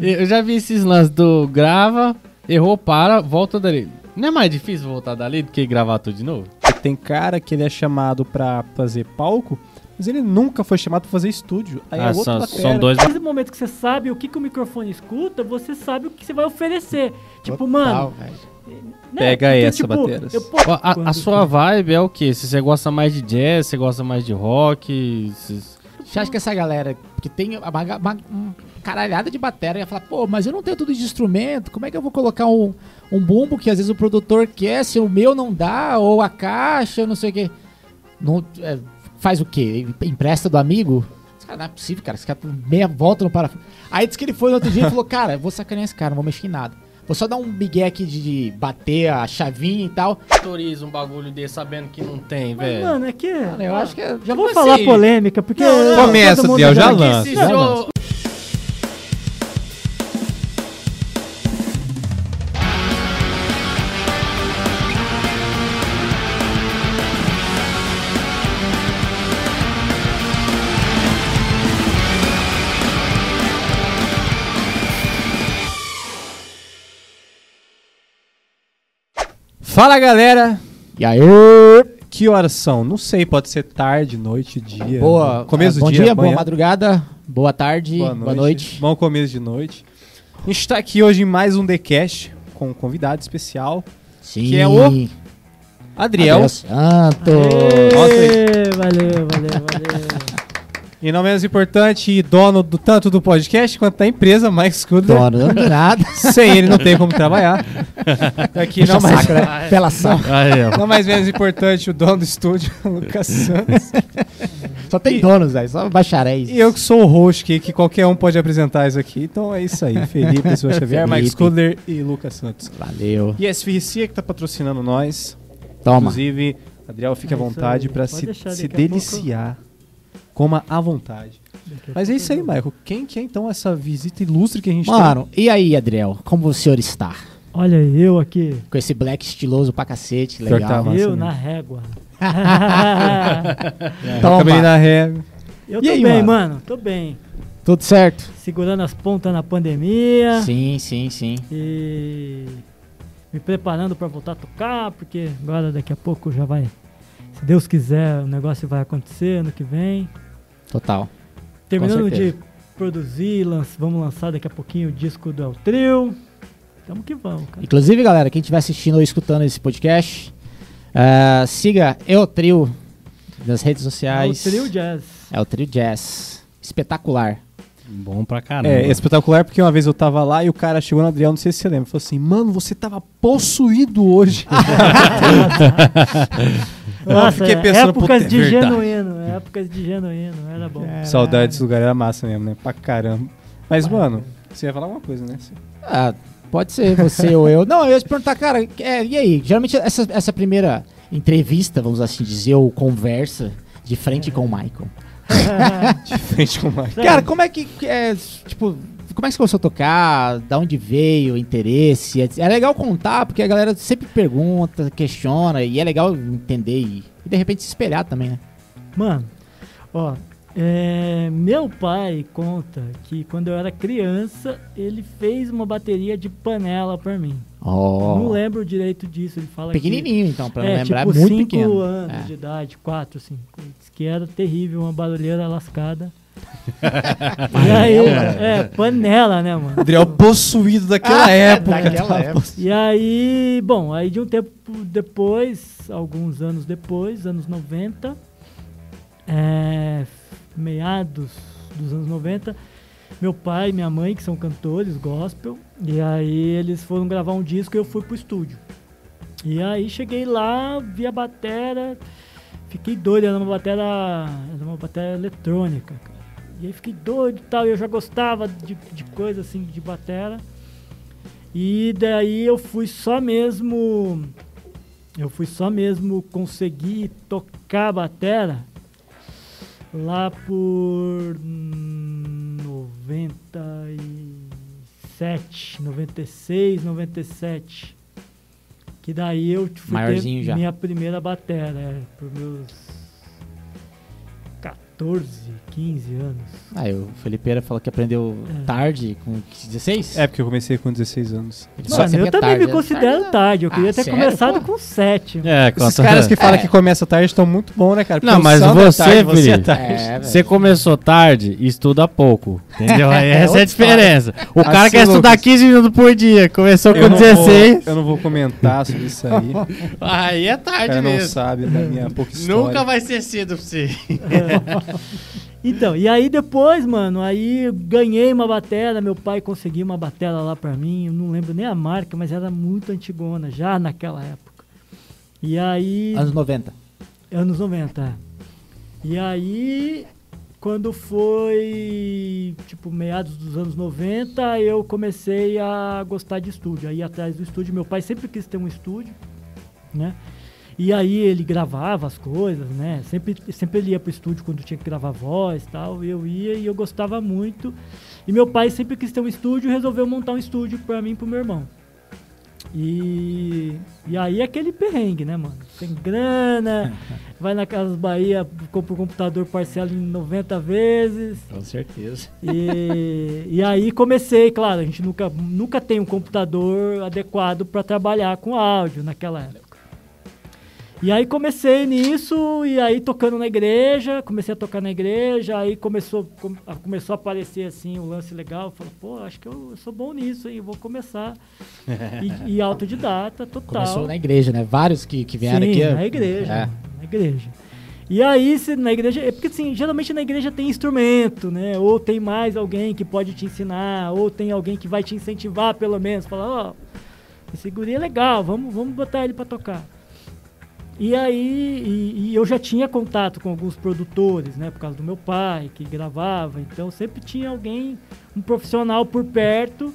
Eu já vi esses lances do grava, errou, para, volta dali. Não é mais difícil voltar dali do que gravar tudo de novo? Tem cara que ele é chamado pra fazer palco, mas ele nunca foi chamado pra fazer estúdio. Aí é Ah, outro são, são dois. Desde o momento que você sabe o que, que o microfone escuta, você sabe o que você vai oferecer. Tipo, mano. né, Pega porque, essa, tipo, Bateiras. eu Ó, A, a sua vibe é o quê? Se você gosta mais de jazz, você gosta mais de rock? se- Você acha que essa galera, que tem uma, uma- uma caralhada de bateria, ia falar, pô, mas eu não tenho tudo de instrumento, como é que eu vou colocar um, um bumbo que às vezes o produtor quer, se o meu não dá, ou a caixa, não sei o quê. Não, é, faz o quê? Empresta do amigo? Cara, não é possível, cara. Esse cara tá meia volta no para. Aí disse que ele foi no outro dia e falou, cara, vou sacanear esse cara, não vou mexer em nada. Vou só dar um migué aqui de, de bater a chavinha e tal. Autoriza um bagulho desse sabendo que não tem, velho. mano, é que. Cara, eu acho que é- Já vou Como falar assim? polêmica, porque. Não, não, começa, Biel, já lança. Já lança. Fala galera, E aí? que horas são? Não sei, pode ser tarde, noite, dia. Boa. começo do bom dia, dia, boa madrugada, boa tarde, boa noite. Bom começo de noite. A gente tá aqui hoje em mais um TheCast com um convidado especial, Sim. Que é o Adriel. Adriel Santo. Aê, valeu, valeu, valeu. E não menos importante, e dono do, tanto do podcast quanto da empresa, Mike Scudder. Dono, não de nada. Sem ele não tem como trabalhar. Aqui Puxa não mais, saco, né? Pelação. Aí, ó. não mais menos importante, o dono do estúdio, Lucas Santos. Só tem donos, velho. Só bacharéis. E eu que sou o host, que, que qualquer um pode apresentar isso aqui. Então é isso aí. Felipe, Silva Xavier, Mike. Scudder e Lucas Santos. Valeu. E a SFRC que tá patrocinando nós. Toma. Inclusive, Adriel, fique à É isso vontade para se, se a pouco- deliciar. Coma à vontade. Mas é isso aí. Michael. Quem que é então essa visita ilustre que a gente Mano, e aí, Adriel? Como o senhor está? Olha eu aqui. Com esse black estiloso pra cacete, legal. tá massa eu mesmo. na régua. tem? Toma. Cabelinho na ré. eu E tô aí, bem, mano? mano. Tô bem. Tudo certo? Segurando as pontas na pandemia. Sim, sim, sim. E me preparando pra voltar a tocar, porque agora daqui a pouco já vai. Se Deus quiser, o negócio vai acontecer ano que vem. Total. Terminando de produzir, lanç- vamos lançar daqui a pouquinho o disco do El Trio. Tamo que vamos, cara. Inclusive, galera, quem estiver assistindo ou escutando esse podcast, ah, siga Eu Trio nas redes É o sociais. Trio Jazz. É o Trio Jazz. Espetacular. Bom pra caramba. É, espetacular porque uma vez eu tava lá e o cara chegou no Adriel, não sei se você lembra, falou assim: Mano, você tava possuído hoje. Nossa, fiquei é, pensando, épocas é de verdade. genuíno, épocas de genuíno, era bom. Saudade desse lugar, era massa mesmo, né? Pra caramba. Mas, mano, você ia falar alguma coisa, né? Ah, pode ser você ou eu. Não, eu ia te perguntar, cara, é, e aí? Geralmente essa, essa primeira entrevista, vamos assim dizer, ou conversa de frente com o Michael. De frente com o Mike. Cara, como é que é, tipo, como é que você começou a tocar? Da onde veio o interesse? É, é legal contar, porque a galera sempre pergunta, questiona, e é legal entender e, e de repente se espelhar também, né? Mano, ó, é, meu pai conta que quando eu era criança, ele fez uma bateria de panela pra mim. Eu não lembro direito disso, ele fala que... pequenininho então, pra não é, lembrar, tipo é muito cinco pequeno. anos É. de idade, quatro, cinco. Diz que era terrível, uma barulheira lascada. E aí, é, panela, né, mano? Adriel possuído daquela época. Daquela época. E aí, bom, aí de um tempo depois, alguns anos depois, anos 90, é, meados dos anos 90, meu pai e minha mãe, que são cantores gospel, e aí eles foram gravar um disco e eu fui pro estúdio. E aí cheguei lá, vi a batera, fiquei doido, era uma batera, era uma batera eletrônica, cara. E aí fiquei doido e tal, e eu já gostava de, de coisa assim, de batera. E daí eu fui só mesmo. Eu fui só mesmo conseguir tocar batera lá por hum, 97, 96, 97. Que daí eu fui Maiorzinho já. minha primeira batera, é, por meus 14, 15 anos. Ah, o Felipeira falou que aprendeu É. tarde, com 16? É, porque eu comecei com 16 anos. Mano, sempre eu é também tarde, me né? considero Tarde, tarde. Eu Ah, queria ter sério, começado pô? com 7. É, Esses conta- caras que falam É. que começa tarde estão muito bons, né, cara? Não, Porque o mas é você, tarde, você é Felipe, tarde. É. Você começou tarde e estuda pouco. Entendeu? É essa é a diferença. O cara Assim, quer estudar Lucas. 15 minutos por dia. Começou Eu com não 16. Vou, eu não vou comentar sobre isso aí. Aí é tarde cara não mesmo. sabe da minha pouca história. Nunca vai ser cedo pra você. Então, e aí depois, mano, aí ganhei uma batera, meu pai conseguiu uma batera lá pra mim, eu não lembro nem a marca, mas era muito antigona, já naquela época. E aí, Anos 90. anos 90, é. E aí, quando foi, tipo, meados dos anos 90, eu comecei a gostar de estúdio, aí atrás do estúdio, meu pai sempre quis ter um estúdio, né? E aí ele gravava as coisas, né? Sempre, sempre ele ia pro estúdio quando tinha que gravar voz e tal. Eu ia e eu gostava muito. E meu pai sempre quis ter um estúdio e resolveu montar um estúdio pra mim e pro meu irmão. E, e aí aquele perrengue, né, mano? Sem grana, vai na Casas Bahia, compra o computador parcela em 90 vezes. Com certeza. E, e aí comecei, claro, a gente nunca, nunca tem um computador adequado para trabalhar com áudio naquela época. E aí comecei nisso, e aí tocando na igreja, comecei a tocar na igreja, aí começou, começou a aparecer assim um lance legal, falei, pô, acho que eu sou bom nisso, hein, eu vou começar. E, e autodidata, total. Começou na igreja, né? Vários que, que vieram Sim, aqui. na igreja, É. na igreja. E aí, se na igreja, é porque assim, geralmente na igreja tem instrumento, né? Ou tem mais alguém que pode te ensinar, ou tem alguém que vai te incentivar pelo menos, falar, ó, esse guri é legal, vamos, vamos botar ele pra tocar. E aí, e, e eu já tinha contato com alguns produtores, né? Por causa do meu pai, que gravava. Então sempre tinha alguém, um profissional por perto.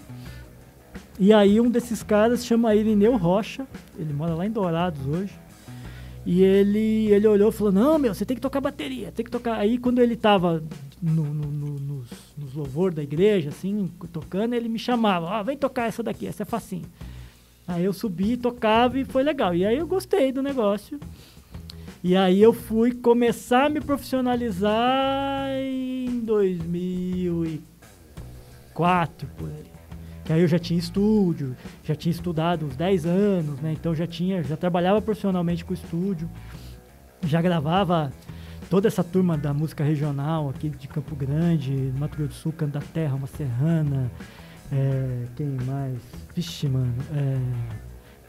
E aí um desses caras chama Irineu Rocha. Ele mora lá em Dourados hoje. E ele, ele olhou e falou, não, meu, você tem que tocar bateria, tem que tocar. Aí quando ele tava no, no, no- nos, nos louvor da igreja, assim, tocando, ele me chamava, ó, vem tocar essa daqui, essa é facinho. Aí eu subi, tocava e foi legal. E aí eu gostei do negócio. E aí eu fui começar a me profissionalizar em 2004, por aí. Que aí eu já tinha estúdio, já tinha estudado uns 10 anos, né? Então já tinha, já trabalhava profissionalmente com estúdio. Já gravava toda essa turma da música regional aqui de Campo Grande, Mato Grosso do Sul, Canto da Terra, uma serrana, é, quem mais? Vixe, mano, é,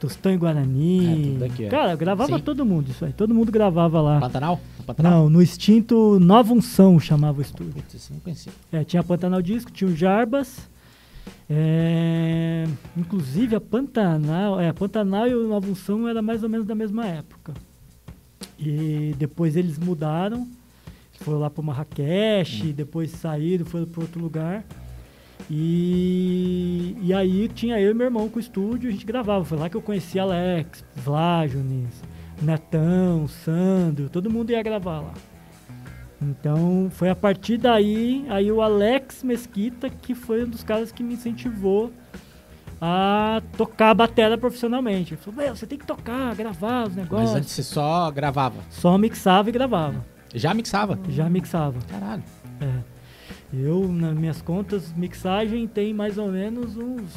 Tostão e Guarani. É, é. Cara, gravava Sim. todo mundo isso aí, todo mundo gravava lá. Pantanal? Pantanal? Não, no extinto Nova Unção chamava o estúdio. Putz, isso não conhecia. É, tinha Pantanal Disco, tinha o Jarbas. é, inclusive a Pantanal, é, a Pantanal e o Nova Unção era mais ou menos da mesma época. E depois eles mudaram, foram lá para Marrakech, depois saíram, foram para outro lugar. E, e aí tinha eu e meu irmão com o estúdio, a gente gravava. Foi lá que eu conheci Alex, Vlájones, Netão, Sandro, todo mundo ia gravar lá. Então foi a partir daí, aí o Alex Mesquita, que foi um dos caras que me incentivou a tocar a bateria profissionalmente. Ele falou, meu, você tem que tocar, gravar os Mas negócios. antes você só gravava. Só mixava e gravava. Já mixava? Já mixava. Caralho. É. Eu, nas minhas contas, mixagem tem mais ou menos uns.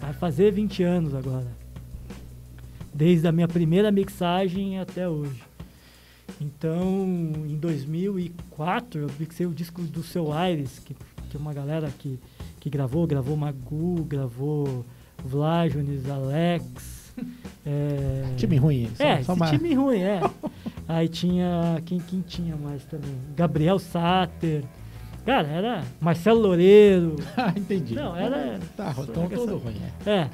Vai fazer 20 anos agora. Desde a minha primeira mixagem até hoje. Então, em 2004, eu mixei o disco do Seu Aires, que, que é uma galera que, que gravou, gravou Magu, gravou Vlájones, Alex. é, Time ruim. Só, é, só time ruim, é. Aí tinha. Quem, quem tinha mais também? Gabriel Sater. Cara, era Marcelo Loureiro. Ah, entendi. Não, era. Tá, então todo ruim, é. É.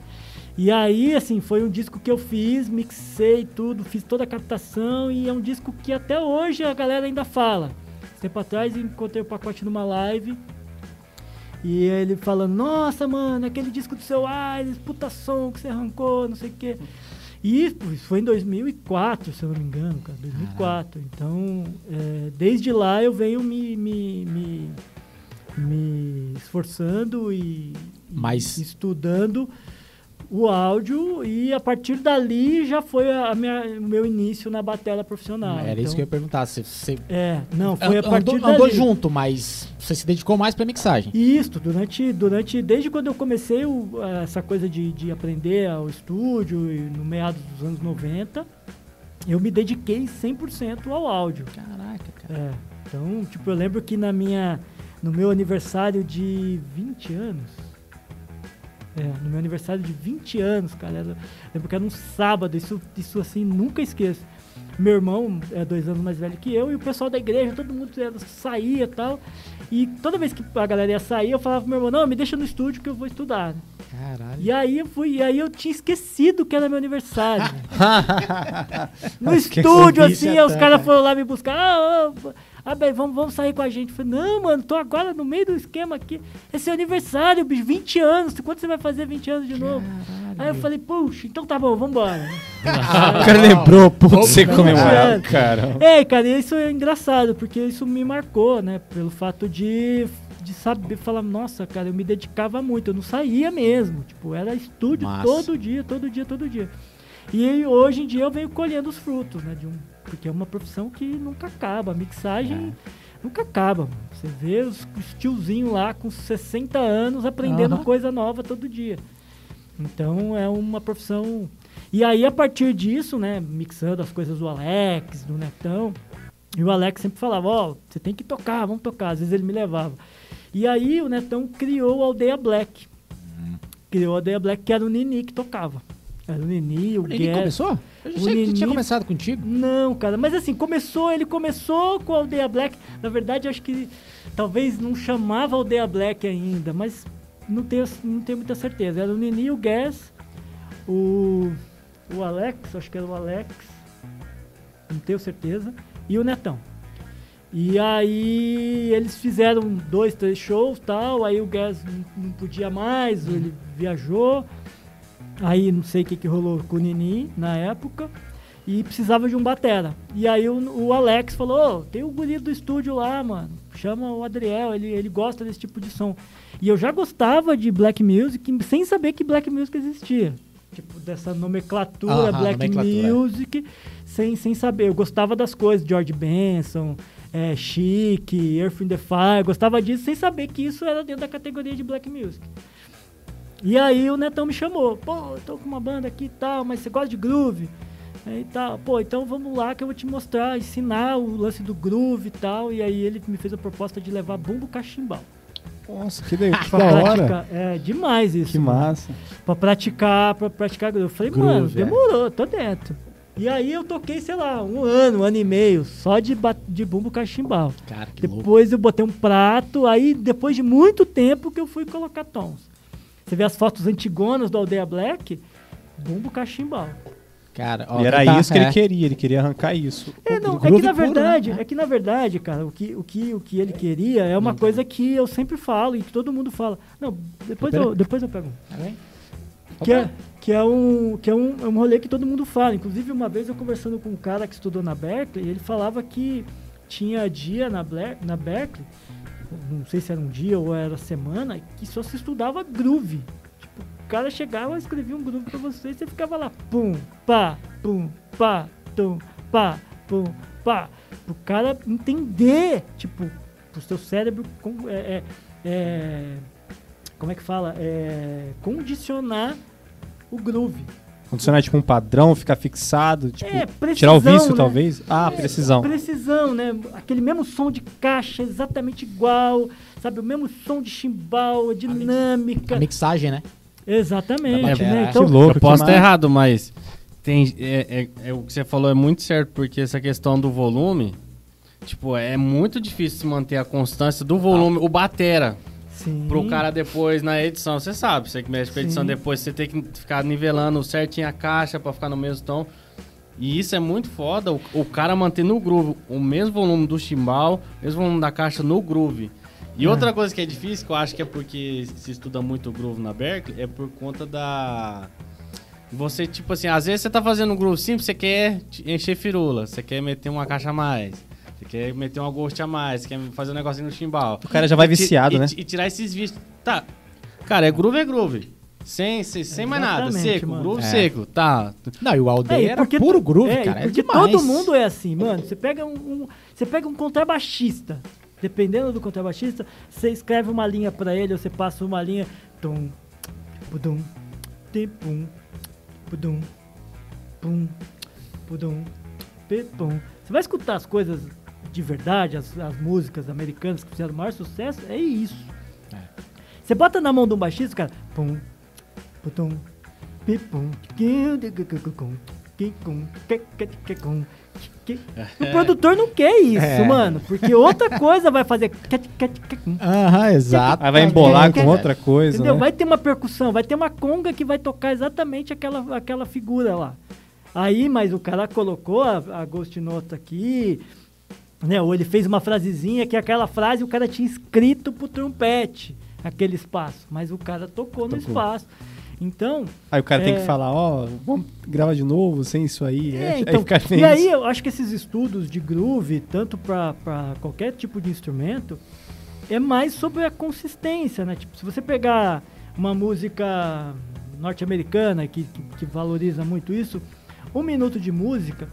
E aí, assim, foi um disco que eu fiz, mixei tudo, fiz toda a captação e é um disco que até hoje a galera ainda fala. Tempo atrás encontrei o pacote numa live e ele falando, nossa, mano, aquele disco do seu Aires, puta som que você arrancou, não sei o quê. E isso foi em 2004, se eu não me engano, cara, 2004. Então, é, desde lá eu venho me, me, me, me esforçando e, e Mas- estudando o áudio e a partir dali já foi o meu início na bateria profissional. Era isso que eu ia perguntar. Você, você É, não, foi a andou, partir andou dali. junto, mas você se dedicou mais pra mixagem. Isso, durante, durante, desde quando eu comecei o- essa coisa de, de aprender ao estúdio, no meados dos anos 90, eu me dediquei 100% ao áudio. Caraca, cara. É, então, tipo, eu lembro que na minha, no meu aniversário de 20 anos, é, no meu aniversário de 20 anos, cara, era, lembro que era um sábado, isso, isso assim, nunca esqueço. Meu irmão é dois anos mais velho que eu, e o pessoal da igreja, todo mundo era- saía e tal. E toda vez que a galera ia sair, eu falava pro meu irmão, não, me deixa no estúdio que eu vou estudar. Caralho. E aí eu fui, e aí eu tinha esquecido que era meu aniversário. no estúdio, assim, aí os caras cara. foram lá me buscar. Ah, ah, ah, bem, vamos, vamos sair com a gente. Eu falei, não, mano, tô agora no meio do esquema aqui. Esse é o aniversário, bicho, 20 anos. Quando você vai fazer 20 anos de novo? Aí eu falei, puxa, então tá bom, vambora. O cara lembrou, putz, você comemorar, cara. É, cara, isso é engraçado, porque isso me marcou, né? Pelo fato de, de saber falar, nossa, cara, eu me dedicava muito, eu não saía mesmo. Tipo, era estúdio Massa. todo dia, todo dia, todo dia. E hoje em dia eu venho colhendo os frutos, né? De um, porque é uma profissão que nunca acaba. A mixagem nunca acaba. Mano. Você vê os, os tiozinhos lá com 60 anos aprendendo Aham. coisa nova todo dia. Então é uma profissão. E aí, a partir disso, né, mixando as coisas do Alex, do Netão, e o Alex sempre falava, ó, você tem que tocar, vamos tocar. Às vezes ele me levava. E aí o Netão criou o Aldeia Black. Criou a Aldeia Black, que era o Nini que tocava. O Nini, o O Nini Guedes. começou? Eu já O achei que tinha começado contigo. Não, cara, mas assim, começou, ele começou com a Aldeia Black. Na verdade, acho que talvez não chamava Aldeia Black ainda, mas não tenho, não tenho muita certeza. Era o Nini, o Gas, o, o Alex, acho que era o Alex, não tenho certeza, e o Netão. E aí eles fizeram dois, três shows tal, aí o Gas não, não podia mais, ele viajou. Aí não sei o que, que rolou com o Nini na época. E precisava de um batera. E aí o, o Alex falou, "Ô, tem o guri do estúdio lá, mano. Chama o Adriel, ele, ele gosta desse tipo de som. E eu já gostava de black music sem saber que black music existia. Tipo, dessa nomenclatura Aham, black nomenclatura. music, sem, sem saber. Eu gostava das coisas, George Benson, é, Chic, Earth in the Fire, gostava disso sem saber que isso era dentro da categoria de black music. E aí o Netão me chamou, pô, eu tô com uma banda aqui e tal, mas você gosta de groove? Aí tal, pô, então vamos lá que eu vou te mostrar, ensinar o lance do groove e tal. E aí ele me fez a proposta de levar bumbo cachimbal. Nossa, que, de... que da hora. É demais isso. Que mano. massa. Pra praticar, pra praticar groove. Eu falei, Groove, mano, é. demorou, tô dentro. E aí eu toquei, sei lá, um ano, um ano e meio, só de, de bumbo cachimbal. Cara, que louco. Depois eu botei um prato, aí depois de muito tempo que eu fui colocar tons. Você vê as fotos antigonas do Aldeia Black, bumbo cachimbal. Cara, ó, e era tá- isso que é. ele queria, ele queria arrancar isso. É, não, é que na puro, né? verdade, é que na verdade, cara, o que, o que, o que ele queria é uma coisa que eu sempre falo e que todo mundo fala. Não, depois eu, depois eu pego. um. Tá bem? Que é, que é, um, que é um, é um rolê que todo mundo fala. Inclusive, uma vez eu conversando com um cara que estudou na Berkeley, ele falava que tinha dia na, Black, na Berkeley, não sei se era um dia ou era semana, que só se estudava groove. Tipo, o cara chegava escrevia um groove pra você e você ficava lá, pum, pá, pum, pá, tum, pá, pum, pá. Pro cara entender, tipo, pro seu cérebro é, é, é, como é que fala? É, condicionar o groove. Condicionar tipo um padrão, ficar fixado, tipo, é, precisão, tirar o vício né? talvez. Ah, É, precisão. Precisão, né? Aquele mesmo som de caixa exatamente igual, sabe? O mesmo som de chimbal, a dinâmica. A mixagem, né? Exatamente, bateria, né? é. Então, Que louco. eu posso estar errado, mas tem, é, é- é o que você falou é muito certo, porque essa questão do volume, tipo, é muito difícil se manter a constância do volume, o batera, sim. pro cara depois na edição. Você sabe, você que mexe com a edição depois, você tem que ficar nivelando certinho a caixa pra ficar no mesmo tom. E isso é muito foda, o, o cara manter no groove o mesmo volume do chimbal, o mesmo volume da caixa no groove. E É. outra coisa que é difícil, que eu acho que é porque se estuda muito groove na Berkeley, é por conta da. Você, tipo assim, às vezes você tá fazendo um groove simples, você quer encher firula, você quer meter uma caixa a mais, você quer meter uma ghost a mais, você quer fazer um negocinho no chimbal. O cara já vai E viciado, e né? ti- E tirar esses vícios. Tá. Cara, é groove, é groove. Sem, sem, sem mais nada, seco, mano. groove É. seco, tá. Não, e o aldeia É, e era puro groove, é, e cara. É porque demais. todo mundo é assim, mano. Você pega um, um- você pega um contrabaixista, dependendo do contrabaixista, você escreve uma linha pra ele, ou você passa uma linha, tum, pudum, tim, pum, pudum, pum, pudum, pi, pum. Você vai escutar as coisas de verdade, as, as músicas americanas que fizeram o maior sucesso, é isso. Você bota na mão de um baixista, cara, pum, pudum, pi, pum, quim, digugugugum, quim, cum, que, que, que, cum, que, que. O produtor não quer isso, É. mano, porque outra coisa vai fazer. Aham, exato. Aí vai embolar com outra coisa, Entendeu? né? Vai ter uma percussão, vai ter uma conga que vai tocar exatamente aquela, aquela figura lá. Aí, mas o cara colocou a, a Ghost Note aqui, né? Ou ele fez uma frasezinha que aquela frase o cara tinha escrito pro trompete, aquele espaço. Mas o cara tocou, no Tocou. espaço. Então, Aí o cara tem É. que falar, ó, vamos gravar de novo sem isso aí. É, aí então, fica e aí eu acho que esses estudos de groove, tanto para qualquer tipo de instrumento, é mais sobre a consistência, né? Tipo, se você pegar uma música norte-americana que, que, que valoriza muito isso, um minuto de música,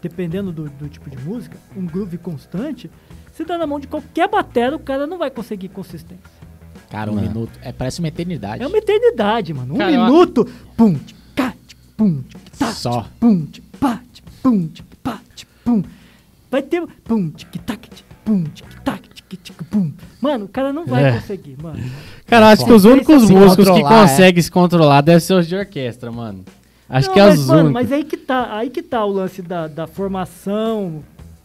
dependendo do, do tipo de música, um groove constante, se dá na mão de qualquer batera, o cara não vai conseguir consistência. Cara, um Não. minuto. É, parece uma eternidade. É uma eternidade, mano. Um Cara, eu- minuto, pum, tch, cá, tch, pum, tá, Só. pum, pá, tch, pum, pá, tch, pum. Vai ter pum, tic, tac, tch, pum, tic, tac, pum. Mano, o cara não vai É. conseguir, mano. Cara, acho que os únicos músicos que é. conseguem se controlar devem ser os de orquestra, mano. Acho Não, que é mas, os mano, mas aí que tá, aí que tá o lance da, da formação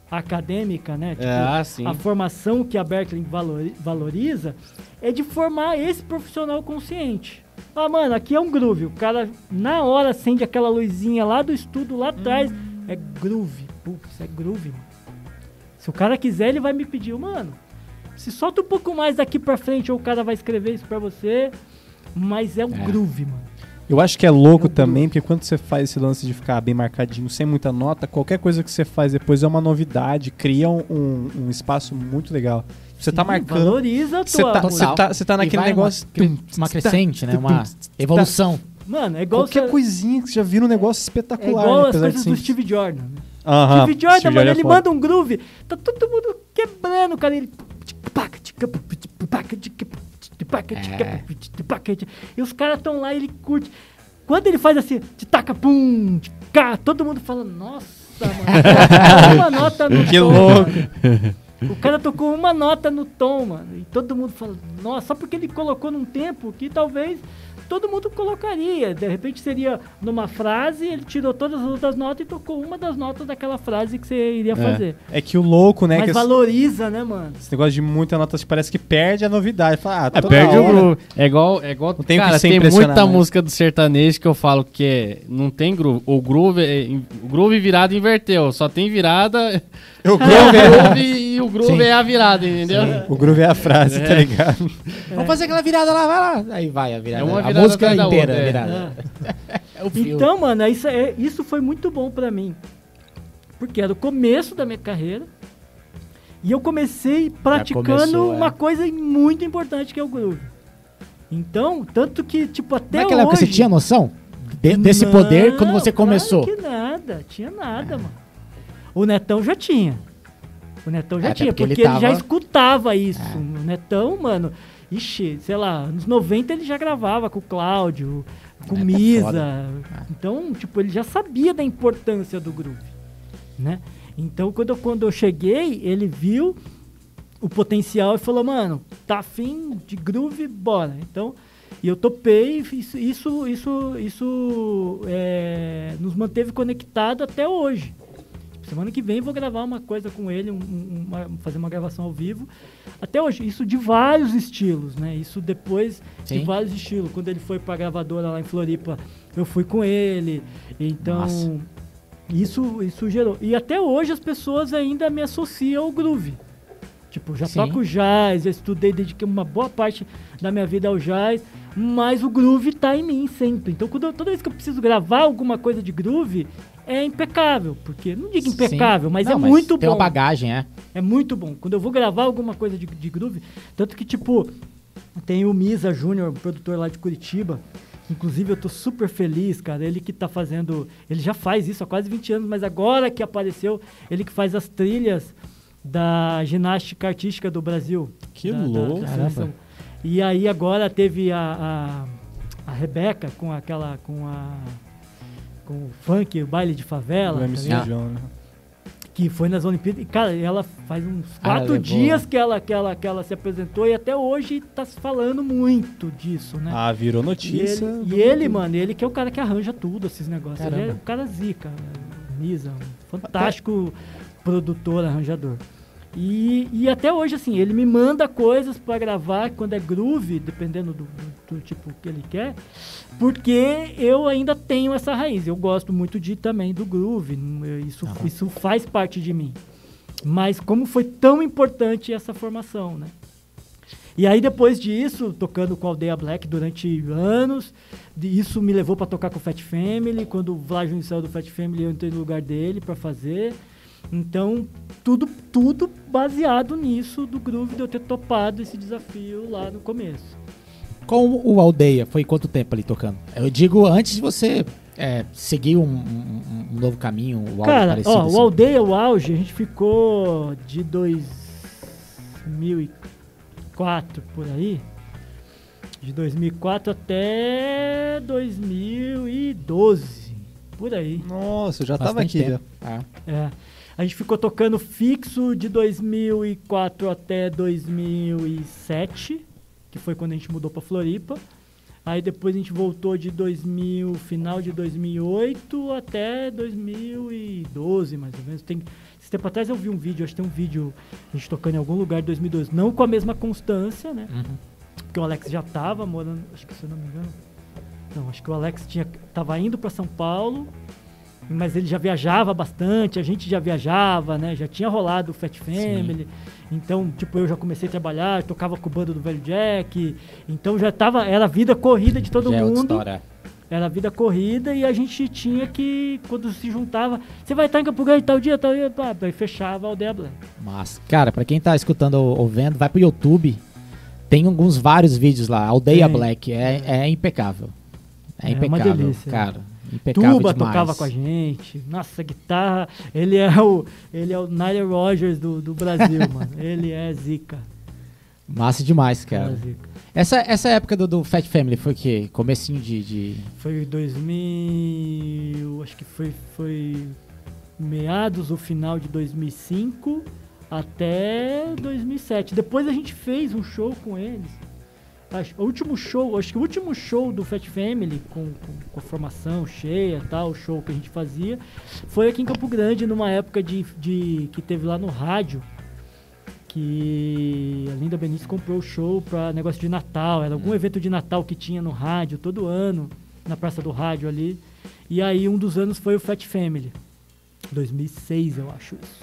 acadêmica, né? Tipo, Ah, sim. a formação que a Berkeley valori- valoriza é de formar esse profissional consciente. Ah, mano, aqui é um groove. O cara, na hora, acende aquela luzinha lá do estudo lá atrás. É groove. Putz, é groove, mano. Se o cara quiser, ele vai me pedir, mano. Se solta um pouco mais daqui pra frente, ou o cara vai escrever isso pra você. Mas é um É. groove, mano. Eu acho que é louco É também, porque quando você faz esse lance de ficar bem marcadinho, sem muita nota, qualquer coisa que você faz depois é uma novidade, cria um, um- um espaço muito legal. Você tá Sim, marcando. Valoriza a Você tua tá, você tá, você tá E naquele vai negócio. Uma, uma crescente, né? Uma evolução. Mano, é igual, Qualquer você- coisinha que você já vira um negócio é espetacular. igual né, as coisas do Steve Jordan. Aham, Steve Jordan, Steve mano, é ele foda. manda um groove, tá todo mundo quebrando, cara. Ele. E os caras estão lá, ele curte. Quando ele faz assim, te taca, pum, te cá, todo mundo fala, nossa, mano, uma nota no Que tom, louco. mano. O cara tocou uma nota no tom, mano. E todo mundo fala, nossa, só porque ele colocou num tempo que talvez todo mundo colocaria. De repente seria numa frase, ele tirou todas as outras notas e tocou uma das notas daquela frase que você iria fazer. É que o louco, né? Mas que esse- valoriza, né, mano? esse negócio de muita nota parece que perde a novidade. Fala, ah, É, toda perde o hora. groove. É igual, é igual Não tem cara, tem muita né? música do sertanejo que eu falo que é, não tem groove. O groove, é, o groove virado inverteu. Só tem virada. O O groove é, groove e o groove Sim. é a virada, entendeu? o groove é a frase, tá É. ligado? Vamos fazer aquela virada lá, vai lá. Aí vai a virada. É uma a virada música atrás da inteira, outra, a é. virada. É o. Então, mano, isso, é, isso foi muito bom pra mim. Porque era o começo da minha carreira. E eu comecei praticando começou, é. uma coisa muito importante que é o groove. Então, tanto que, tipo, até Naquela época hoje... você tinha noção de- desse Não, poder quando você claro começou? que nada, tinha nada, mano. O Netão já tinha. O Netão já É, até tinha, porque porque, ele ele, já tava- escutava isso. O Netão, mano, ixi, sei lá, nos 90 ele já gravava com o Cláudio, com É, tá Misa. foda. Então, tipo, ele já sabia da importância do groove, né? Então, quando eu, quando eu cheguei, ele viu o potencial e falou, mano, tá afim de groove, bora. Então, e eu topei, isso, isso, isso, isso é, nos manteve conectado até hoje. Semana que vem vou gravar uma coisa com ele, um- um- uma- fazer uma gravação ao vivo. Até hoje, isso de vários estilos, né? Isso depois Sim. de vários estilos. Quando ele foi pra gravadora lá em Floripa, eu fui com ele. Então, Nossa. isso, isso gerou. E até hoje as pessoas ainda me associam ao groove. Tipo, já Sim. toco jazz, já estudei, dediquei uma boa parte da minha vida ao jazz, mas o groove tá em mim sempre. Então, quando eu- toda vez que eu preciso gravar alguma coisa de groove, é impecável. Porque, não digo impecável, Sim. mas Não, é muito tem bom. uma bagagem, é. É muito bom. Quando eu vou gravar alguma coisa de, de groove, tanto que, tipo, Tem o Misa Júnior, um produtor lá de Curitiba. Inclusive, eu tô super feliz, cara. Ele que tá fazendo. Ele já faz isso há quase 20 anos, mas agora que apareceu, ele que faz as trilhas da ginástica artística do Brasil. Que da- da- louco. da seleção. E aí agora teve a, a, a Rebeca com aquela. com a. com o funk, o baile de favela. O tá MC ligado? João, né? que foi nas Olimpíadas. E, cara, ela faz uns Ah, quatro levou. dias que ela, que, ela, que ela se apresentou e até hoje tá se falando muito disso, né? Ah, virou e notícia. ele, do- e ele, mano, ele que é o cara que arranja tudo, esses negócios. Ele é Caramba. o cara zica? Misa, um fantástico produtor, arranjador. E, e até hoje, assim, ele me manda coisas pra gravar quando é groove, dependendo do, do- tipo que ele quer, porque eu ainda tenho essa raiz. Eu gosto muito de também do groove, não- eu- isso, isso faz parte de mim. Mas como foi tão importante essa formação, né? E aí depois disso, tocando com a Aldeia Black durante anos, isso me levou pra tocar com o Fat Family. Quando o Vlad saiu do Fat Family, eu entrei no lugar dele pra fazer. Então, tudo, tudo baseado nisso do groove de eu ter topado esse desafio lá no começo. Com o Aldeia, foi quanto tempo ali tocando? Eu digo antes de você é, seguir um, um- um novo caminho, o algo Cara, parecido. ó, assim. o Aldeia, o auge, a gente ficou de 2004 por aí. De 2004 até 2012. Por aí. Nossa, eu já tava Bastante aqui tempo. já. Ah, É. A gente ficou tocando fixo de 2004 até 2007, que foi quando a gente mudou pra Floripa. Aí depois a gente voltou de 2000, final de 2008 até 2012, mais ou menos. Tem, esse tempo atrás eu vi um vídeo, acho que tem um vídeo a gente tocando em algum lugar de 2012, não com a mesma constância, né? uhum. Porque o Alex já tava morando, acho que se eu não me engano. Não, acho que o Alex tinha, tava indo para São Paulo, mas ele já viajava bastante, a gente já viajava, né? Já tinha rolado o Fat Family. Então, tipo, eu já comecei a trabalhar, tocava com o bando do Velho Jack. Então já tava, era a vida corrida de todo Já é mundo. história. Era a vida corrida e a gente tinha que, quando se juntava, você vai estar em Campo Grande tal dia, tal dia, pá, aí fechava a aldeia Black. Mas, cara, pra quem tá escutando ou, vendo, vai pro YouTube. Tem alguns vários vídeos lá. Aldeia Tem. Black. É, é impecável. É, É uma impecável, delícia. cara. Impecável Tuba demais. tocava com a gente. Nossa, guitarra. Ele é o, ele é o Nile Rogers do, do Brasil, mano. Ele é zica. Massa demais, Cara. cara. Essa, essa época do, do Fat Family foi o quê? Comecinho de... de... Foi 2000, acho que foi, foi meados ou final de 2005 até 2007. Depois a gente fez um show com eles. Acho, o último show, acho que o último show do Fat Family com, com, com a formação cheia, tal, o show que a gente fazia, foi aqui em Campo Grande numa época de, de que teve lá no rádio que a Linda Benício comprou o show para negócio de Natal, era algum evento de Natal que tinha no rádio todo ano, na Praça do Rádio ali. E aí um dos anos foi o Fat Family. 2006, eu acho isso.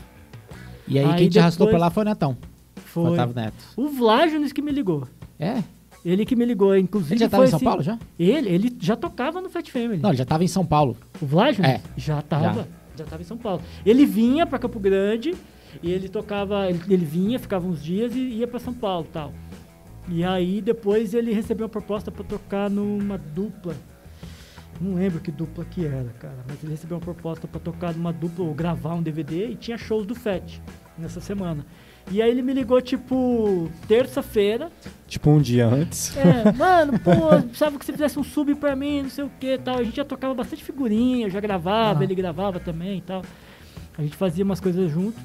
E aí, Aí quem te arrastou pra lá foi o Netão. Foi Otávio Neto. o Vlágiones que me ligou. É? Ele que me ligou, inclusive Ele já tava foi em São assim- Paulo já? Ele, ele já tocava no Fat Family. Não, ele já tava em São Paulo. O Vlágiones É. já tava, já tava em São Paulo. Ele vinha para Campo Grande e ele tocava, ele, ele vinha, ficava uns dias e ia para São Paulo, tal. E aí depois ele recebeu uma proposta para tocar numa dupla. Não lembro que dupla que era, cara, mas ele recebeu uma proposta para tocar numa dupla ou gravar um DVD e tinha shows do Fat nessa semana. E aí ele me ligou tipo terça-feira Tipo um dia antes. é, mano, pô, precisava que você fizesse um sub pra mim, não sei o que tal. A gente já tocava bastante figurinha, eu já gravava, Ah. ele gravava também e tal. A gente fazia umas coisas junto.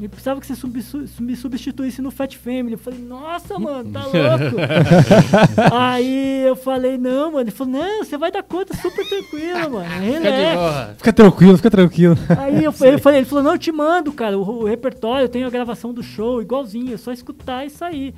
E precisava que você sub- me substituísse no Fat Family. Eu falei, nossa, mano, tá louco. Aí eu falei, não, mano. Ele falou, não, você vai dar conta super tranquilo, mano. Fica de Relax. Fica tranquilo, fica tranquilo. Aí eu, eu falei, ele falou, não, eu te mando, cara, o, o repertório, eu tenho a gravação do show, igualzinho, é só escutar e sair.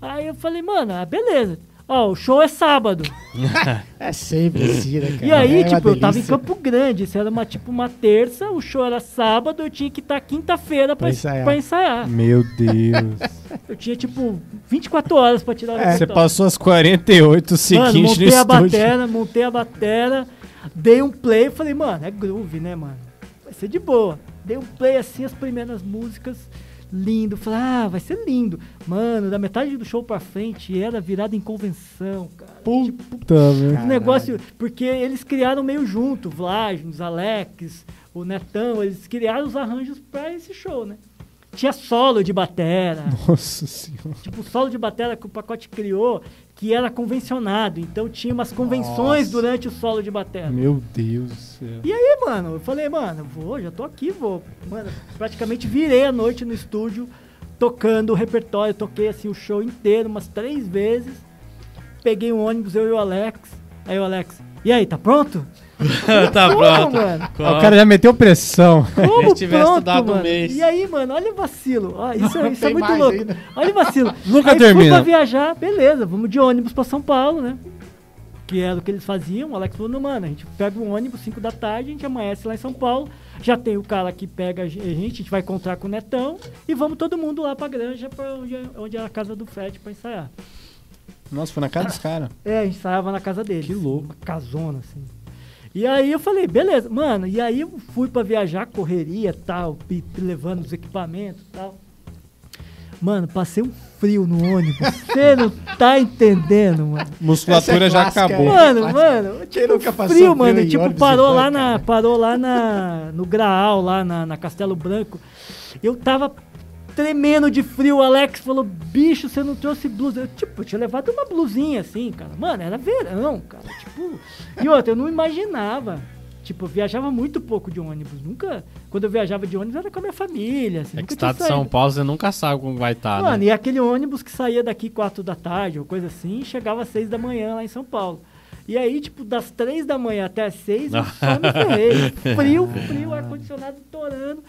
Aí eu falei, mano, ah, beleza. Ó, o show é sábado. É sempre assim, né, cara? E aí, É tipo, eu tava em. Campo Grande, isso era uma, tipo, uma terça, o show era sábado, eu tinha que estar quinta-feira pra, Pra ensaiar. pra ensaiar. Meu Deus. Eu tinha, tipo, 24 horas pra tirar o Você passou as 48 Mano, seguintes no montei a batera, montei a batera, dei um play, falei, mano, é groove, né, mano? Vai ser de boa. Dei um play assim, as primeiras músicas, lindo. Falei, ah, vai ser lindo. Mano, da metade do show pra frente era virada em convenção, cara. Tipo, Puta, um negócio. Porque eles criaram meio junto, Vlagens, Alex, o Netão, eles criaram os arranjos pra esse show, né? Tinha solo de batera. Nossa senhora. Tipo, solo de batera que o pacote criou, que era convencionado. Então tinha umas convenções Nossa. durante o solo de batera. Meu Deus do céu. E aí, mano, eu falei, mano, vou, já tô aqui, vou. Mano, praticamente virei a noite no estúdio tocando o repertório, toquei assim o show inteiro umas três vezes. Peguei um ônibus, eu e o Alex. Aí o Alex, e aí, tá pronto? tá Como, pronto. mano? O cara já meteu pressão. Como Se tivesse pronto, estudado um mano? mês. E aí, mano, olha o vacilo. Ó, isso, é- isso é muito louco. ainda. Olha o vacilo. Nunca aí Fui termina. pra viajar, beleza, vamos de ônibus pra São Paulo, né? Que era o que eles faziam. O Alex falou, não, mano, a gente pega um ônibus 5 da tarde, a gente amanhece lá em São Paulo. Já tem o cara que pega a gente, a gente vai encontrar com o Netão e vamos todo mundo lá pra granja, pra onde, é- onde é a casa do Fred pra ensaiar. Nossa, foi na cara dos caras. É, a gente ensaiava na casa dele. Que louco. Uma casona, assim. E aí eu falei, beleza, mano, e aí eu fui pra viajar, correria tal, levando os equipamentos e tal. Mano, passei um frio no ônibus. Você não tá entendendo, mano. Musculatura é já clássica, acabou. é. Mano, clássico. mano, tipo, nunca passou frio, frio mano. Tipo, parou lá, na, parou lá na, no Graal, lá na, na Castelo Branco. Eu tava tremendo de frio. O Alex falou, bicho, você não trouxe blusa. Eu, tipo, eu tinha levado uma blusinha assim, cara. Mano, era verão, cara. Tipo, e outra, eu não imaginava. Tipo, eu viajava muito pouco de ônibus. Nunca. Quando eu viajava de ônibus era com a minha família. Assim, É que estado de São. Paulo, você nunca sabe como vai estar, Mano, né? e aquele ônibus que saía daqui 4 da tarde, ou coisa assim, e chegava às 6 da manhã lá em São Paulo. E aí, tipo, das 3 da manhã até as 6, eu só me ferrei. Frio, frio, ar-condicionado torando.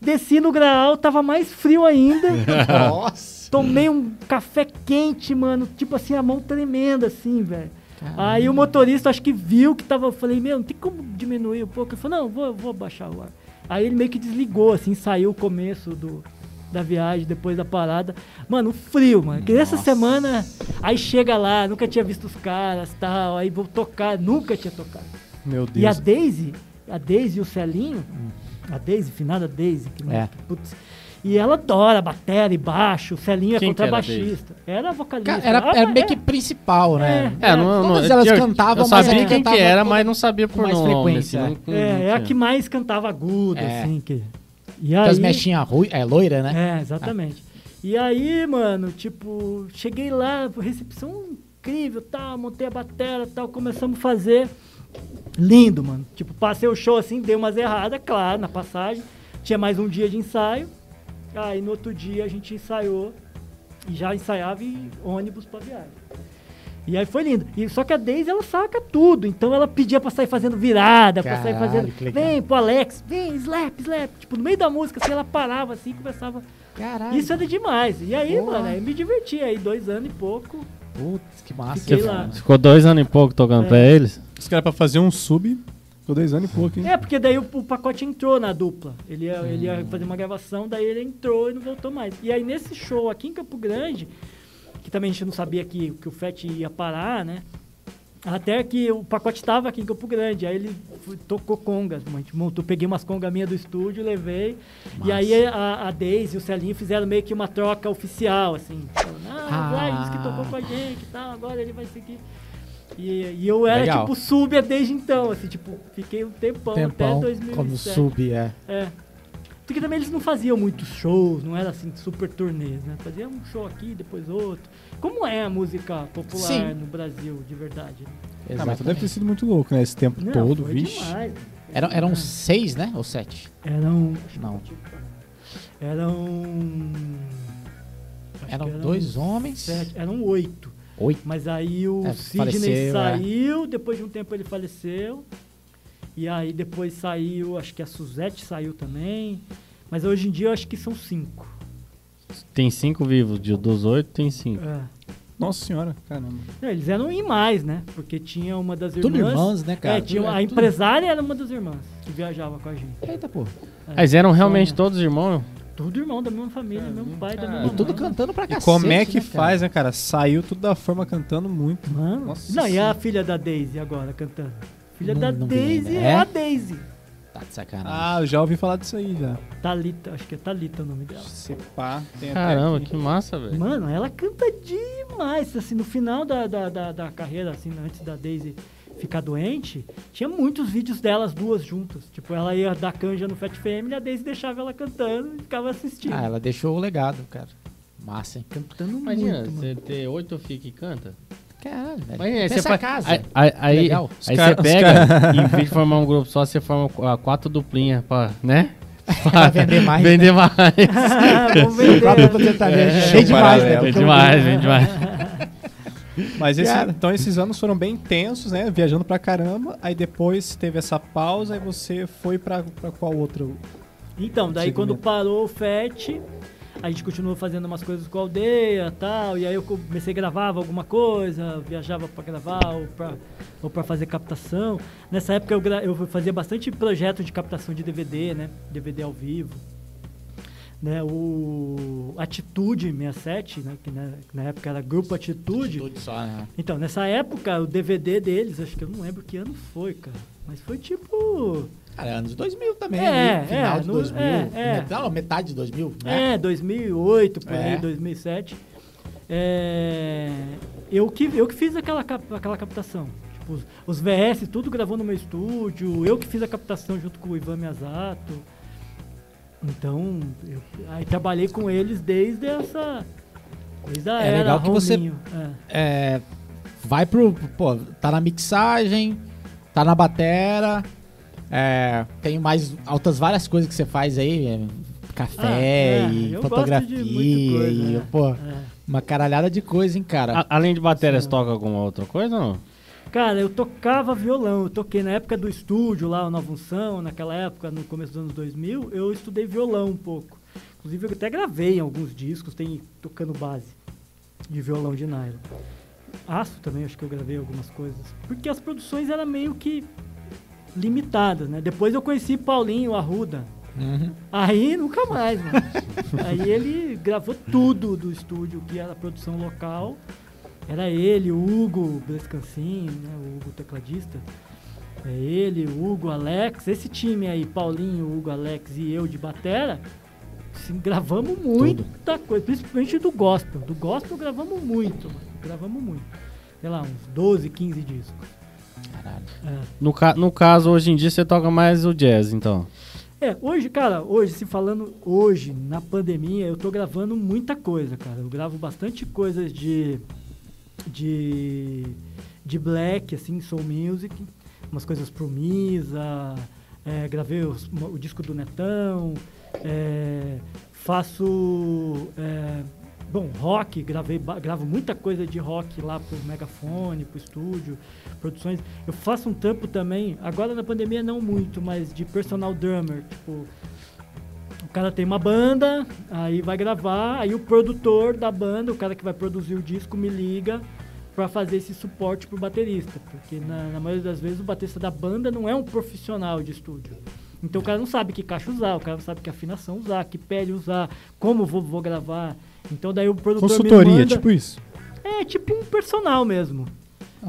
Desci no graal, tava mais frio ainda. Nossa. Tomei um café quente, mano. Tipo assim, a mão tremenda, assim, velho. Aí o motorista acho que viu que tava. Eu falei, meu, não tem como diminuir um pouco. Ele falou, não, vou, vou baixar o ar. Aí ele meio que desligou, assim, saiu o começo do, da viagem, depois da parada. Mano, frio, mano. Que essa semana, aí chega lá, nunca tinha visto os caras tal. Aí vou tocar, nunca tinha tocado. Meu E a Deus. Daisy, a Daisy e o Celinho, a Daisy, finada Daisy, que, É. putz, e ela adora bateria e baixo, o Celinho é contrabaixista. Era vocalista. Cara, era, Ah, era meio é- que principal, né? É, não, Todas não, elas eu, cantavam, eu sabia quem que era, mas não sabia por mais nome. frequência, assim, é. não- É, não é a que mais cantava agudo, É. assim. Que... E As aí, mechinhas rui, é, loira, né? É, exatamente. E aí, mano, tipo, cheguei lá, recepção incrível, tal, montei a batera, tal, começamos a fazer. Lindo, mano. Tipo, passei o show assim, dei umas erradas, claro, na passagem. Tinha mais um dia de ensaio. Aí no outro dia a gente ensaiou e já ensaiava ônibus pra viagem. E aí foi lindo. E, só que a Daisy, ela saca tudo. Então ela pedia pra sair fazendo virada, pra sair Caralho, fazendo. Vem pro Alex, vem, slap, slap. Tipo, no meio da música, assim, ela parava assim e começava. Caralho. Isso era demais. E aí, mano, aí me diverti aí, dois anos e pouco. Putz, que massa. Fiquei lá. ficou dois anos e pouco tocando É. pra eles? Os caras pra fazer um sub, ficou dois anos e pouco, hein? É, porque daí o, o pacote entrou na dupla. Ele ia, ele ia fazer uma gravação, daí ele entrou e não voltou mais. E aí nesse show aqui em Campo Grande, que também a gente não sabia que, que o FET ia parar, né? Até que o pacote estava aqui em Campo Grande, aí ele tocou congas. Montou, peguei umas congas minhas do estúdio, levei. E aí a, a Daisy e o Celinho fizeram meio que uma troca oficial, assim. Falando, ah, Ah. Vlad que tocou com a gente e tal, agora ele vai seguir. E, e eu era Legal. tipo sub desde então, assim, tipo, fiquei um tempão, Tempão até 2007. como sub, é. É. Porque também eles não faziam muitos shows, não era assim super turnês, né? Faziam um show aqui, depois outro. Como é a música popular Sim. no Brasil, de verdade? né? Ah, mas tu deve ter sido muito louco, né? Esse tempo Não, todo, foi vixe. demais. Eram, eram seis, né? Ou sete? Eram. Não. Eram. que Eram dois homens. sete, eram oito. Oito. Mas aí o É, Sidney faleceu, é. saiu, depois de um tempo ele faleceu. E aí depois saiu, acho que a Suzette saiu também. Mas hoje em dia eu acho que são cinco. Tem cinco vivos, de, dos oito tem cinco. É. Nossa senhora, caramba. Não, eles eram em mais, né? Porque tinha uma das irmãs. Tudo irmãos, né, cara? É, tinha, a é tudo- empresária era uma das irmãs que viajava com a gente. Eita, pô. Eles eram realmente todos irmãos? Tudo irmão da mesma família, mesmo pai, da mesma E tudo cantando pra E cacete, como é que né, cara? faz, né, cara? Saiu tudo da forma cantando muito. Mano. Nossa não, e a filha da Daisy agora cantando? Filha Não- da não Daisy é? É? a Daisy. Tá de sacanagem. Ah, eu já ouvi falar disso aí já. Thalita, acho que é Thalita o nome dela. Se pá, tem Caramba, que massa, velho. Mano, ela canta demais. Assim, no final da, da, da, da carreira, assim, antes da Daisy ficar doente, tinha muitos vídeos delas duas juntas. Tipo, ela ia dar canja no Fat Family e a Daisy deixava ela cantando e ficava assistindo. Ah, ela deixou o legado, cara. Massa, hein? Cantando Imagina, muito, você mano. ter oito filhos que canta. Caralho, velho. Pensa você a faz- casa. Aí, aí, aí, Legal. aí cara- você pega, em vez de formar um grupo só, você forma ah, quatro duplinhas pra, né? Pra vender mais. Vender mais. Vamos vender. Sertanejas. É, Cheio demais, né? Vende demais, vende demais. Mas esse- então esses anos foram bem intensos, né? Viajando pra caramba. Aí depois teve essa pausa e você foi pra, pra qual outro? Então, daí Segmento. quando parou o FET, a gente continuou fazendo umas coisas com a aldeia e tal, e aí eu comecei a gravar alguma coisa, viajava pra gravar ou pra, ou pra fazer captação. Nessa época eu, eu fazia bastante projeto de captação de DVD, né? DVD ao vivo. Né, o Atitude 67, né, que na, na época era Grupo Atitude, Tudo só, né? então, nessa época, o DVD deles, acho que eu não lembro que ano foi, cara. Mas foi tipo. Cara, anos 2000 também, É, ali, final é, de no- 2000. é, é. Met- Não, metade de 2000, né? É, 2008, por É. aí, 2007. É, eu, que, eu que fiz aquela, cap- aquela captação. Tipo, os, os VS, tudo gravou no meu estúdio. Eu que fiz a captação junto com o Ivan Miyazato. Então, eu, aí trabalhei com eles desde essa. Desde a É legal que você- Rominho, é. É, vai pro. Pô, tá na mixagem, tá na batera. É, tem mais altas várias coisas que você faz aí. é, café Ah, é, e eu gosto de fotografia. muita coisa, e, é. pô, É. uma caralhada de coisa, hein, cara. A- além de bateria, você toca alguma outra coisa ou não? Cara, eu tocava violão. Eu toquei na época do estúdio lá, o Nova Unção, naquela época, no começo dos anos 2000, eu estudei violão um pouco. Inclusive, eu até gravei em alguns discos, tem tocando base de violão de nylon. Aço também, acho que eu gravei algumas coisas. Porque as produções eram meio que limitadas, né? Depois eu conheci Paulinho Arruda. Uhum. Aí nunca mais, mano. Aí ele gravou tudo do estúdio, que era a produção local. Era ele, o Hugo Brescancin, né? O Hugo tecladista. É ele, o Hugo, Alex. Esse time aí, Paulinho, Hugo, Alex e eu de batera, assim, gravamos muita coisa. Principalmente do gospel. Do gospel gravamos muito, mano. Gravamos muito. Sei lá, uns 12, 15 discos. Caralho. É. No, ca- no caso, hoje em dia, você toca mais o jazz, então. É, hoje, cara, hoje, se falando hoje, na pandemia, eu tô gravando muita coisa, cara. Eu gravo bastante coisas de. de. de black, assim, soul music. Umas coisas pro Misa. é, gravei os- o disco do Netão. é, faço. é, bom, rock, gravei, gravo muita coisa de rock lá pro megafone, pro estúdio, produções. Eu faço um tampo também, agora na pandemia não muito, mas de personal drummer, tipo, o cara tem uma banda, aí vai gravar, aí o produtor da banda, o cara que vai produzir o disco, me liga pra fazer esse suporte pro baterista, porque na, na maioria das vezes o baterista da banda não é um profissional de estúdio. Então o cara não sabe que caixa usar, o cara não sabe que afinação usar, que pele usar, como vou, vou gravar. Então daí o produtor me Consultoria, manda- tipo isso. É tipo um personal mesmo.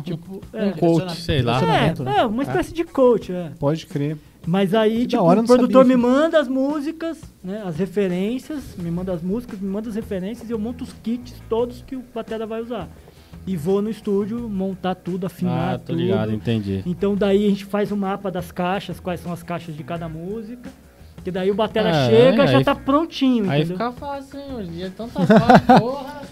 Tipo, é, Um coach, sei lá. Direcionamento, né? é, é, uma espécie de coach, é. Pode crer. Mas aí, Que tipo, hora, o produtor sabia me manda as músicas, né, as referências, me manda as músicas, me manda as referências e eu monto os kits todos que o batera vai usar. E vou no estúdio montar tudo, afinar Ah, tô tudo. ligado, entendi. Então daí a gente faz o mapa das caixas, quais são as caixas de cada música. Que daí o batera Ah, chega, é, já aí tá prontinho, Aí entendeu? fica fácil, hein? Hoje em dia é tanta fácil, porra.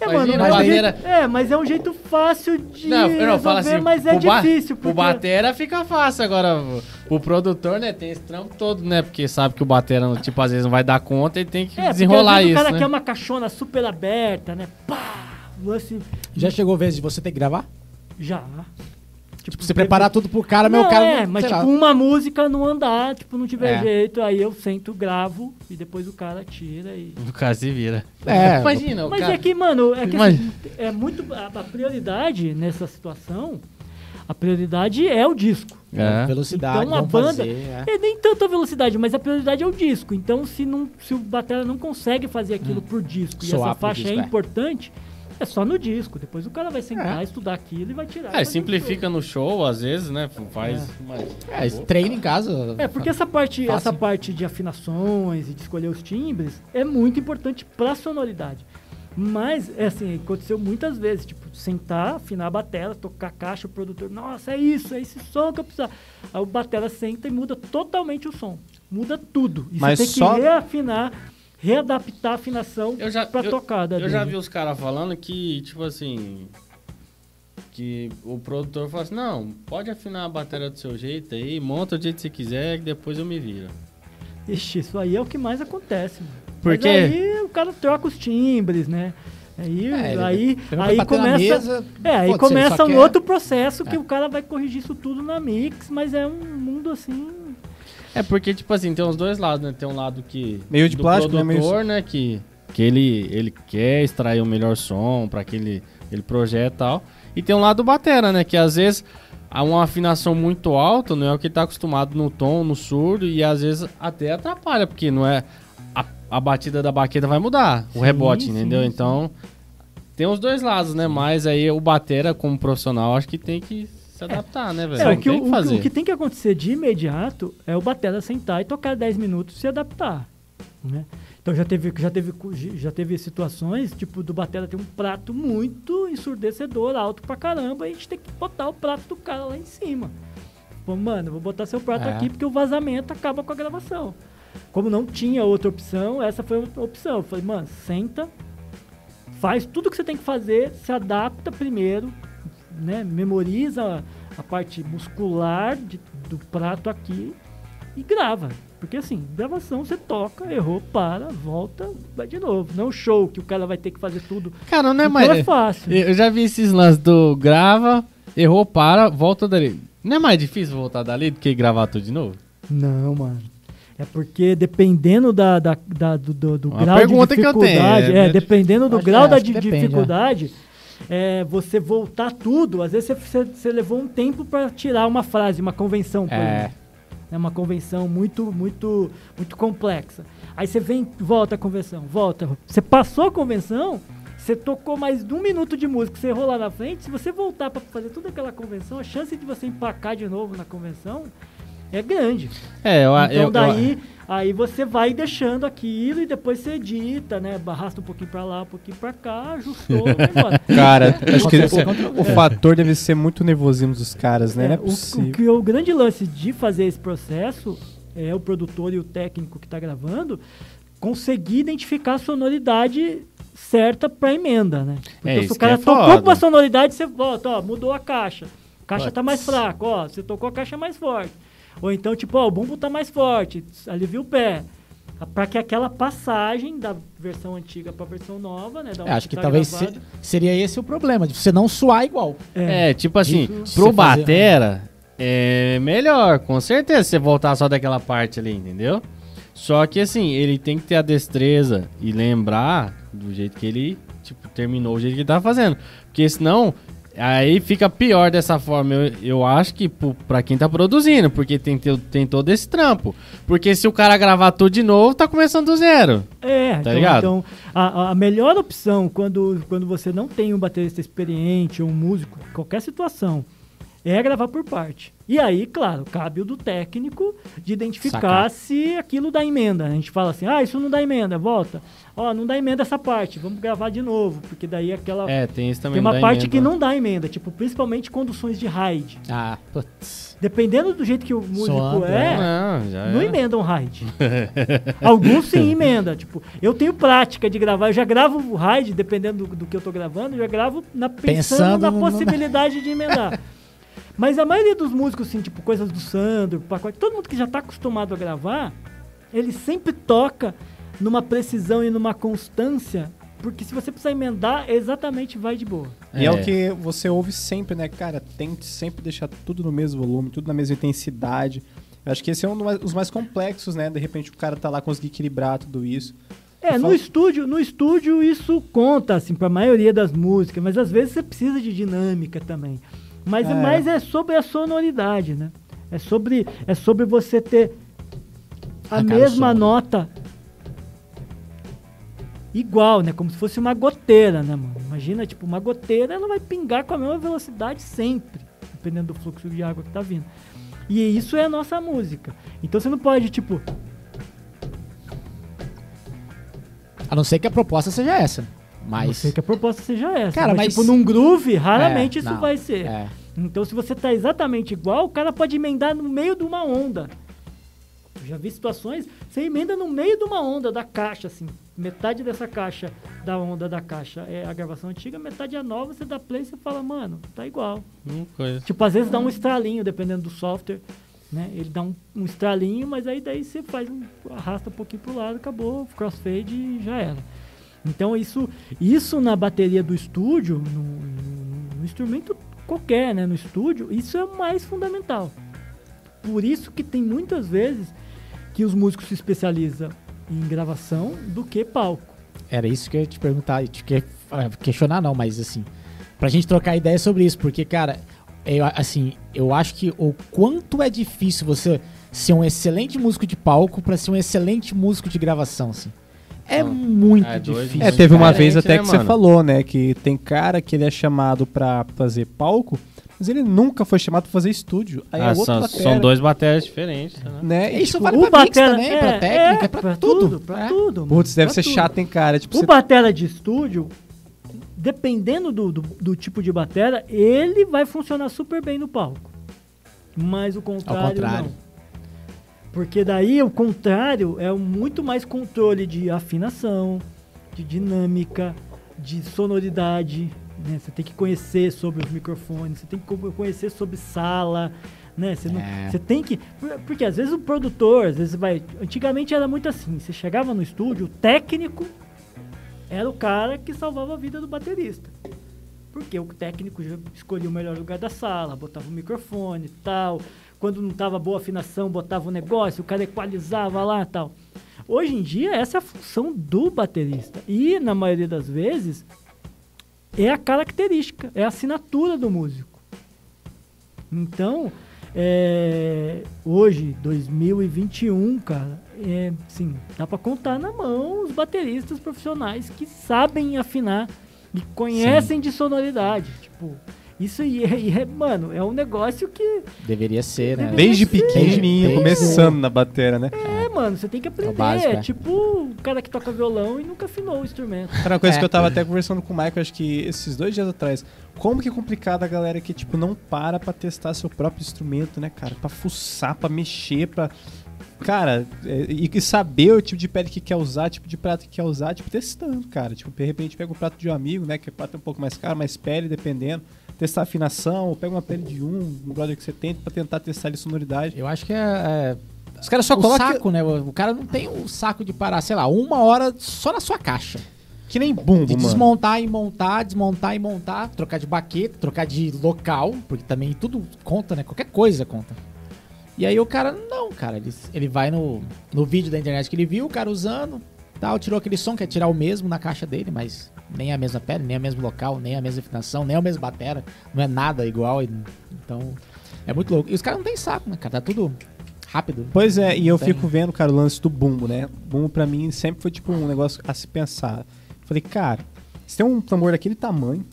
É, Imagina, mano, mas é um batera- jeito- é, mas é um jeito fácil de Não, eu não falo resolver, assim, mas é ba- difícil. Porque... batera fica fácil, agora o produtor, né, tem esse trampo todo, né, porque sabe que o batera, tipo, às vezes não vai dar conta e tem que É, desenrolar isso, o cara né. quer uma caixona super aberta, né? Pá! Lance... Já chegou a vez de você ter que gravar? Já. Tipo, você preparar tudo pro cara, meu não, cara. é, não- mas tipo, lá. uma música não andar, tipo, não tiver É. jeito, aí eu sento, gravo e depois o cara tira e... O cara se vira. É, Imagina, o Mas cara... é que, mano, é que assim, é muito... A, a prioridade nessa situação, a prioridade é o disco. É. Velocidade, Então, a banda- fazer, é. É nem tanto a velocidade, mas a prioridade é o disco. Então, se, não, se o batera não consegue fazer aquilo por disco e Soar essa por faixa disco, é é. importante, é só no disco. Depois o cara vai sentar, estudar aquilo e vai tirar. É, simplifica no show, às vezes, né? Faz. É, esse treino em casa. É, porque essa parte, Fácil. essa parte de afinações e de escolher os timbres é muito importante pra sonoridade. Mas, é assim, aconteceu muitas vezes, tipo, sentar, afinar a batera, tocar a caixa, o produtor, nossa, é isso, é esse som que eu preciso. Aí o batera senta e muda totalmente o som. Muda tudo. E Mas você tem só- que reafinar, readaptar a afinação Eu já, pra eu, tocada eu já vi os caras falando que, tipo assim. Que o produtor fala assim: não, pode afinar a bateria do seu jeito aí, monta do jeito que você quiser, que depois eu me viro. Ixi, isso aí é o que mais acontece. Mano. Porque- Mas aí o cara troca os timbres, né? Aí, É, aí, aí começa, mesa, é, aí começa um quer- outro processo que É. o cara vai corrigir isso tudo na mix, mas é um mundo assim. É porque, tipo assim, tem os dois lados, né? Tem um lado que. Meio de do plástico, né? produtor, Meio- né? Que, que ele, ele quer extrair o melhor som pra aquele, aquele projeto e tal. E tem um lado do batera, né? Que às vezes há uma afinação muito alta, não é o que ele tá acostumado no tom, no surdo, e às vezes até atrapalha, porque não é. A, a batida da baqueta vai mudar, o Sim, rebote, sim, entendeu? sim. Então. Tem os dois lados, né? Mas aí o batera, como profissional, acho que tem que se adaptar, né, velho? É, o que, tem o, que fazer. o que tem que acontecer de imediato é o batera sentar e tocar 10 minutos e se adaptar. Né? Então já teve, já, teve, já teve situações, tipo, do batera ter um prato muito ensurdecedor, alto pra caramba, e a gente tem que botar o prato do cara lá em cima. Pô, mano, vou botar seu prato É. aqui porque o vazamento acaba com a gravação. Como não tinha outra opção, essa foi a opção. Eu falei, mano, senta, faz tudo que você tem que fazer, se adapta primeiro, né? Memoriza a, parte muscular de- do prato aqui e grava. Porque assim, gravação você toca, errou, para, volta, vai de novo. Não show que o cara vai ter que fazer tudo. Cara, não é Então mais. é fácil. Eu já vi esses lances do grava, errou, para, volta dali. Não é mais difícil voltar dali do que gravar tudo de novo? Não, mano. É porque dependendo da, da- da- do, do- grau de pergunta que eu tenho, dificuldade, é, é, dependendo do grau é, da depende, dificuldade, é, você voltar tudo, às vezes você, você- levou um tempo para tirar uma frase, uma convenção, por É. exemplo. É uma convenção muito, muito, muito complexa. Aí você vem, volta a convenção, volta. Você passou a convenção, você tocou mais um minuto de música, você errou lá na frente. Se você voltar para fazer toda aquela convenção, a chance de você empacar de novo na convenção é grande. É, eu, Então eu, daí, aí você vai deixando aquilo e depois você edita, né? Arrasta um pouquinho pra lá, um pouquinho pra cá, ajustou. Cara, acho que o, fator deve ser muito nervosismo dos caras, né? É, Não é o- o, possível. que o grande lance de fazer esse processo é o produtor e o técnico que está gravando conseguir identificar a sonoridade certa para emenda, né? Porque É, se o cara que é tocou com uma sonoridade, você volta, ó, mudou a caixa. A caixa tá mais fraca, ó, você tocou a caixa mais forte. Ou então, tipo, ó, o bumbo tá mais forte, alivia o pé. Para que aquela passagem da versão antiga para a versão nova, né? Da É, acho que tá talvez se- seria esse o problema, de você não suar igual. é, É, tipo assim, Isso. pro Você fazer- Batera é melhor, com certeza, você voltar só daquela parte ali, entendeu? Só que assim, ele tem que ter a destreza e lembrar do jeito que ele, tipo, terminou o jeito que ele tava fazendo. Porque senão, aí fica pior dessa forma. Eu, eu acho que pra quem tá produzindo, porque tem, te- tem todo esse trampo. Porque se o cara gravar tudo de novo, tá começando do zero. É, Tá então, ligado? então, a, a melhor opção quando, quando você não tem um baterista experiente ou um músico, qualquer situação, é gravar por parte. E aí, claro, cabe o do técnico de identificar Sacar. se aquilo dá emenda. A gente fala assim, ah, isso não dá emenda, volta. Ó, não dá emenda essa parte, vamos gravar de novo, porque daí aquela... É, tem isso também. tem uma parte emenda. que não dá emenda, tipo, principalmente conduções de ride. Ah, putz. Dependendo do jeito que o músico Soando, é, Não, já não é. emendam raid. Alguns sim emenda. Tipo, eu tenho prática de gravar, eu já gravo o raid, dependendo do, do que eu tô gravando, eu já gravo na, pensando, Pensando na no- possibilidade de emendar. Mas a maioria dos músicos, assim, tipo, coisas do Sandro, pacote, todo mundo que já tá acostumado a gravar, ele sempre toca numa precisão e numa constância, porque se você precisar emendar, exatamente vai de boa. E é. o É. que você ouve sempre, né, cara? Tente sempre deixar tudo no mesmo volume, tudo na mesma intensidade. Eu acho que esse é um dos mais complexos, né? De repente o cara tá lá conseguir equilibrar tudo isso. É, no estúdio, no estúdio isso conta, assim, pra maioria das músicas, mas às vezes você precisa de dinâmica também. Mas é, É. mais é sobre a sonoridade, né? É sobre, é sobre você ter a cara, mesma som. nota igual, né? Como se fosse uma goteira, né, mano? Imagina, tipo, uma goteira, ela vai pingar com a mesma velocidade sempre, dependendo do fluxo de água que tá vindo. E isso é a nossa música. Então você não pode, tipo, A não ser que a proposta seja essa. A não Mas. ser que a proposta seja essa. Cara, mas- tipo, num groove, raramente É, isso não, vai ser. É. Então, se você tá exatamente igual, o cara pode emendar no meio de uma onda. Eu já vi situações, você emenda no meio de uma onda da caixa, assim. Metade dessa caixa, da onda da caixa é a gravação antiga, metade é nova, você dá play e você fala, mano, tá igual. Coisa. Tipo, às vezes dá um estralinho, dependendo do software, né? Ele dá um, um estralinho, mas aí daí você faz um, arrasta um pouquinho pro lado, acabou, crossfade e já era. Então isso, isso na bateria do estúdio, no, no- no instrumento qualquer, né? No estúdio, isso é mais fundamental. Por isso que tem muitas vezes que os músicos se especializam em gravação do que palco. Era isso que eu ia te perguntar, te que- ah, questionar não, mas assim, pra gente trocar ideia sobre isso, porque, cara, eu, assim, eu acho que o quanto é difícil você ser um excelente músico de palco pra ser um excelente músico de gravação, assim. É Não. muito É doido, difícil. É, Muito teve uma diferente, vez até né, que você mano? falou, né? Que tem cara que ele é chamado pra fazer palco, mas ele nunca foi chamado pra fazer estúdio. Aí é Ah, outro são, batera, são dois batérias diferentes, né? Né? E, Isso tipo, vale o pra mix batera- também, pra é, técnica, é, pra, tudo. pra É. tudo. mano, Putz, deve pra ser tudo. chato, hein, cara? Tipo, O você... batera de estúdio, dependendo do, do, do tipo de batera, ele vai funcionar super bem no palco. Mas o contrário, contrário. não. Porque daí o contrário é muito mais controle de afinação, de dinâmica, de sonoridade. Né? Você tem que conhecer sobre os microfones, você tem que co- conhecer sobre sala. Né? Você, não- É. você tem que. por- Porque às vezes o produtor, às vezes vai. Antigamente era muito assim: você chegava no estúdio, o técnico era o cara que salvava a vida do baterista. Porque o técnico já escolhia o melhor lugar da sala, botava o microfone e tal. Quando não tava boa afinação, botava o negócio, o cara equalizava lá e tal. Hoje em dia, essa é a função do baterista. E, na maioria das vezes, é a característica, é a assinatura do músico. Então, é, hoje, 2021, cara, é, sim, dá pra contar na mão os bateristas profissionais que sabem afinar e conhecem de sonoridade. Tipo, isso aí é, e é- mano, é um negócio que Deveria ser, né? Deveria Desde ser. pequenininho, Desde- começando na batera, né? é, mano, você tem que aprender. básico, É é. tipo o cara que toca violão e nunca afinou o instrumento. Era uma coisa É. que eu tava até conversando com o Michael, acho que esses dois dias atrás. Como que é complicado a galera que, tipo, não para pra testar seu próprio instrumento, né, cara? Pra fuçar, pra mexer, pra. Cara, é, e, saber o tipo de pele que quer usar, tipo de prato que quer usar, tipo, testando, cara. Tipo, de repente pega o prato de um amigo, né? Que é prato um pouco mais caro, mais pele, dependendo. Testar a afinação, ou pega uma pele de um, um brother que você tem, pra tentar testar ali sonoridade. Eu acho que é, é Os caras só o colocam. saco, né? O o cara não tem o saco de parar, sei lá, uma hora só na sua caixa. Que nem bumbo, De mano. desmontar e montar, desmontar e montar, trocar de baqueta, trocar de local, porque também tudo conta, né? Qualquer coisa conta. E aí o cara, não, cara, ele, ele vai no, no vídeo da internet que ele viu, o cara usando, tal, tirou aquele som, quer tirar o mesmo na caixa dele, mas nem a mesma pele, nem o mesmo local, nem a mesma afinação, nem a mesma batera, não é nada igual, então é muito louco. E os caras não tem saco, né, cara? Tá tudo rápido. Pois é, e eu Tem. fico vendo, cara, o lance do bumbo, né? Bumbo pra mim sempre foi tipo um negócio a se pensar. Falei, cara, você tem um tambor daquele tamanho,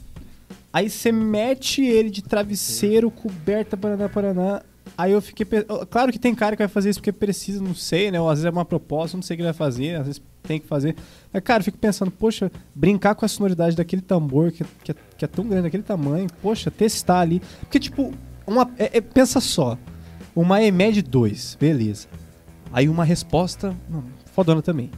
aí você mete ele de travesseiro, coberta, paraná, paraná. Aí eu fiquei. Claro que tem cara que vai fazer isso porque precisa, não sei, né? Ou às vezes é uma proposta, não sei o que ele vai fazer, às vezes tem que fazer. Mas, cara, eu fico pensando, poxa, brincar com a sonoridade daquele tambor que, que, é, que é tão grande, daquele tamanho, poxa, testar ali. Porque, tipo, uma, é- é- pensa só, uma EMED 2, beleza. Aí uma resposta, não, fodona também.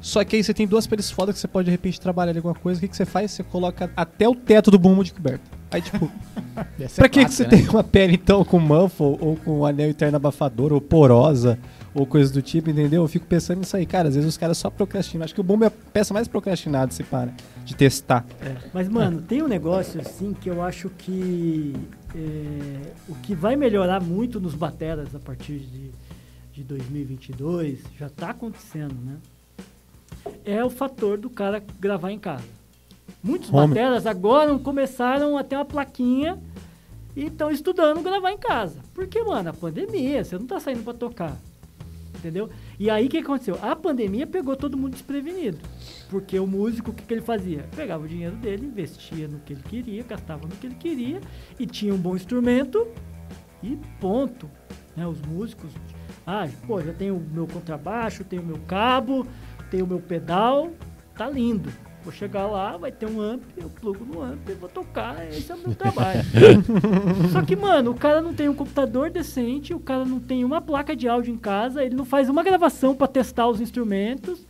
Só que aí você tem duas peles fodas que você pode de repente trabalhar alguma coisa. O que, que você faz? Você coloca até o teto do bumbo de coberta. Aí, tipo, Essa é pra que, que você né? tem uma pele então com muffle ou com anel interno abafador ou porosa ou coisa do tipo, entendeu? Eu fico pensando nisso aí, cara. Às vezes os caras só procrastinam. Acho que o bumbo é a peça mais procrastinada, se para, de testar. Mas, mano, tem um negócio assim que eu acho que é, o que vai melhorar muito nos bateras a partir de, de 2022 já tá acontecendo, né? É o fator do cara gravar em casa. Muitos Home. bateras agora começaram a ter uma plaquinha e estão estudando gravar em casa. Porque, mano, a pandemia, você não tá saindo pra tocar. Entendeu? E aí o que aconteceu? A pandemia pegou todo mundo desprevenido. Porque o músico, o que, que ele fazia? Pegava o dinheiro dele, investia no que ele queria, gastava no que ele queria e tinha um bom instrumento e ponto. Né? Os músicos, ah, pô, já tenho o meu contrabaixo, tenho o meu cabo, tenho o meu pedal, tá lindo. Vou chegar lá, vai ter um amp, eu plugo no amp e vou tocar, esse é o meu trabalho. Só que, mano, o cara não tem um computador decente, o cara não tem uma placa de áudio em casa, ele não faz uma gravação para testar os instrumentos.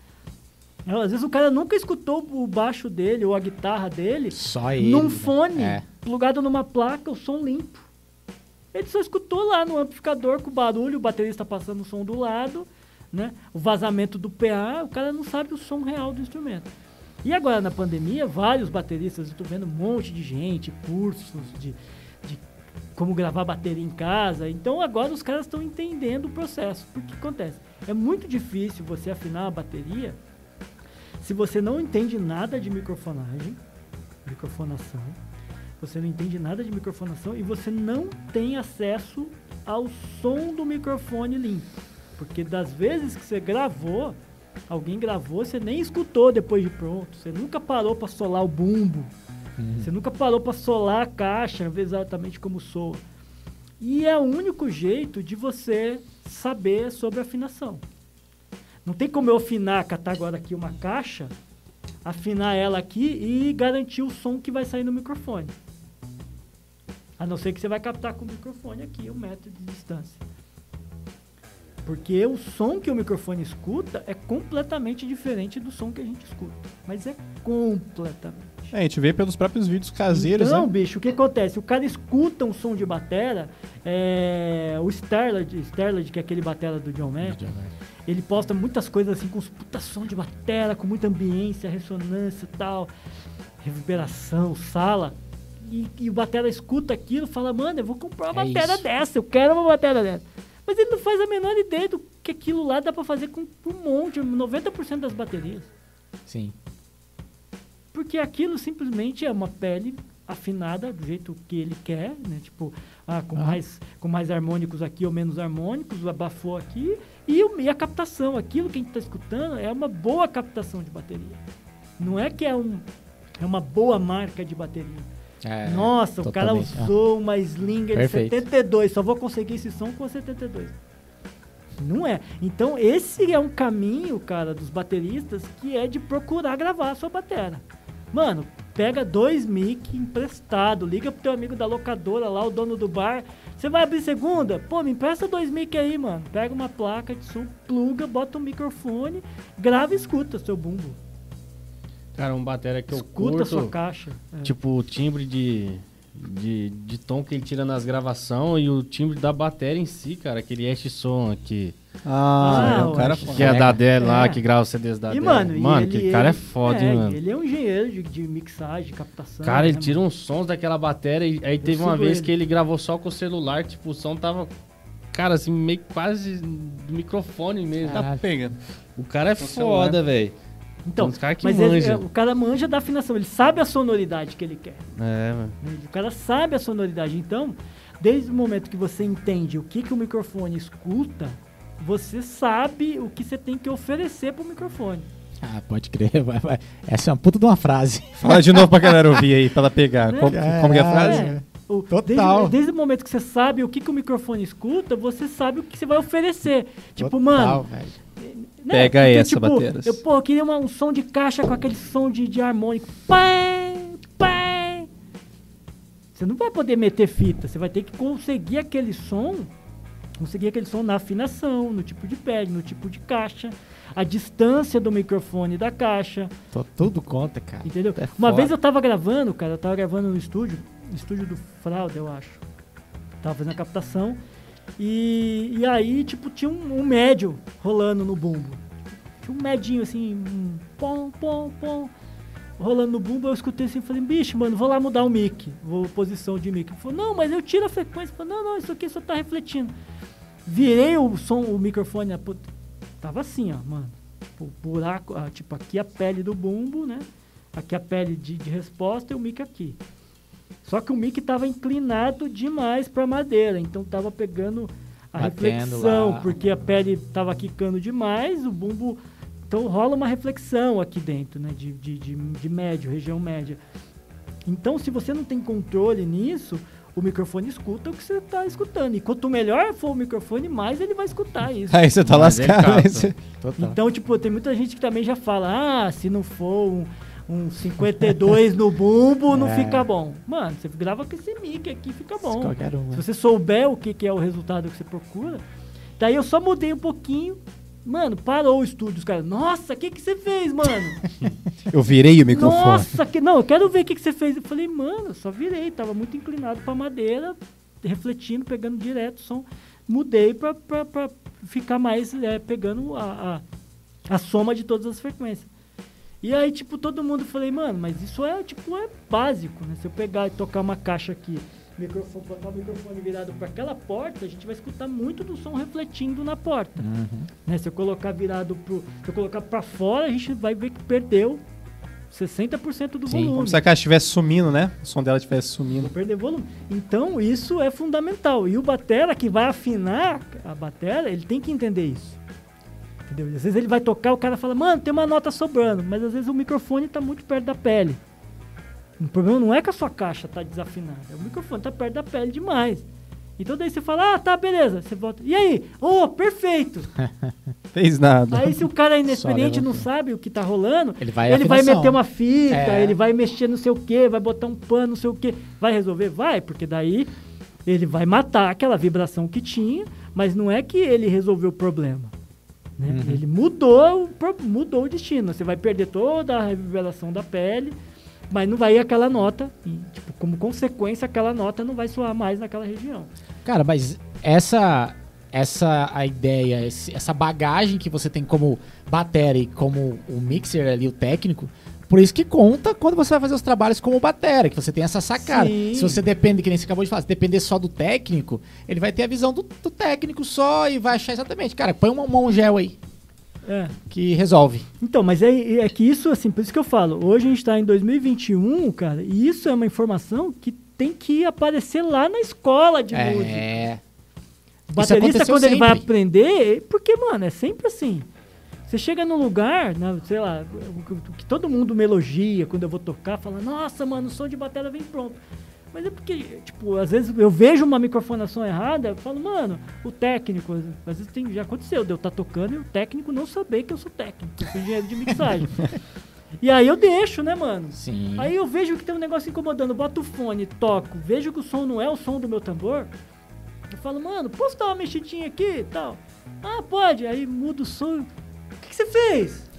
Às vezes o cara nunca escutou o baixo dele ou a guitarra dele Só ele. num né? fone, É. plugado numa placa, o som limpo. Ele só escutou lá no amplificador com o barulho, o baterista passando o som do lado, né? O vazamento do PA, o cara não sabe o som real do instrumento. E agora na pandemia, vários bateristas, eu tô vendo um monte de gente, cursos de, de como gravar bateria em casa. Então agora os caras estão entendendo o processo. O que acontece? É muito difícil você afinar a bateria se você não entende nada de microfonagem, microfonação, você não entende nada de microfonação e você não tem acesso ao som do microfone limpo. Porque das vezes que você gravou, alguém gravou, você nem escutou depois de pronto. Você nunca parou para solar o bumbo. Você nunca parou para solar a caixa, ver exatamente como soa. E é o único jeito de você saber sobre afinação. Não tem como eu afinar, catar agora aqui uma caixa, afinar ela aqui e garantir o som que vai sair no microfone. A não ser que você vai captar com o microfone aqui, um metro de distância. Porque o som que o microfone escuta é completamente diferente do som que a gente escuta. Mas é completamente. É, a gente vê pelos próprios vídeos caseiros, Então, né? bicho, o que acontece? O cara escuta um som de batera, é, o Sterled, que é aquele batera do John Mayer, ele posta muitas coisas assim com os puta som de batera, com muita ambiência, ressonância e tal, reverberação, sala. E, e o batera escuta aquilo e fala, mano, eu vou comprar uma É batera isso. dessa, eu quero uma batera dessa. Mas ele não faz a menor ideia do que aquilo lá dá pra fazer com um monte, 90% das baterias. Sim. Porque aquilo simplesmente é uma pele afinada do jeito que ele quer, né? Tipo, ah, com, Ah. mais, com mais harmônicos aqui ou menos harmônicos, abafou aqui. E, e a captação, aquilo que a gente está escutando é uma boa captação de bateria. Não é que é, um, é uma boa marca de bateria. É, Nossa, o cara totalmente. Usou uma Slinger Perfeito. de 72, só vou conseguir esse som com a 72. Não é. Então, esse é um caminho, cara, dos bateristas que é de procurar gravar a sua batera. Mano, pega dois mic emprestado, liga pro teu amigo da locadora lá, o dono do bar. Você vai abrir segunda? Pô, me empresta dois mic aí, mano. Pega uma placa de som, pluga, bota um microfone, grava e escuta seu bumbo. Cara, um batera que eu escuta curto, sua caixa. É. tipo o timbre de, de, de tom que ele tira nas gravações e o timbre da bateria em si, cara, aquele Ash Som aqui, Ah, Ah, é um cara eu que é da Dell lá, É. que grava os CDs da E, Dell. mano, e mano ele- aquele cara é ele- foda, é, hein, mano. Ele é um engenheiro de, de mixagem, de captação. Cara, ele né, tira mano? uns sons daquela bateria e aí teve uma vez ele. que ele gravou só com o celular, tipo, o som tava, cara, assim, meio quase do microfone mesmo. Tá pega. O cara é o foda, velho. Então, uns cara que mas ele- manja. é, o cara manja da afinação, ele sabe a sonoridade que ele quer. É, mano. O cara sabe a sonoridade. Então, desde o momento que você entende o que, que o microfone escuta, você sabe o que você tem que oferecer pro microfone. Ah, pode crer. Vai, vai. Essa é uma puta de uma frase. Fala de novo pra galera ouvir aí, pra ela pegar. Né? Como, como que é a Caralho. frase? É, o- Total. Desde, desde o momento que você sabe o que, que o microfone escuta, você sabe o que você vai oferecer. Tipo, Total, mano, velho. Né? Pega Porque, essa, tipo, Bateiras. Eu, pô, eu queria uma- um som de caixa com aquele som de, de harmônico. Pé, pé. Você não vai poder meter fita, você vai ter que conseguir aquele som, conseguir aquele som na afinação, no tipo de pele, no tipo de caixa, a distância do microfone da caixa, Tô- Tudo conta, cara. entendeu? É Uma foda. vez eu tava gravando, cara, eu tava gravando no estúdio, no estúdio do Frauda, eu acho. Tava fazendo a captação. E, e aí, tipo, tinha um, um médio rolando no bumbo. Tinha um medinho assim, um pom, pom, pom. Rolando no bumbo, eu escutei assim falei, bicho, mano, vou lá mudar o mic, vou posição de mic. Ele falou, não, mas eu tiro a frequência. Falei, não, não, isso aqui só tá refletindo. Virei o som, o microfone, put- tava assim, ó, mano. Tipo, buraco, tipo, aqui a pele do bumbo, né? Aqui a pele de, de resposta e o mic aqui. Só que o mic tava inclinado demais pra madeira, então tava pegando a Batendo reflexão, lá. porque a pele tava quicando demais, o bumbo. Então rola uma reflexão aqui dentro, né? De, de, de, de médio, região média. Então, se você não tem controle nisso, o microfone escuta o que você está escutando. E quanto melhor for o microfone, mais ele vai escutar isso. Aí você tá ele lascado. você-. Então, tipo, tem muita gente que também já fala, ah, se não for um, um 52 no bumbo, não É. fica bom. Mano, você grava com esse mic aqui, fica bom. Qualquer um. Se né? você souber o que, que é o resultado que você procura, daí eu só mudei um pouquinho. Mano, parou o estúdio. Os caras, nossa, o que, que você fez, mano? Eu virei o microfone. Nossa, que, não, eu quero ver o que, que você fez. Eu falei, mano, só virei, tava muito inclinado pra madeira, refletindo, pegando direto o som. Mudei pra, pra, pra ficar mais é, pegando a, a, a soma de todas as frequências. E aí, tipo, todo mundo falei, mano, mas isso é, tipo, é básico, né? Se eu pegar e tocar uma caixa aqui, microfone, botar o microfone virado para aquela porta, a gente vai escutar muito do som refletindo na porta. Uhum. Né? Se eu colocar virado pro. Se eu colocar para fora, a gente vai ver que perdeu 60% do Sim, volume. Como se a caixa estivesse sumindo, né? O som dela estivesse Vou sumindo. perder volume. Então, isso é fundamental. E o batera que vai afinar a batera, ele tem que entender isso. Entendeu? Às vezes ele vai tocar, o cara fala, mano, tem uma nota sobrando. Mas às vezes o microfone tá muito perto da pele. O problema não é que a sua caixa tá desafinada. É o microfone tá perto da pele demais. Então daí você fala, ah, tá, beleza. Você volta. E aí? Oh, perfeito! Fez nada. Aí se o cara é inexperiente não sabe o que tá rolando, Ele vai ele vai meter uma fita, É. ele vai mexer não sei o que, vai botar um pano, não sei o que. Vai resolver? Vai, porque daí ele vai matar aquela vibração que tinha, mas não é que ele resolveu o problema. Né? Uhum. Ele mudou mudou o destino. Você vai perder toda a reverberação da pele, mas não vai ir aquela nota. E, tipo, como consequência, aquela nota não vai soar mais naquela região. Cara, mas essa essa a ideia, essa bagagem que você tem como bateria e como o mixer ali, o técnico, por isso que conta quando você vai fazer os trabalhos como bateria, que você tem essa sacada. Sim. Se você depende, que nem você acabou de falar, se depender só do técnico, ele vai ter a visão do, do técnico só e vai achar exatamente. Cara, põe um, um gel aí, É. que resolve. Então, mas é, é que isso, assim, por isso que eu falo, hoje a gente está em 2021, cara, e isso é uma informação que tem que aparecer lá na escola de música. É. O baterista, quando ele vai sempre. aprender, porque, mano, é sempre assim. Você chega num lugar, né, sei lá, que todo mundo me elogia quando eu vou tocar, fala, nossa, mano, o som de bateria vem pronto. Mas é porque, tipo, às vezes eu vejo uma microfonação errada, eu falo, mano, o técnico, às vezes tem, já aconteceu, de eu estar tocando e o técnico não saber que eu sou técnico, eu sou engenheiro de mixagem. e aí eu deixo, né, mano? Sim. Aí eu vejo que tem um negócio incomodando, boto o fone, toco, vejo que o som não é o som do meu tambor. Eu falo, mano, posso dar uma mexidinha aqui e tal? Ah, pode. Aí muda o som. Você fez?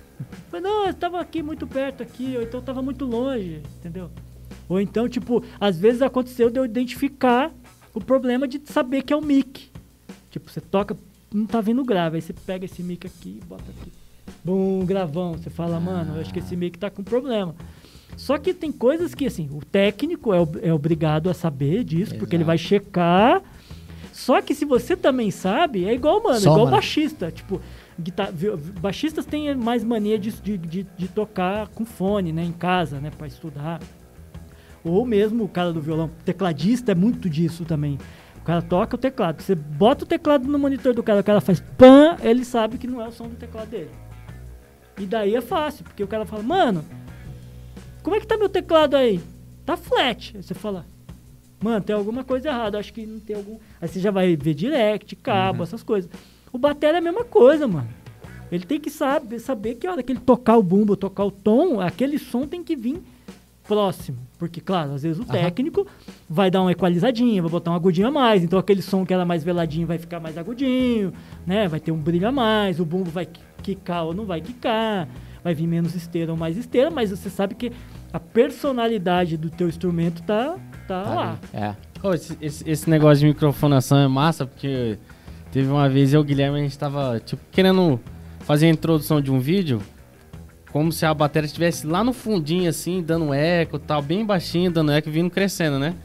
Falei, não, eu tava aqui muito perto aqui, ou então eu tava muito longe, entendeu? Ou então, tipo, às vezes aconteceu de eu identificar o problema de saber que é o mic. Tipo, você toca, não tá vindo grave, aí você pega esse mic aqui e bota aqui. Bum, gravão. Você fala, mano, eu acho que esse mic tá com problema. Só que tem coisas que, assim, o técnico é, ob- é obrigado a saber disso, porque ele Exato. vai checar. Só que se você também sabe, é igual, mano, Soma, igual né? baixista. Tipo, guitar- baixistas têm mais mania de, de, de, tocar com fone, né, em casa, né, pra estudar. Ou mesmo o cara do violão, tecladista é muito disso também. O cara toca o teclado. Você bota o teclado no monitor do cara, o cara faz pan, ele sabe que não é o som do teclado dele. E daí é fácil, porque o cara fala, mano, como é que tá meu teclado aí? Tá flat. Aí você fala, mano, tem alguma coisa errada, acho que não tem algum. Aí você já vai ver direct, cabo, essas coisas. O batera é a mesma coisa, mano. Ele tem que saber, saber que a hora que ele tocar o bumbo, tocar o tom, aquele som tem que vir próximo. Porque, claro, às vezes o Aham. técnico vai dar uma equalizadinha, vai botar um agudinho a mais. Então aquele som que era mais veladinho vai ficar mais agudinho, né? Vai ter um brilho a mais, o bumbo vai qui- quicar ou não vai quicar, vai vir menos esteira ou mais esteira, mas você sabe que a personalidade do teu instrumento tá, tá, Tá lá. É. Ô, esse, esse- esse negócio de microfonação é massa, porque teve uma vez eu e o Guilherme, a gente tava, tipo, querendo fazer a introdução de um vídeo, como se a bateria estivesse lá no fundinho, assim, dando eco tal, bem baixinho, dando eco e vindo crescendo, né?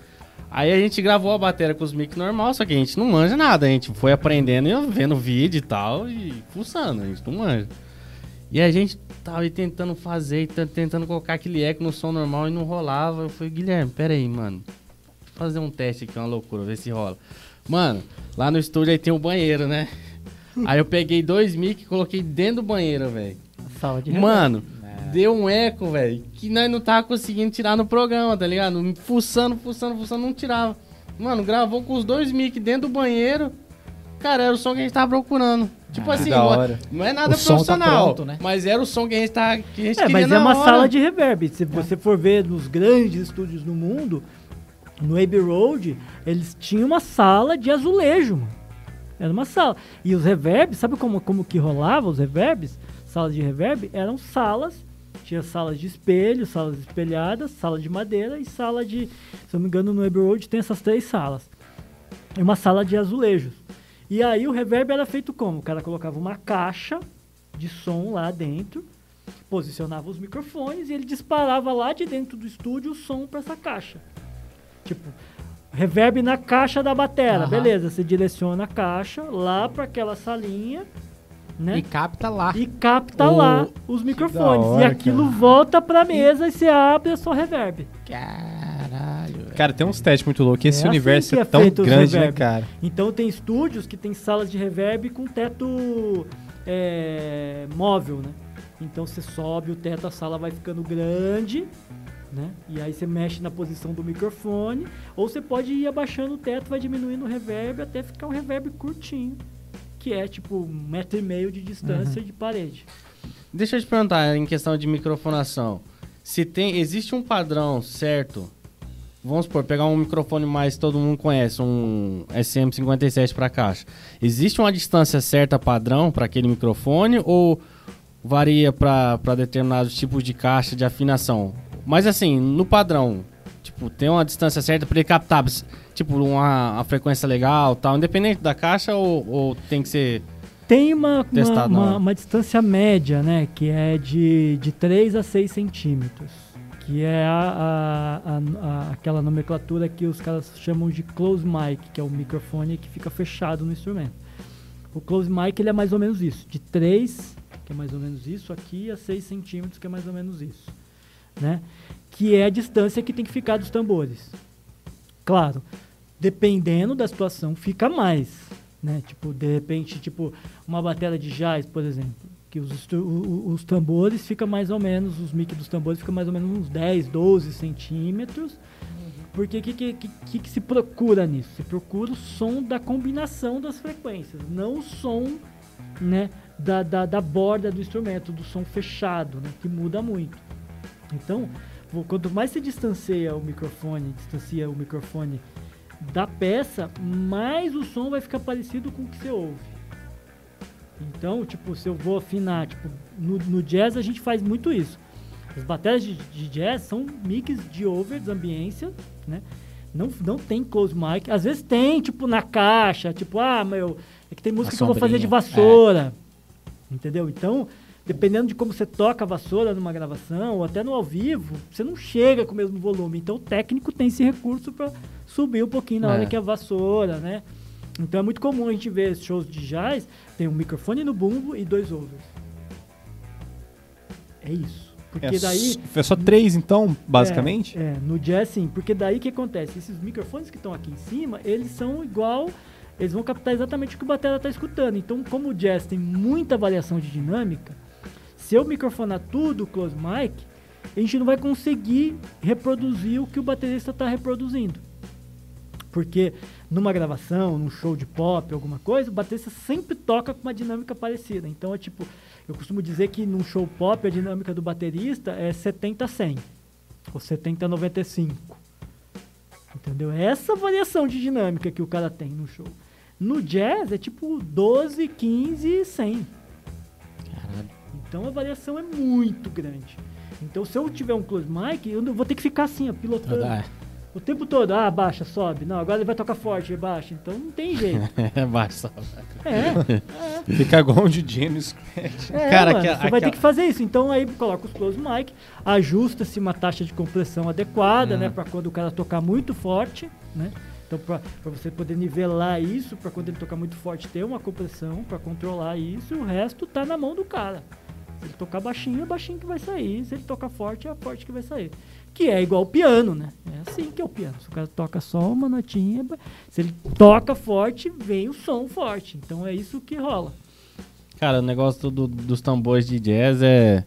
Aí a gente gravou a bateria com os mic normal, só que a gente não manja nada, a gente foi aprendendo e vendo vídeo e tal, e fuçando, a gente não manja. E a gente tava aí tentando fazer, tan- tentando colocar aquele eco no som normal e não rolava. Eu falei, Guilherme, pera aí, mano fazer um teste aqui, uma loucura, ver se rola. Mano, lá no estúdio aí tem um banheiro, né? Aí eu peguei dois mic e coloquei dentro do banheiro, velho. Sala de reverb. Mano, deu um eco, velho, que nós não tava conseguindo tirar no programa, tá ligado? Fuçando, fuçando, fuçando, não tirava. Mano, gravou com os dois mic dentro do banheiro. Cara, era o som que a gente tava procurando. Tipo que assim, da não é- hora. não é nada O tá profissional, pronto, né? mas era o som que a gente, tava, que a gente É, queria mas na é uma hora. sala de reverb. Se você for ver nos grandes estúdios no mundo, no Abbey Road, eles tinham uma sala de azulejo, mano. Era uma sala. E os reverbs, sabe como, como que rolava os reverbs? Salas de reverb eram salas, tinha salas de espelho, salas espelhadas, sala de madeira e sala de, se eu não me engano, no Abbey Road tem essas três salas. E uma sala de azulejos. E aí o reverb era feito como? O cara colocava uma caixa de som lá dentro, posicionava os microfones e ele disparava lá de dentro do estúdio o som para essa caixa. Tipo, reverb na caixa da batera, Aham. beleza? Você direciona a caixa lá para aquela salinha, né? E capta lá. E capta Oh, lá os microfones. hora, e aquilo cara. volta pra mesa e você abre a sua reverb. Caralho. velho. Cara, tem uns testes muito loucos. Esse É assim universo que é, é tão grande, né, cara? Então tem estúdios que tem salas de reverb com teto é, móvel, né? Então você sobe o teto, a sala vai ficando grande, né? E aí você mexe na posição do microfone, ou você pode ir abaixando o teto, vai diminuindo o reverb até ficar um reverb curtinho, que é tipo um metro e meio de distância de parede. Deixa eu te perguntar, em questão de microfonação. Se tem, existe um padrão certo? Vamos supor, pegar um microfone mais que todo mundo conhece, um SM57 para caixa. Existe uma distância certa padrão para aquele microfone ou varia para determinados tipos de caixa de afinação? Mas assim, no padrão, tipo, tem uma distância certa para ele captar, tipo, uma, uma frequência legal, tal, independente da caixa ou, ou tem que ser Tem uma, uma, Testado uma, hora. uma distância média, né? Que é de, de 3 a 6 centímetros. Que é a, a- a- a- aquela nomenclatura que os caras chamam de close mic, que é o microfone que fica fechado no instrumento. O close mic ele é mais ou menos isso, de 3, que é mais ou menos isso, aqui a 6 centímetros, que é mais ou menos isso. Né? Que é a distância que tem que ficar dos tambores. Claro, dependendo da situação, fica mais. Né? Tipo, de repente, tipo, uma bateria de jazz, por exemplo, que os, estru- o- o- os tambores fica mais ou menos, os mic dos tambores fica mais ou menos uns 10, 12 centímetros. Porque o que, que, que, que se procura nisso? Se procura o som da combinação das frequências, não o som né, da, da, da borda do instrumento, do som fechado, né, que muda muito. Então, quanto mais se distancia o microfone, distancia o microfone da peça, mais o som vai ficar parecido com o que você ouve. Então, tipo, se eu vou afinar, tipo, no, no jazz a gente faz muito isso. As baterias de, de jazz são mix de over, de ambiência, né? Não, não tem close mic. Às vezes tem, tipo, na caixa, tipo, ah, meu, é que tem música que eu vou fazer de vassoura. Entendeu? Então, dependendo de como você toca a vassoura numa gravação ou até no ao vivo, você não chega com o mesmo volume. Então, o técnico tem esse recurso para subir um pouquinho na É. hora que a vassoura, né? Então, é muito comum a gente ver shows de jazz, tem um microfone no bumbo e dois overs. É isso. Porque É, daí é só três, então, basicamente? é, é, no jazz sim, porque daí o que acontece? Esses microfones que estão aqui em cima, eles são igual, eles vão captar exatamente o que o batera está escutando. Então, como o jazz tem muita variação de dinâmica, se eu microfonar tudo close mic, a gente não vai conseguir reproduzir o que o baterista está reproduzindo. Porque numa gravação, num show de pop, alguma coisa, o baterista sempre toca com uma dinâmica parecida. Então é tipo, eu costumo dizer que num show pop a dinâmica do baterista é 70-100 ou 70-95. Entendeu? É essa variação de dinâmica que o cara tem no show. No jazz é tipo 12, 15 100. Então a variação é muito grande. Então se eu tiver um close mic, eu não- vou ter que ficar assim, ó, pilotando. Ah, O tempo todo, ah, baixa, sobe. Não, agora ele vai tocar forte, baixa. Então não tem jeito. é basta. É, Fica igual um DJ no Scratch. é Cara, mano, aquela- você vai aquela- ter que fazer isso. Então aí coloca os close mic, ajusta-se uma taxa de compressão adequada, Uhum. né? Pra quando o cara tocar muito forte, né? Então pra, pra você poder nivelar isso, pra quando ele tocar muito forte ter uma compressão pra controlar isso, e o resto tá na mão do cara. Se ele tocar baixinho, é baixinho que vai sair. Se ele tocar forte, é forte que vai sair. que é igual o piano, né? É assim que é o piano. Se o cara toca só uma notinha, se ele toca forte, vem o som forte. Então é isso que rola. Cara, o negócio do- dos tambores de jazz é.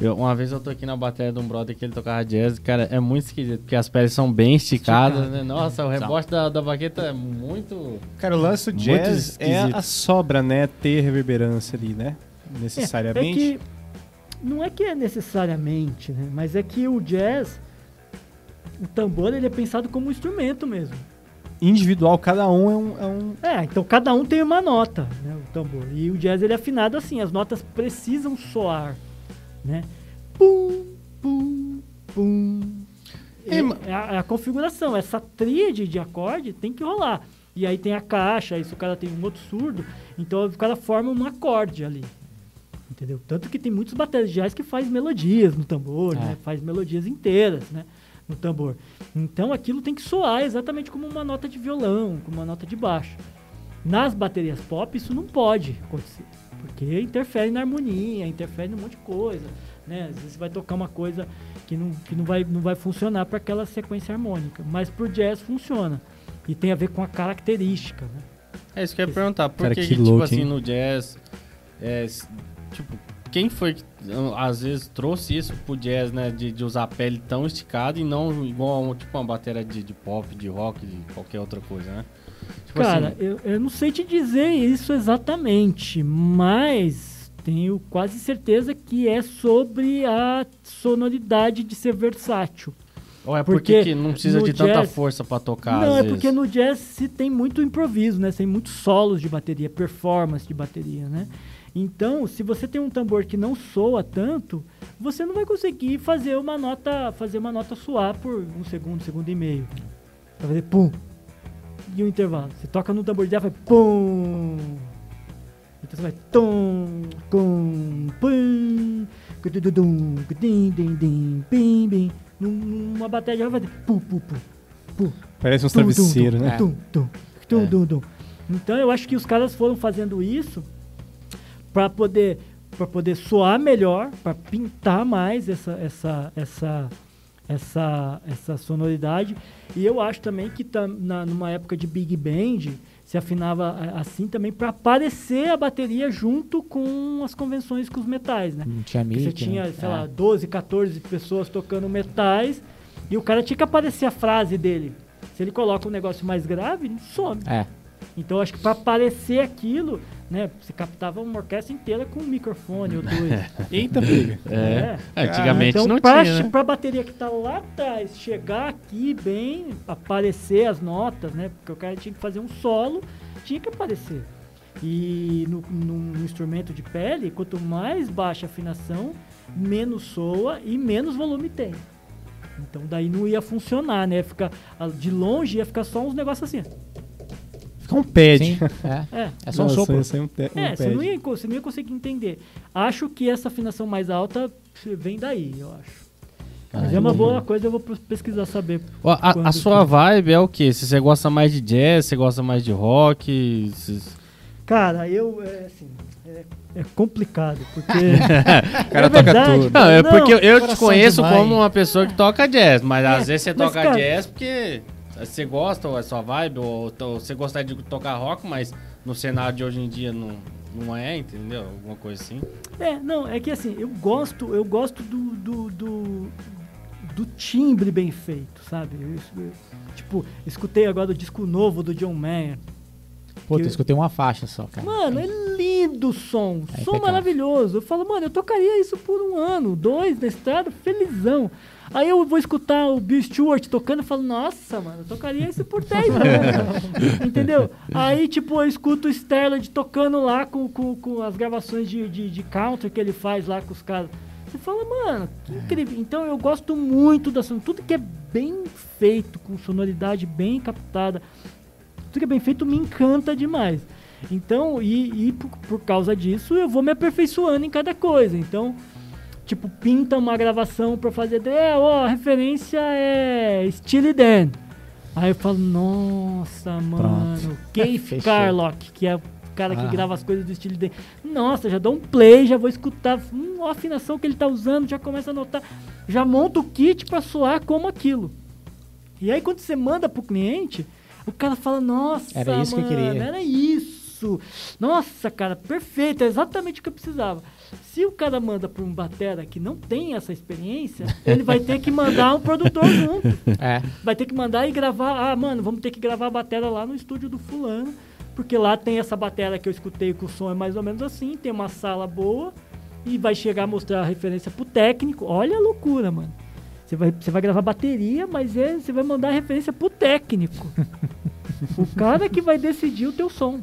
eu- uma vez eu tô aqui na bateria de um brother que ele tocava jazz, cara, é muito esquisito, porque as peles são bem esticadas, Esticado. né? Nossa, o rebote da, da baqueta é muito. Cara, o lance do jazz é a sobra, né? Ter reverberância ali, né? É, Necessariamente. É que não é que é necessariamente, né? Mas é que o jazz, o tambor, ele é pensado como um instrumento mesmo. Individual, cada um é um. É um... É, então cada um tem uma nota, né, o tambor. E o jazz ele é afinado assim, as notas precisam soar, né? Pum, pum, pum. É, É, é a, é a configuração, essa tríade de acorde tem que rolar. E aí tem a caixa, aí se o cara tem um outro surdo, então o cara forma um acorde ali. Entendeu? Tanto que tem muitos jazz que faz melodias no tambor, É. né? Faz melodias inteiras, né? No tambor. Então aquilo tem que soar exatamente como uma nota de violão, como uma nota de baixo. Nas baterias pop isso não pode acontecer, porque interfere na harmonia, interfere num monte de coisa, né? Às vezes você vai tocar uma coisa que não, que não, vai, não vai funcionar para aquela sequência harmônica, mas pro jazz funciona. E tem a ver com a característica, né? É isso que eu ia perguntar. Por Cara, que, que que, tipo louco, assim, hein? no jazz. é, tipo, quem foi que às vezes trouxe isso pro jazz, né? De, de usar a pele tão esticada e não igual a um- tipo uma bateria de, de pop, de rock, de qualquer outra coisa, né? Tipo Cara, assim, eu, eu não sei te dizer isso exatamente, mas tenho quase certeza que é sobre a sonoridade de ser versátil. ou é porque, porque que não precisa de tanta jazz- força pra tocar, não, é vezes. porque no jazz se tem muito improviso, né? Tem muitos solos de bateria, performance de bateria, né? Então, se você tem um tambor que não soa tanto, você não vai conseguir fazer uma nota, fazer uma nota soar por um segundo, segundo e meio. Vai fazer pum. E o intervalo. Você toca no tambor de jazz, vai pum. Então você vai tum, tum, pum, cudududum, cudim, dim, dim, bim, bim. Num- Numa bateria vai fazer pum, pum, pum, pum. Parece uns travesseiros, tum, né? tum, tum, tum, É. tum, tum. Então eu acho que os caras foram fazendo isso para poder para poder soar melhor, para pintar mais essa essa essa essa essa sonoridade. E eu acho também que tá na, numa época de big band se afinava a- assim também para aparecer a bateria junto com as convenções com os metais, né? Não tinha mic, você tinha, né? sei É. lá, 12, 14 pessoas tocando metais e o cara tinha que aparecer a frase dele. Se ele coloca um negócio mais grave, ele some. É. Então acho que para aparecer aquilo, né, você captava uma orquestra inteira com um microfone ou dois. Eita, briga. É. Antigamente então, não pra, tinha, né? pra bateria que tá lá atrás chegar aqui bem, aparecer as notas, né? Porque o cara tinha que fazer um solo, tinha que aparecer. E no, no instrumento de pele, quanto mais baixa a afinação, menos soa e menos volume tem. Então daí não ia funcionar, né? Fica, de longe ia ficar só uns negócios assim. Fica um pad. Sim, é. É, É só um sopro. um, um é, você não, ia, você não ia conseguir entender. Acho que essa afinação mais alta vem daí, eu acho. Mas é uma boa coisa, eu vou pes- pesquisar saber. Ó, A, a sua que- vibe é o quê? Se você gosta mais de jazz, você gosta mais de rock? se- Cara, eu, é, assim, é, é complicado, porque... O cara é toca verdade, tudo. Não, é porque eu, eu te conheço de mãe. como uma pessoa que toca jazz, mas É, às vezes você mas, toca cara- jazz porque você gosta, ou é sua vibe, ou, ou você gosta de tocar rock, mas no cenário de hoje em dia não, não é, entendeu? Alguma coisa assim. É, não, é que assim, eu gosto, eu gosto do, do, do, do timbre bem feito, sabe? Eu, eu- tipo, escutei agora o disco novo do John Mayer. Puta, Que- eu escutei uma faixa só, cara. Mano, é lindo o som. É som impecável. maravilhoso. Eu falo, mano, eu tocaria isso por um ano, dois na estrada, felizão. Aí eu vou escutar o Bill Stewart tocando e falo, nossa, mano, eu tocaria isso por 10 anos. Entendeu? Aí, tipo, eu escuto o Sterling tocando lá com, com, com as gravações de, de, de counter que ele faz lá com os caras. Você fala, mano, que incrível. Então eu gosto muito da som. Tudo que é bem feito, com sonoridade bem captada, tudo que é bem feito me encanta demais. Então, e, e por, por causa disso, eu vou me aperfeiçoando em cada coisa. Então, tipo, pinta uma gravação pra fazer. É, ó, a referência é Steely Dan. Aí eu falo, nossa, mano, Keith. Carlock, que é o cara que Ah. grava as coisas do Steely Dan. Nossa, já dou um play, já vou escutar hum, a afinação que ele tá usando, já começa a notar. já monta o kit para soar como aquilo. E aí quando você manda pro cliente, o cara fala, nossa, Era isso que eu mano, queria." era isso. Nossa, cara, perfeito, é exatamente o que eu precisava. Se o cara manda para um batera que não tem essa experiência, ele vai ter que mandar um produtor junto. É. Vai ter que mandar e gravar. Ah, mano, vamos ter que gravar a batera lá no estúdio do fulano. Porque lá tem essa batera que eu escutei que o som é mais ou menos assim, tem uma sala boa e vai chegar a mostrar a referência pro técnico. Olha a loucura, mano. Você vai, você vai gravar bateria, mas é, você vai mandar a referência pro técnico. o cara que vai decidir o teu som.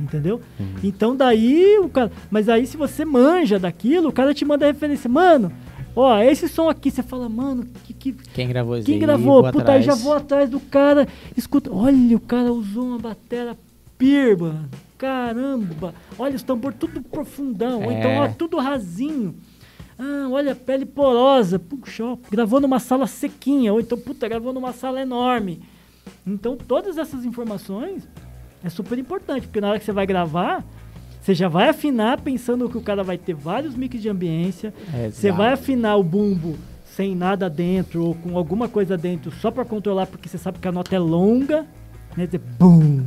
Entendeu? Então daí o cara. Mas aí se você manja daquilo, o cara te manda a referência. Mano, ó, esse som aqui, você fala, mano, que, que, Quem gravou isso quem gravou? vou Puta, aí já vou atrás do cara. Escuta, olha, o cara usou uma batera pir, mano. Caramba. Olha os tambores tudo profundão. Ou então, É. ó, tudo rasinho. Ah, olha a pele porosa. Puxa, ó, gravou numa sala sequinha. Ou então, puta, gravou numa sala enorme. Então, todas essas informações é super importante, porque na hora que você vai gravar, você já vai afinar pensando que o cara vai ter vários mix de ambiência, você Exato. vai afinar o bumbo sem nada dentro ou com alguma coisa dentro só para controlar, porque você sabe que a nota é longa, né? Dizer bum,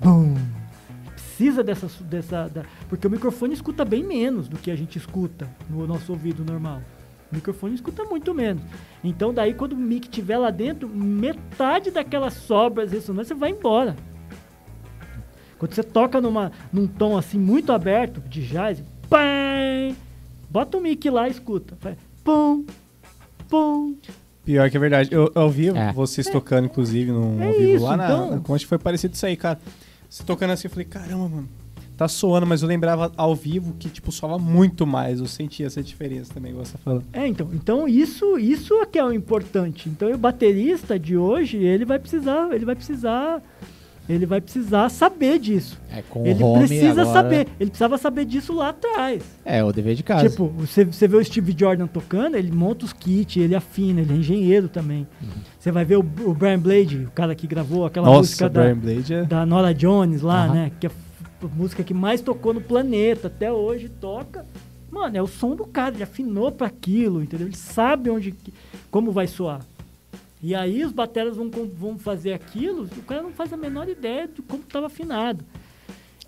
bum. Precisa dessa, dessa da- porque o microfone escuta bem menos do que a gente escuta no nosso ouvido normal. O microfone escuta muito menos. Então daí quando o mic estiver lá dentro, metade daquelas sobras ressonâncias vai embora. Quando você toca numa, num tom assim muito aberto de jazz, pam, bota o mic lá e escuta. Faz pum, pum. Pior que é verdade. Eu, eu ouvi É. vocês tocando, inclusive, no É ao vivo isso, lá na, então. na Conte, foi parecido isso aí, cara. Você tocando assim, eu falei, caramba, mano. Tá soando, mas eu lembrava ao vivo que, tipo, soava muito mais. Eu sentia essa diferença também, igual você tá falando. É, então, então isso, isso é que é o importante. Então o baterista de hoje, ele vai precisar, ele vai precisar, ele vai precisar saber disso. É, com ele o home precisa agora- saber, ele precisava saber disso lá atrás. É, o dever de casa. Tipo, você, você vê o Steve Jordan tocando, ele monta os kits, ele afina, ele é engenheiro também. Uhum. Você vai ver o, o Brian Blade, o cara que gravou aquela Nossa, música da, é... da Nora Jones lá, Aham. né? Que é a música que mais tocou no planeta, até hoje toca. Mano, é o som do cara, ele afinou para aquilo, entendeu? Ele sabe onde, como vai soar. E aí os bateras vão, vão fazer aquilo, o cara não faz a menor ideia de como estava afinado.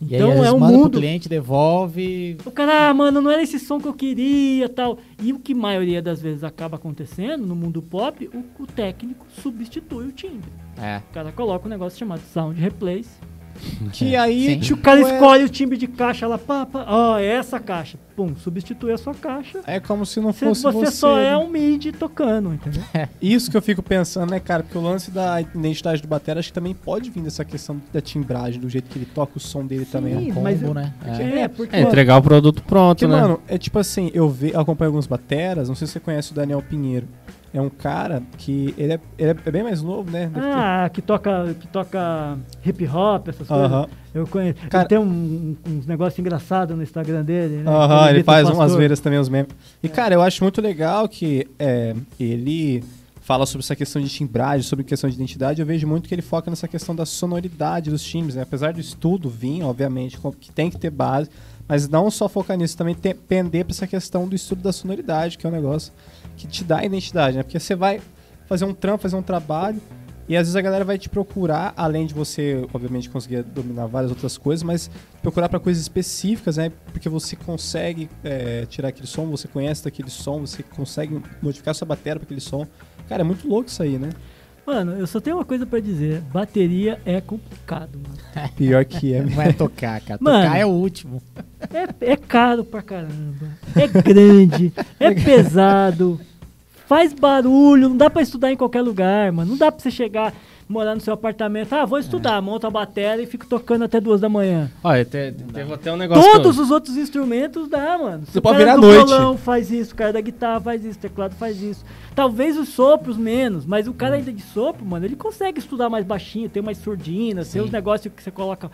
E aí, Então às é um mundo. cliente, devolve. O cara, ah, mano, não era esse som que eu queria tal. E o que a maioria das vezes acaba acontecendo no mundo pop, o, o técnico substitui o timbre. É. O cara coloca um negócio chamado sound replace. Que aí, tipo, O cara é- escolhe o timbre de caixa lá, pá, pá, ó, é essa caixa. Pum, substitui a sua caixa. É como se não fosse você você. só é né? um MIDI tocando, entendeu? Isso que eu fico pensando, né, cara? Porque o lance da identidade do batera acho que também pode vir dessa questão da timbragem, do jeito que ele toca o som dele também. Sim, né? Combo, mas- né? É. É, porque. É, entregar o produto pronto, Porque, né? mano, é tipo assim, eu, ve, eu acompanho alguns bateras, não sei se você conhece o Daniel Pinheiro. É um cara que ele é, ele é bem mais novo, né? Deve ter- Ah, que toca, que toca hip hop, essas Aham. coisas. Eu conheço. Cara- Ele tem um- uns negócios engraçados no Instagram dele, né? Aham, ele imita o faz umas veiras também, os memes. E, cara, eu acho muito legal que é, ele fala sobre essa questão de timbragem, sobre questão de identidade. Eu vejo muito que ele foca nessa questão da sonoridade dos timbres, né? Apesar do estudo vir, obviamente, que tem que ter base, mas não só focar nisso, também ter, pender pra essa questão do estudo da sonoridade, que é um negócio que te dá identidade, né? Porque você vai fazer um trampo, fazer um trabalho, e às vezes a galera vai te procurar, além de você, obviamente, conseguir dominar várias outras coisas, mas procurar para coisas específicas, né? Porque você consegue é, tirar aquele som, você conhece daquele som, você consegue modificar sua bateria para aquele som. Cara, é muito louco isso aí, né? Mano, eu só tenho uma coisa pra dizer. Bateria é complicado, mano. Pior que é. Não é tocar, cara. Mano. Tocar é o último. É, é caro pra caramba. É grande. é pesado. Faz barulho. Não dá pra estudar em qualquer lugar, mano. Não dá pra você chegar, morar no seu apartamento. Ah, vou estudar. Monta a bateria e fico tocando até duas da manhã. Olha, te- teve até um negócio. Todos eu- os outros instrumentos dá, mano. Você O pode virar do noite. violão faz isso, o cara da guitarra faz isso, o teclado faz isso. Talvez os sopros menos, mas o cara ainda de sopro, mano, ele consegue estudar mais baixinho, tem mais surdina, tem os negócios que você coloca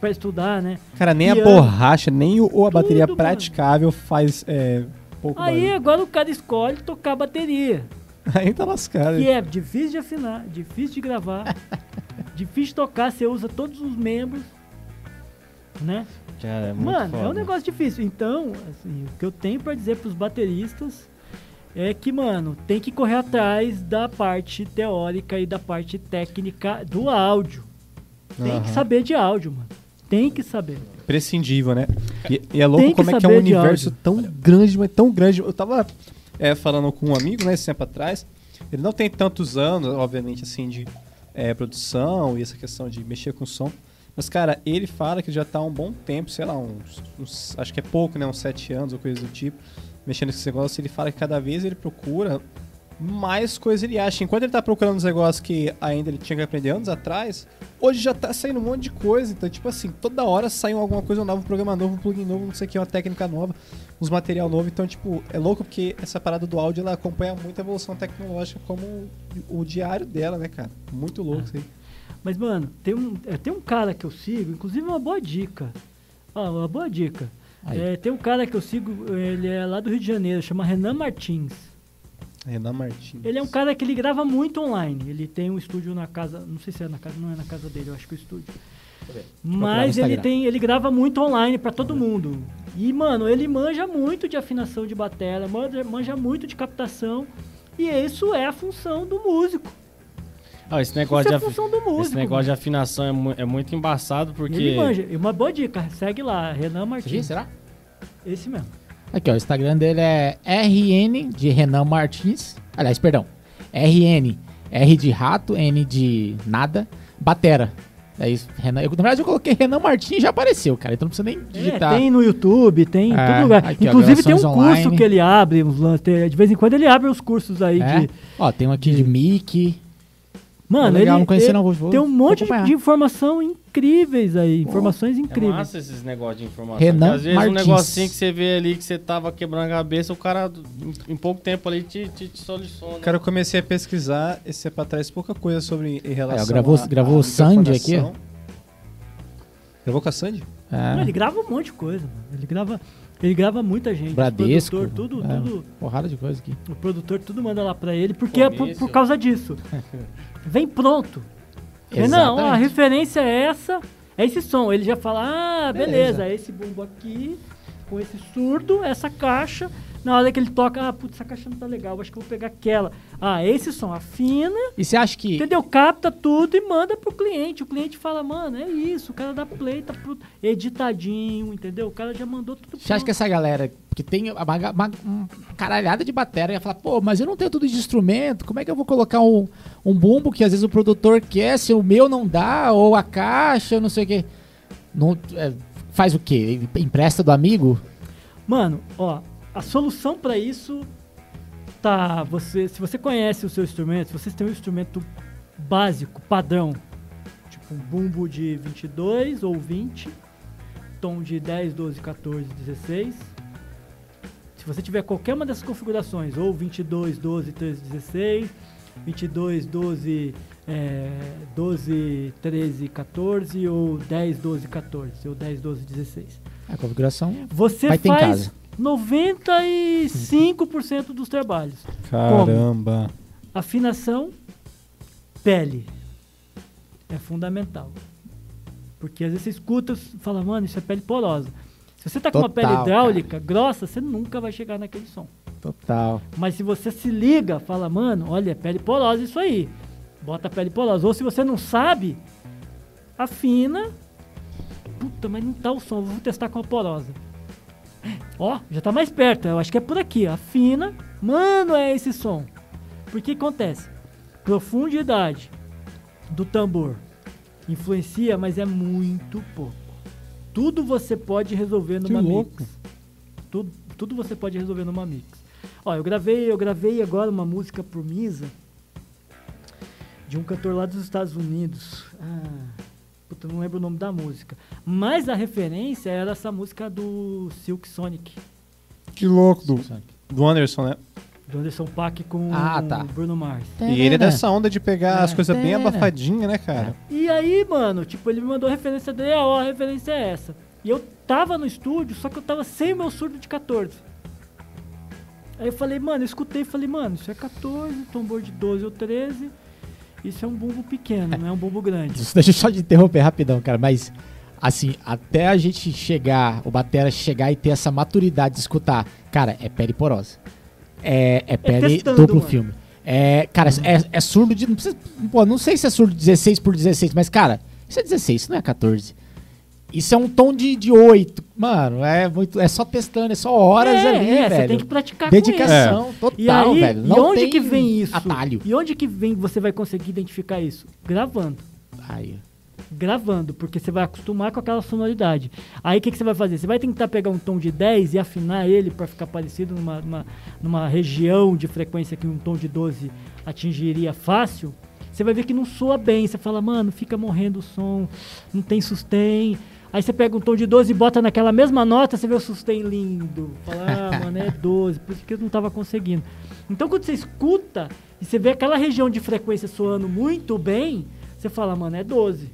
pra estudar, né? Cara, nem a Piano. borracha, nem o, a bateria Tudo, mano. praticável faz é, pouco Aí barulho. agora o cara escolhe tocar bateria, Aí tá lascado. que é difícil de afinar, difícil de gravar, difícil de tocar, você usa todos os membros, né? Cara, é muito Mano, é um foda. negócio difícil. Então, assim, o que eu tenho pra dizer pros bateristas é que, mano, tem que correr atrás da parte teórica e da parte técnica do áudio. Tem que Aham. saber de áudio, mano. Tem que saber. Prescindível, né? E, e é louco como é que é um universo tão grande, mas tão grande. Eu tava é, falando com um amigo, né, esse tempo atrás. Ele não tem tantos anos, obviamente, assim, de é, produção e essa questão de mexer com som. Mas, cara, ele fala que já tá há um bom tempo, sei lá, uns, uns- acho que é pouco, né? Uns sete anos ou coisa do tipo, mexendo com esse negócio. Ele fala que cada vez ele procura mais coisas ele acha. Enquanto ele tá procurando os negócios que ainda ele tinha que aprender anos atrás, hoje já tá saindo um monte de coisa. Então, tipo assim, toda hora sai alguma coisa nova, um programa novo, um plugin novo, não sei o que, uma técnica nova, uns material novo. Então, tipo, é louco porque essa parada do áudio ela acompanha muito a evolução tecnológica como o, diário dela, né, cara? Muito louco isso aí. Mas, mano, tem um, é, tem um cara que eu sigo, inclusive uma boa dica. Ó, uma boa dica. É, tem um cara que eu sigo, ele é lá do Rio de Janeiro, chama Renan Martins. Renan Martins. Ele é um cara que ele grava muito online. Ele tem um estúdio na casa, não sei se é na casa, não é na casa dele, eu acho que é o estúdio. ver. Mas ele tem, ele grava muito online pra todo mundo. E mano, ele manja muito de afinação de bateria, manja, manja muito de captação. E isso é a função do músico. Ó, esse negócio, Isso é a de, afi- função do músico. esse negócio de afinação é, mu- é muito embaçado porque. Ele manja. E uma boa dica, segue lá, Renan Aqui, Martins. será? Esse mesmo. Aqui, ó, o Instagram dele é RN de Renan Martins. Aliás, perdão. RN, R de rato, N de nada, batera. É isso, Renan. Eu, na verdade, eu coloquei Renan Martins e já apareceu, cara. Então não precisa nem É, digitar. tem no YouTube, tem em É, todo lugar. aqui, Inclusive tem um gravações curso online. que ele abre, de vez em quando ele abre os cursos aí É. de. Ó, tem um aqui de Mickey. Mano, legal, ele, não conhecia ele não, vou- vou- tem um monte de, informação incríveis aí, informações É incríveis. massa esses negócios de informação. Renan às vezes Martins. um negocinho que você vê ali que você tava quebrando a cabeça, o cara em, em pouco tempo ali te, te, te soluciona. Cara, eu comecei a pesquisar esse tempo atrás pouca coisa sobre em relação gravou- a, gravou a o Sandy aqui. Gravou com a Sandy? É, Não, ele grava um monte de coisa, mano. Ele grava, ele grava muita gente. Bradesco. O produtor, tudo, é, tudo, Porrada de coisa aqui. o produtor tudo manda lá pra ele, porque é por, por causa disso. Vem pronto. Não, a referência é essa, é esse som. Ele já fala, ah, beleza, Beleza. esse bumbo aqui, com esse surdo, essa caixa. Na hora que ele toca, ah, putz, essa caixa não tá legal, acho que eu vou pegar aquela. Ah, esse som afina, E você acha que. entendeu? Capta tudo e manda pro cliente. O cliente fala, mano, é isso, o cara dá play, tá pro- editadinho, entendeu? O cara já mandou tudo Você acha que essa galera que tem uma, uma- uma caralhada de bateria ia falar, pô, mas eu não tenho tudo de instrumento, como é que eu vou colocar um, um bumbo que às vezes o produtor quer, se o meu não dá, ou a caixa, não sei o quê. Não, é, faz o quê? Empresta do amigo? Mano, ó, a solução pra isso tá, você, se você conhece o seu instrumento, se vocês têm um instrumento básico, padrão, tipo um bumbo de 22 ou 20, tom de 10, 12, 14, 16. Se você tiver qualquer uma dessas configurações, ou 22, 12, 13, 16, 22, 12, é, 12, 13, 14, ou 10, 12, 14, ou 10, 12, 16. A configuração Você vai ter em faz casa. 95% dos trabalhos. Caramba. Afinação, pele. É fundamental. Porque às vezes você escuta e fala, mano, isso é pele porosa. Se você tá com uma pele Total, hidráulica grossa, você nunca vai chegar naquele som. Total. Mas se você se liga, fala, mano, olha, é pele porosa isso aí. Bota a pele porosa. Ou se você não sabe, afina. Puta, mas não tá o som, vou testar com a porosa. Ó, já tá mais perto, eu acho que é por aqui. Afina, mano, é esse som. Porque acontece? Profundidade do tambor influencia, mas é muito pouco. Tudo você pode resolver Que numa louco. mix. Tudo, tudo você pode resolver numa mix. Ó, eu gravei, eu gravei agora uma música pro Misa de um cantor lá dos Estados Unidos. Ah, puta, não lembro o nome da música. Mas a referência era essa música do Silk Sonic, Que louco. Do, do Anderson, né? do Anderson Paak com Ah, tá. o Bruno Mars. E ele é dessa onda de pegar É. as coisas bem abafadinhas, né, cara? E aí, mano, tipo, ele me mandou a referência dele, ó, a referência é essa. E eu tava no estúdio, só que eu tava sem o meu surdo de 14. Aí eu falei, mano, eu escutei e falei, mano, isso é 14, tambor de 12 ou 13. Isso é um bumbo pequeno, não é um bumbo grande. Deixa eu só te interromper rapidão, cara, mas assim, até a gente chegar, o Batera chegar e ter essa maturidade de escutar, cara, é pele porosa. É, é pele testando, duplo mano. filme. É, cara, é, é surdo de. Não, precisa, pô, não sei se é surdo 16 por 16, mas, cara, isso é 16, isso não é 14. Isso é um tom de, de 8. Mano, é, muito, é só testando, é só horas é, ali, é, velho. você tem que praticar com. Dedicação total, E aí, velho. e Não onde tem que vem isso? Atalho. E onde que vem você vai conseguir identificar isso? Gravando. Aí. Gravando, porque você vai acostumar com aquela sonoridade. Aí o que, que você vai fazer? Você vai tentar pegar um tom de 10 e afinar ele para ficar parecido numa, numa, numa região de frequência que um tom de 12 atingiria fácil. Você vai ver que não soa bem. Você fala, mano, fica morrendo o som, não tem sustain. Aí você pega um tom de 12 e bota naquela mesma nota, você vê o sustain lindo. Fala, ah, mano, é 12, por isso que eu não tava conseguindo. Então quando você escuta e você vê aquela região de frequência soando muito bem, você fala, mano, é 12.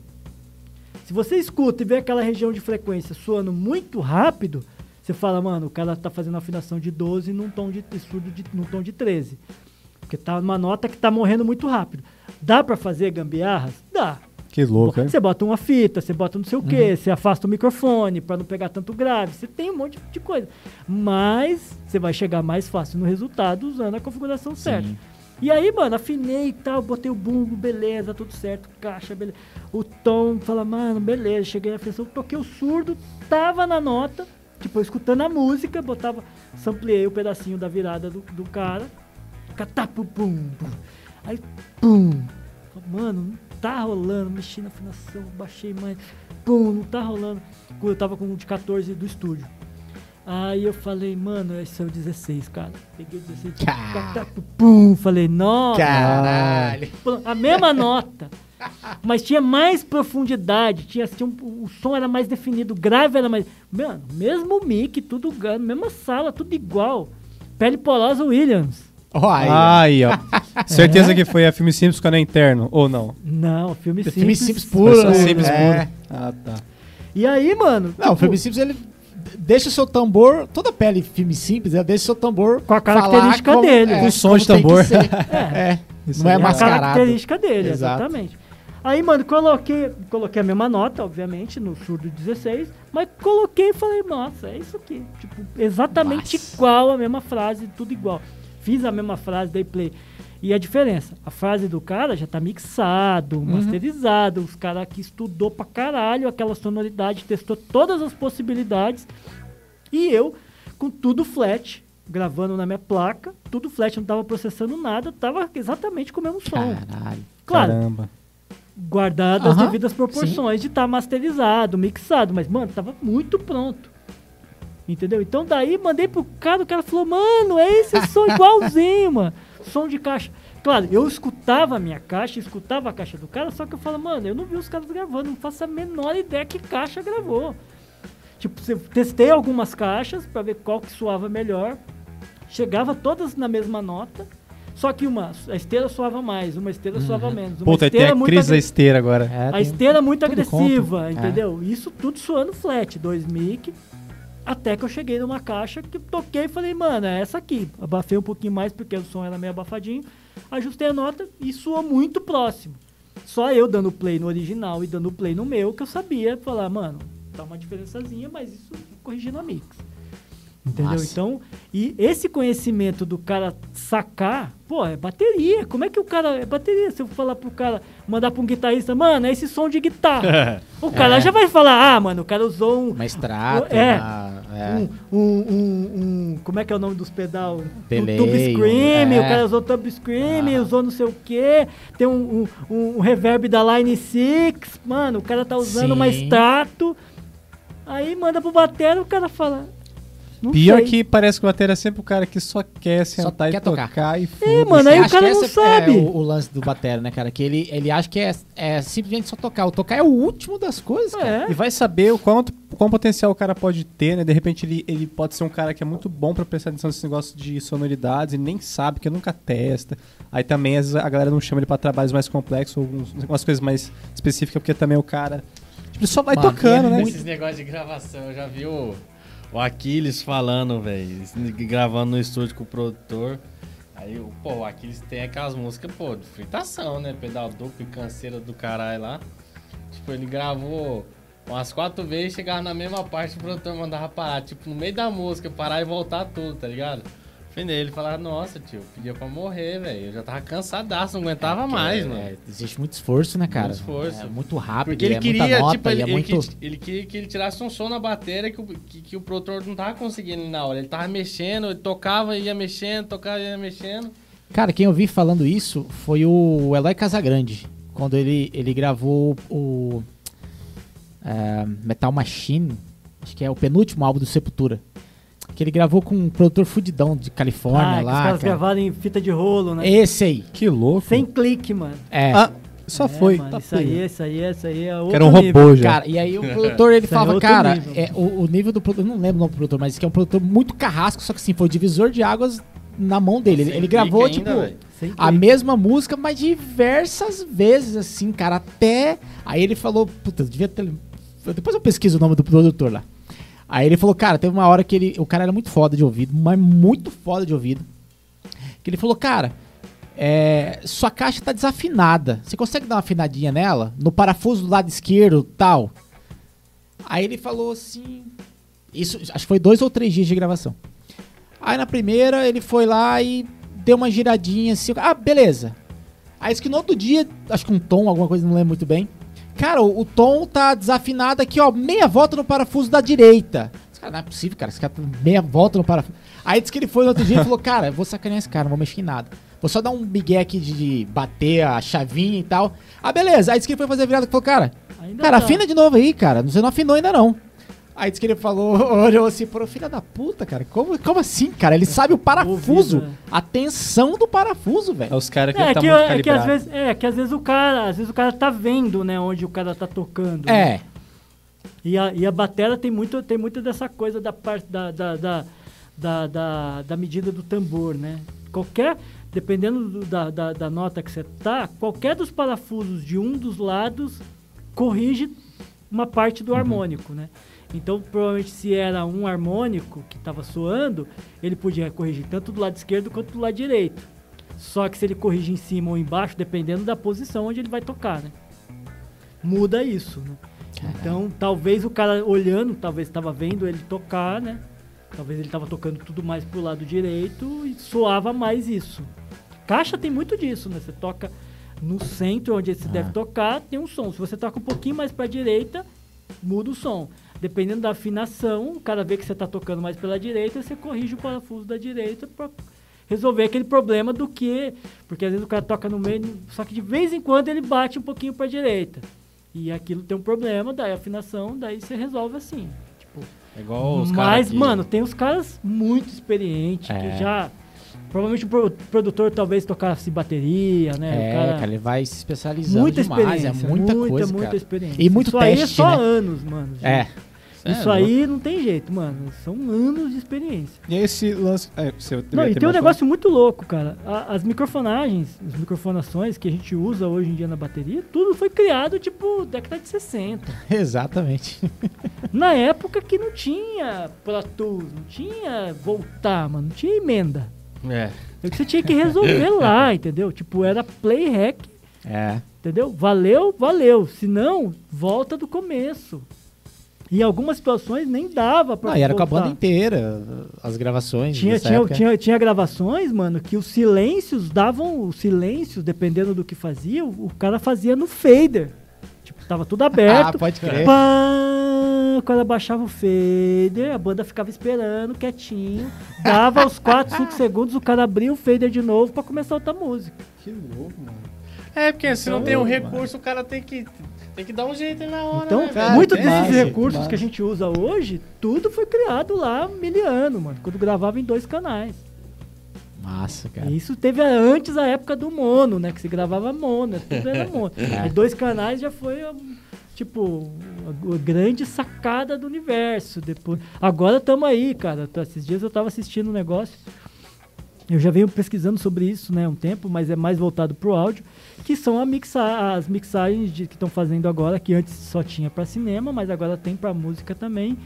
Se você escuta e vê aquela região de frequência soando muito rápido, você fala, mano, o cara tá fazendo afinação de 12 num tom de surdo de, num tom de 13. Porque tá numa nota que tá morrendo muito rápido. Dá pra fazer gambiarras? Dá. Que louco, é? Você bota uma fita, você bota não sei o quê, você afasta o microfone pra não pegar tanto grave, você tem um monte de coisa. Mas você vai chegar mais fácil no resultado usando a configuração certa. E aí, mano, afinei e tal, botei o bumbo, beleza, tudo certo, caixa, beleza. O tom, fala, mano, beleza, cheguei na afinação, toquei o surdo, tava na nota, tipo, escutando a música, botava, sampleei o pedacinho da virada do, do cara, catapu, pum, pum. Aí, pum, mano, não tá rolando, mexi na afinação, baixei mais, pum, não tá rolando. Eu tava com um de 14 do estúdio. Aí eu falei, mano, esse é o 16, cara. Peguei o 16, Cara. catapu, pum, falei, nossa. Caralho. A mesma nota. Mas tinha mais profundidade, tinha, tinha um- o som era mais definido, o grave era mais. Mano, mesmo mic, tudo mesma sala, tudo igual. Pele porosa Williams. Ó, aí. Aí, ó. Certeza que foi a filme simples quando é interno, ou não? Não, filme simples. filme simples puro. Foi só né? simples É. puro. Ah, tá. E aí, mano. Não, o tipo, filme simples ele deixa o seu tambor, toda pele filme simples, ela deixa o seu tambor Com a característica como- dele. é, Com som como de tambor. É. É, Isso não é É a mascarado. característica dele, Exato. exatamente. Aí, mano, coloquei, coloquei a mesma nota, obviamente, no surdo 16, mas coloquei e falei, nossa, é isso aqui. Tipo, exatamente Nossa. igual a mesma frase, tudo igual. Fiz a mesma frase, dei play. E a diferença, a frase do cara já tá mixado, masterizado, os caras que estudou pra caralho aquela sonoridade, testou todas as possibilidades. E eu, com tudo flat, gravando na minha placa, tudo flat, não tava processando nada, tava exatamente com o mesmo som. Caralho. Claro, Caramba. guardado as Aham, devidas proporções de estar masterizado, mixado, mas, mano, tava muito pronto. Entendeu? Então daí mandei pro cara, o cara falou, mano, é esse som igualzinho, mano. Som de caixa. Claro, eu escutava a minha caixa, escutava a caixa do cara, só que eu falo, mano, eu não vi os caras gravando, não faço a menor ideia que caixa gravou. Tipo, eu testei algumas caixas pra ver qual que soava melhor. Chegava todas na mesma nota. Só que uma, a esteira soava mais, uma esteira soava menos. Uma Puta, aí tem esteira a muito crise da esteira agora. É, a esteira muito tudo agressiva, conta. É. entendeu? Isso tudo suando flat, dois mic. Até que eu cheguei numa caixa que toquei e falei, mano, é essa aqui. Abafei um pouquinho mais porque o som era meio abafadinho. Ajustei a nota e soou muito próximo. Só eu dando play no original e dando play no meu que eu sabia falar, mano, tá uma diferençazinha, mas isso corrigindo a mix. Entendeu? Massa. Então, e esse conhecimento do cara sacar, pô, é bateria. Como é que o cara. É bateria. Se eu falar pro cara, mandar pra um guitarrista, mano, é esse som de guitarra. o cara É. já vai falar, ah, mano, o cara usou um. Uma extrato, É. uma- é. Um, um, um, um- Como é que é o nome dos pedal? Um tube scream, é. o cara usou tube scream, Ah. usou não sei o que. Tem um, um, reverb da Line 6, mano, o cara tá usando uma Sim. extrato. Aí manda pro batera, o cara fala. Não Pior sei. que parece que o batera é sempre o cara que só quer sentar quer e tocar. tocar, e É, foda-se. mano, aí o cara que não esse sabe. É o, o lance do batera, né, cara? Que ele, ele acha que é, é simplesmente só tocar. O tocar é o último das coisas, cara. É. E vai saber o quanto, quão potencial o cara pode ter, né? De repente ele, ele pode ser um cara que é muito bom pra prestar atenção nesse negócio de sonoridades e nem sabe, porque nunca testa. Aí também, às vezes, a galera não chama ele pra trabalhos mais complexos ou uns- umas coisas mais específicas, porque também o cara tipo, ele só vai Mano, tocando, é né? muito- Esses negócios de gravação, já vi o, Aquiles falando, velho, gravando no estúdio com o produtor. Aí, pô, o Aquiles tem aquelas músicas, pô, de fritação, né? Pedal duplo e canseira do caralho lá. Tipo, ele gravou umas quatro vezes, chegava na mesma parte, o produtor mandava parar. Tipo, no meio da música, parar e voltar tudo, tá ligado? Ele falava, nossa, tio, pedia pra morrer, velho. Eu já tava cansadaço, não aguentava Porque, mais, é, mano. existe muito esforço, né, cara? Muito esforço. É muito rápido, Porque ele é queria, muita nota, tipo, ele, é ele muito... queria, ele queria que ele tirasse um som na bateria que o, que, que o produtor não tava conseguindo na hora. Ele tava mexendo, ele tocava e ia mexendo, tocava e ia mexendo. Cara, quem eu vi falando isso foi o Eloy Casagrande, quando ele, ele gravou o é, Metal Machine, acho que é o penúltimo álbum do Sepultura. Que ele gravou com um produtor fudidão de Califórnia Ah, que os lá. caras cara. gravaram em fita de rolo, né? Esse aí. Que louco. Sem clique, mano. É. Ah, só É, foi. mano, Tá isso aí, isso aí, isso aí é outro Que era um nível. robô já. Cara, e aí o produtor ele é falava, outro cara, nível. é, o, o nível do produtor, eu não lembro o nome do produtor, mas que é um produtor muito carrasco, só que assim, foi o divisor de águas na mão dele. Ele, ele gravou, ainda, tipo, velho. Sem a mesma música, mas diversas vezes, assim, cara, até. Aí ele falou, puta, devia ter. Depois eu pesquiso o nome do produtor lá. Aí ele falou, cara, teve uma hora que ele. O cara era muito foda de ouvido, mas muito foda de ouvido. Que ele falou, cara, é, sua caixa tá desafinada. Você consegue dar uma afinadinha nela? No parafuso do lado esquerdo tal. Aí ele falou assim. Isso, acho que foi dois ou três dias de gravação. Aí na primeira ele foi lá e deu uma giradinha assim. Ah, beleza. Aí disse que no outro dia, acho que um tom, alguma coisa, não lembro muito bem. Cara, o, o tom tá desafinado aqui, ó, meia volta no parafuso da direita. Esse cara, não é possível, cara. Esse cara tá meia volta no parafuso. Aí disse que ele foi no outro dia e falou: Cara, vou sacanear esse cara, não vou mexer em nada. Vou só dar um migué aqui de, de bater a chavinha e tal. Ah, beleza. Aí disse que ele foi fazer a virada e falou: Cara, Ainda Cara, tá. afina de novo aí, cara. Você não afinou ainda não. Aí disse que ele falou, olhou assim, pô, filha da puta, cara. Como, como assim, cara? Ele sabe o parafuso, Ouvido, né? a tensão do parafuso, É velho. os caras que É, tá que, muito é, que às vezes, é que às vezes o cara, às vezes o cara tá vendo, né, onde o cara tá tocando. né? É, E a, e a batera tem muito, tem muito dessa coisa da parte da, da, da, da, da, da medida do tambor, né? Qualquer, dependendo do- da, da, da nota que você tá, qualquer dos parafusos de um dos lados corrige uma parte do harmônico, né? Então, provavelmente, se era um harmônico que estava soando, ele podia corrigir tanto do lado esquerdo quanto do lado direito. Só que se ele corrige em cima ou embaixo, dependendo da posição onde ele vai tocar, né? Muda isso, né? Então, talvez o cara olhando, talvez estava vendo ele tocar, né? Talvez ele estava tocando tudo mais pro lado direito e soava mais isso. Caixa tem muito disso, né? Você toca no centro onde você deve tocar, tem um som. Se você toca um pouquinho mais para direita, muda o som. Dependendo da afinação, cara vê que você está tocando mais pela direita, você corrige o parafuso da direita para resolver aquele problema do que, porque às vezes o cara toca no meio, só que de vez em quando ele bate um pouquinho para direita. E aquilo tem um problema, daí a afinação, daí você resolve assim. Tipo, É igual os caras mas, mano, tem uns caras muito experientes É. que já. Provavelmente o pro- produtor talvez tocasse bateria, né? é, cara, cara, ele vai se especializando muita demais, é experiência, muita, muita, coisa, muita cara. experiência. E muito Isso aí é teste, só né? anos, mano. É, é Isso aí não tem jeito, mano. São anos de experiência. E esse lance. É, você Não, e tem um negócio muito louco, cara. A- as microfonagens, as microfonações que a gente usa hoje em dia na bateria, tudo foi criado, tipo, década de 60. exatamente. Na época que não tinha Pro Tools, não tinha voltar, mano, não tinha emenda. É. É que você tinha que resolver lá, entendeu? Tipo, era play hack, É. entendeu? Valeu, valeu. Se não, volta do começo. E em algumas situações nem dava pra Não, e era com a banda inteira, as gravações. Tinha, dessa tinha, época. tinha, tinha gravações, mano, que os silêncios davam os silêncios, dependendo do que fazia, o, o cara fazia no fader. Tipo, tava tudo Ah, aberto. pode crer. Pã, quando abaixava o fader, a banda ficava esperando, quietinho. Dava os 4, 5 segundos, o cara abria o fader de novo pra começar outra música. Que louco, mano. É, porque se não Então, tem um mano. recurso, o cara tem que, tem que dar um jeito aí na hora, Então, né, cara, muitos tem desses mais, recursos mais. que a gente usa hoje, tudo foi criado lá miliano, mano, quando gravava em dois canais. Massa, cara. E Isso teve antes a época do mono, né? Que se gravava mono, tudo era mono. É. E dois canais já foi, tipo, a, a grande sacada do universo. Depois, agora estamos aí, cara. Tô- Esses dias eu tava assistindo um negócio. Eu já venho pesquisando sobre isso, né, um tempo, mas é mais voltado pro áudio, que são mixa, as mixagens de, que estão fazendo agora, que antes só tinha para cinema, mas agora tem para música também,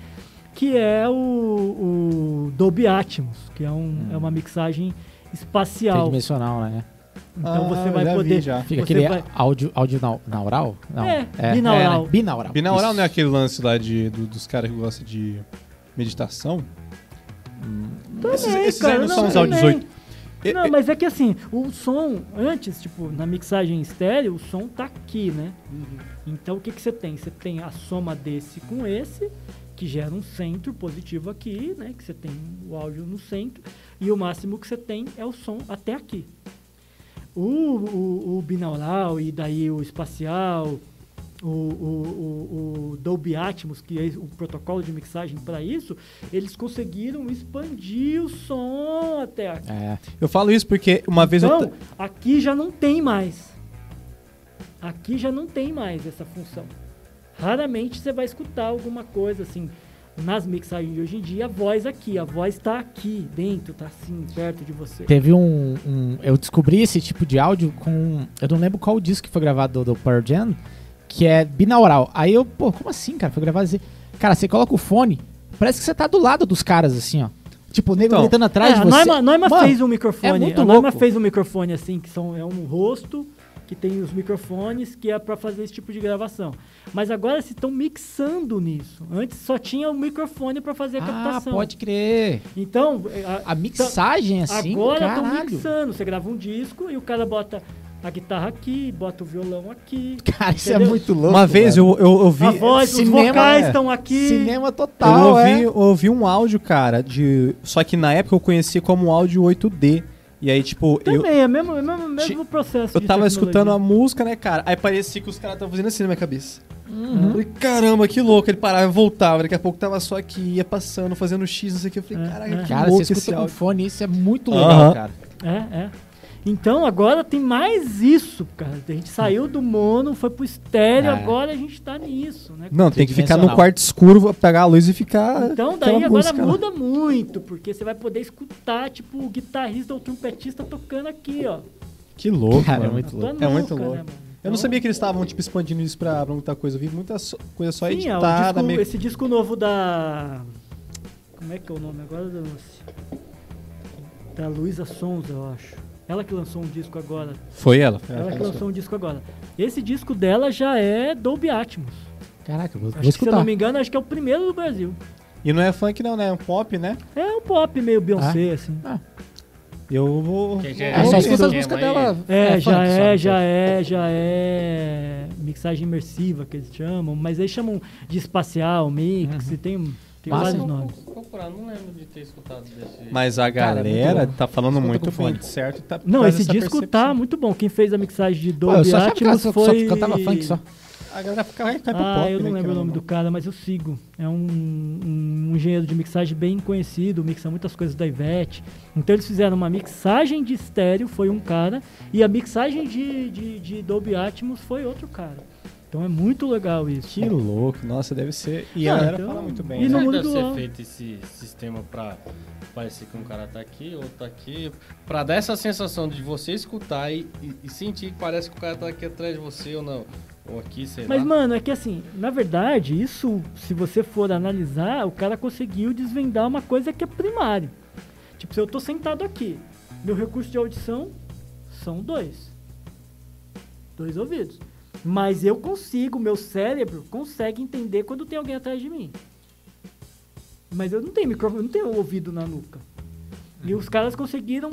que é o, o Dolby Atmos, que é, um, hum. é uma hum. mixagem espacial. Tridimensional, né? Então ah, você vai poder. Já. Fica aquele vai... áudio, áudio na, naural? Não. É, é binaural. É. Binaural. Né? Binaural né? Isso. não é aquele lance lá de, do, dos caras que gostam de meditação? Também, esses, esses cara, aí não, não são os áudios 8. Não, mas é que assim, o som, antes, tipo, na mixagem estéreo, o som tá aqui, né? Então o que, que você tem? Você tem a soma desse com esse, que gera um centro positivo aqui, né? Que você tem o áudio no centro, e o máximo que você tem é o som até aqui. O, o, o binaural e daí o espacial, o, o, o, o Dolby Atmos, que é o protocolo de mixagem para isso, eles conseguiram expandir o som até aqui. É. Eu falo isso porque uma vez eu. Então, aqui já não tem mais. Aqui já não tem mais essa função. Raramente você vai escutar alguma coisa assim. Nas mixagens de hoje em dia, a voz aqui, a voz está aqui dentro, tá assim, perto de você. Teve um, um- Eu descobri esse tipo de áudio com. Eu não lembro qual disco que foi gravado do, do Pearl Jam, que é binaural. Aí eu, pô, como assim, cara? Foi gravado assim. Cara, você coloca o fone, parece que você tá do lado dos caras, assim, ó. Tipo, o nego Então, gritando atrás É, de a você. Norma, Norma Mano, fez um microfone. é muito a Norma louco. fez um microfone assim, que são, é um rosto que tem os microfones que é para fazer esse tipo de gravação. Mas agora se estão mixando nisso. Antes só tinha o microfone para fazer a Ah, captação. pode crer. Então, é, A mixagem, assim, Agora estão mixando. Você grava um disco e o cara bota a guitarra aqui, bota o violão aqui. Cara, isso é muito louco. uma vez eu, eu, eu vi. a voz, cinema, os vocais é. estão aqui. Cinema Eu total, ouvi, é. eu ouvi um áudio, cara, de. Só que na época eu conhecia como áudio 8D. E aí, tipo, eu, Também, é o mesmo, é o mesmo, mesmo processo. eu de tava tecnologia. escutando a música, né, cara? Aí parecia que os caras estavam fazendo assim na minha cabeça. Uhum. Eu falei, caramba, que louco. Ele parava e voltava. Daqui a pouco tava só aqui, ia passando, fazendo X, não sei o que. Eu falei, É, caraca, é. que Cara, louco você esse escuta com fone, isso é muito legal, Aham. cara. É, é. Então agora tem mais isso, cara. A gente saiu do mono, foi pro estéreo, É. agora a gente tá nisso, né? Não, tem que ficar no quarto escuro, pegar a luz e ficar. Então daí agora lá. muda muito, porque você vai poder escutar, tipo, o guitarrista ou o trompetista tocando aqui, ó. Que louco, Cara, é mano. muito Na tua louco. É muito louco. né? Eu não Então- sabia que eles estavam, tipo, expandindo isso pra, pra muita coisa. Eu vi muita so- coisa só Sim, é, editada. disco- meio... esse disco novo da. Como é que é o nome agora? Da Luísa Sonza, eu acho. Ela que lançou um disco agora. Foi ela. Foi Ela que que lançou um disco agora. Esse disco dela já é Dolby Atmos. Caraca, eu vou, vou Acho que, se eu escutar. não me engano, acho que é o primeiro do Brasil. E não é funk, não, né? É um pop, né? É um pop meio Beyoncé, assim. Eu vou. Que É, é só esse escuta as músicas dela. É, já funk é, já é, já é mixagem imersiva que eles chamam, mas eles chamam de espacial, mix, Uhum. e tem, tem vários nomes. procurar, não lembro de ter escutado desse. Mas a Cara, é galera tá falando Escuta muito com bem certo. Tá, Não, esse disco percepção. tá muito bom. Quem fez a mixagem de Pô, eu Dolby só achava que ela Atmos só, foi... só cantava funk só. A galera fica, cai pro Ah, pop, eu não né, lembro o nome ou do cara, mas eu sigo. É um, um- um engenheiro de mixagem bem conhecido, mixa muitas coisas da Ivete. Então eles fizeram uma mixagem de estéreo, foi um cara, e a mixagem de, de, de Dolby Atmos foi outro cara. Então é muito legal isso. Que louco, nossa, deve ser. E Ah, a galera então- fala muito e bem. no né? Mundo deve do ser feito esse sistema pra parecer que um cara tá aqui, outro tá aqui, pra dar essa sensação de você escutar e, e- e sentir que parece que o cara tá aqui atrás de você ou não. Ou aqui, sei Mas, lá. mano, é que assim, na verdade, isso, se você for analisar, o cara conseguiu desvendar uma coisa que é primário. Tipo, se eu tô sentado aqui, meu recurso de audição são dois. Dois ouvidos. Mas eu consigo, meu cérebro consegue entender quando tem alguém atrás de mim. Mas eu não tenho microfone, não tenho ouvido na nuca. E os caras conseguiram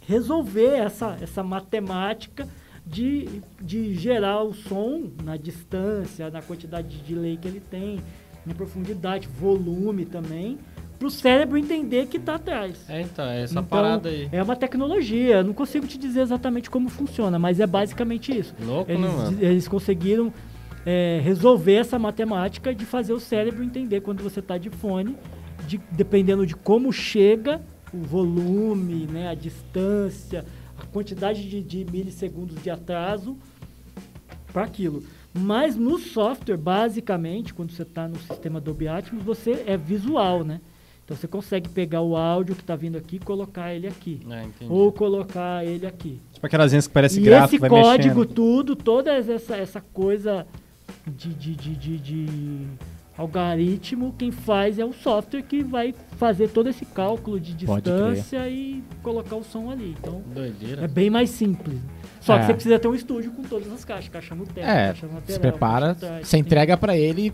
resolver essa, essa matemática de, de gerar o som na distância, na quantidade de delay que ele tem, na profundidade, volume também, para o cérebro entender que está atrás. É, então, é essa Então, parada aí. É uma tecnologia, não consigo te dizer exatamente como funciona, mas é basicamente isso. Louco, né, Eles, mano? eles conseguiram é, resolver essa matemática de fazer o cérebro entender quando você está de fone, de- dependendo de como chega o volume, né, a distância, a quantidade de, de milissegundos de atraso para aquilo. Mas no software, basicamente, quando você está no sistema Dolby Atmos, você é visual, né? Então você consegue pegar o áudio que está vindo aqui e colocar ele aqui. É. Ou colocar ele aqui. Tipo aquelas vezes que parece E gráfico, esse vai código mexendo. tudo, toda essa, essa coisa de, de, de, de, de algoritmo, quem faz é o software que vai fazer todo esse cálculo de distância e colocar o som ali. Então Doideira. é bem mais simples. Só É. que você precisa ter um estúdio com todas as caixas, caixa no teto, É, caixa lateral, se prepara, você entrega pra ele.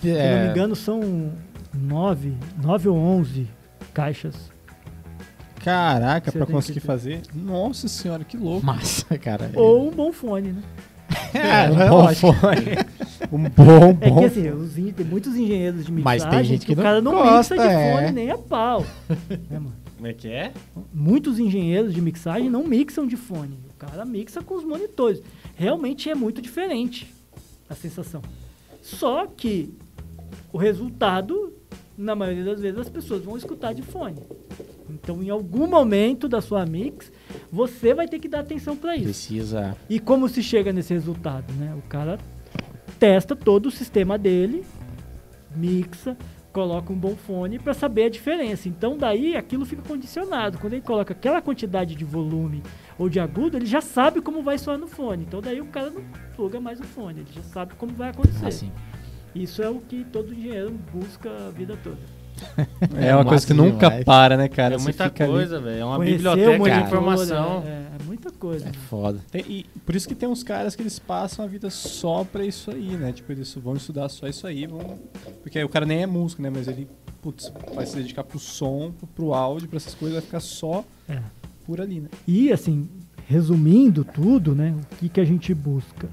Se é, não me engano, são nove, nove ou onze caixas. Caraca, tem conseguir que fazer. Nossa senhora, que louco. Massa, cara. Ou um bom fone, né? É, um é bom lógico. fone. Um bom, É bom que assim, os tem muitos engenheiros de Mas mixagem tem gente que o não cara não gosta, mixa de é. fone nem a pau. né, mano? Como é que é? Muitos engenheiros de mixagem não mixam de fone. O cara mixa com os monitores. Realmente é muito diferente a sensação. Só que o resultado, na maioria das vezes, as pessoas vão escutar de fone. Então, em algum momento da sua mix, você vai ter que dar atenção para isso. Precisa. E como se chega nesse resultado, né? O cara testa todo o sistema dele, mixa, coloca um bom fone para saber a diferença. Então daí aquilo fica condicionado. Quando ele coloca aquela quantidade de volume ou de agudo, ele já sabe como vai soar no fone. Então daí o cara não pluga mais o fone, ele já sabe como vai acontecer. Assim. Isso é o que todo engenheiro busca a vida toda. É uma coisa que nunca demais. para, né, cara? é Você muita coisa, velho. É uma Conhecer o biblioteca de monitor, informação. É, é muita coisa. É foda. Tem- e por isso que tem uns caras que eles passam a vida só pra isso aí, né? Tipo, eles vão estudar só isso aí, vão... Porque aí o cara nem é músico, né? Mas ele, putz, vai se dedicar pro som, pro, pro áudio, pra essas coisas, vai ficar só É. por ali, né? E assim, resumindo tudo, né? O que, que a gente busca?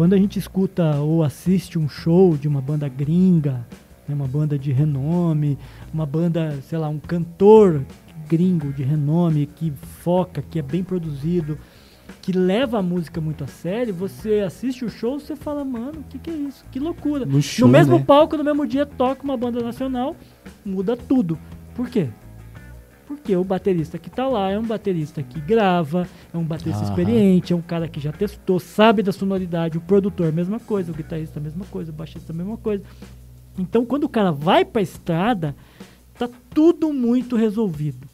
Quando a gente escuta ou assiste um show de uma banda gringa, né, uma banda de renome, uma banda, sei lá, um cantor gringo de renome que foca, que é bem produzido, que leva a música muito a sério, você assiste o show, você fala, mano, o que, que é isso? Que loucura. No show, no mesmo né? palco, no mesmo dia, toca uma banda nacional, muda tudo. Por quê? Porque o baterista que tá lá é um baterista que grava, é um baterista Aham. experiente, é um cara que já testou, sabe da sonoridade, o produtor, mesma coisa, o guitarrista, mesma coisa, o baixista, mesma coisa. Então, quando o cara vai pra estrada, tá tudo muito resolvido.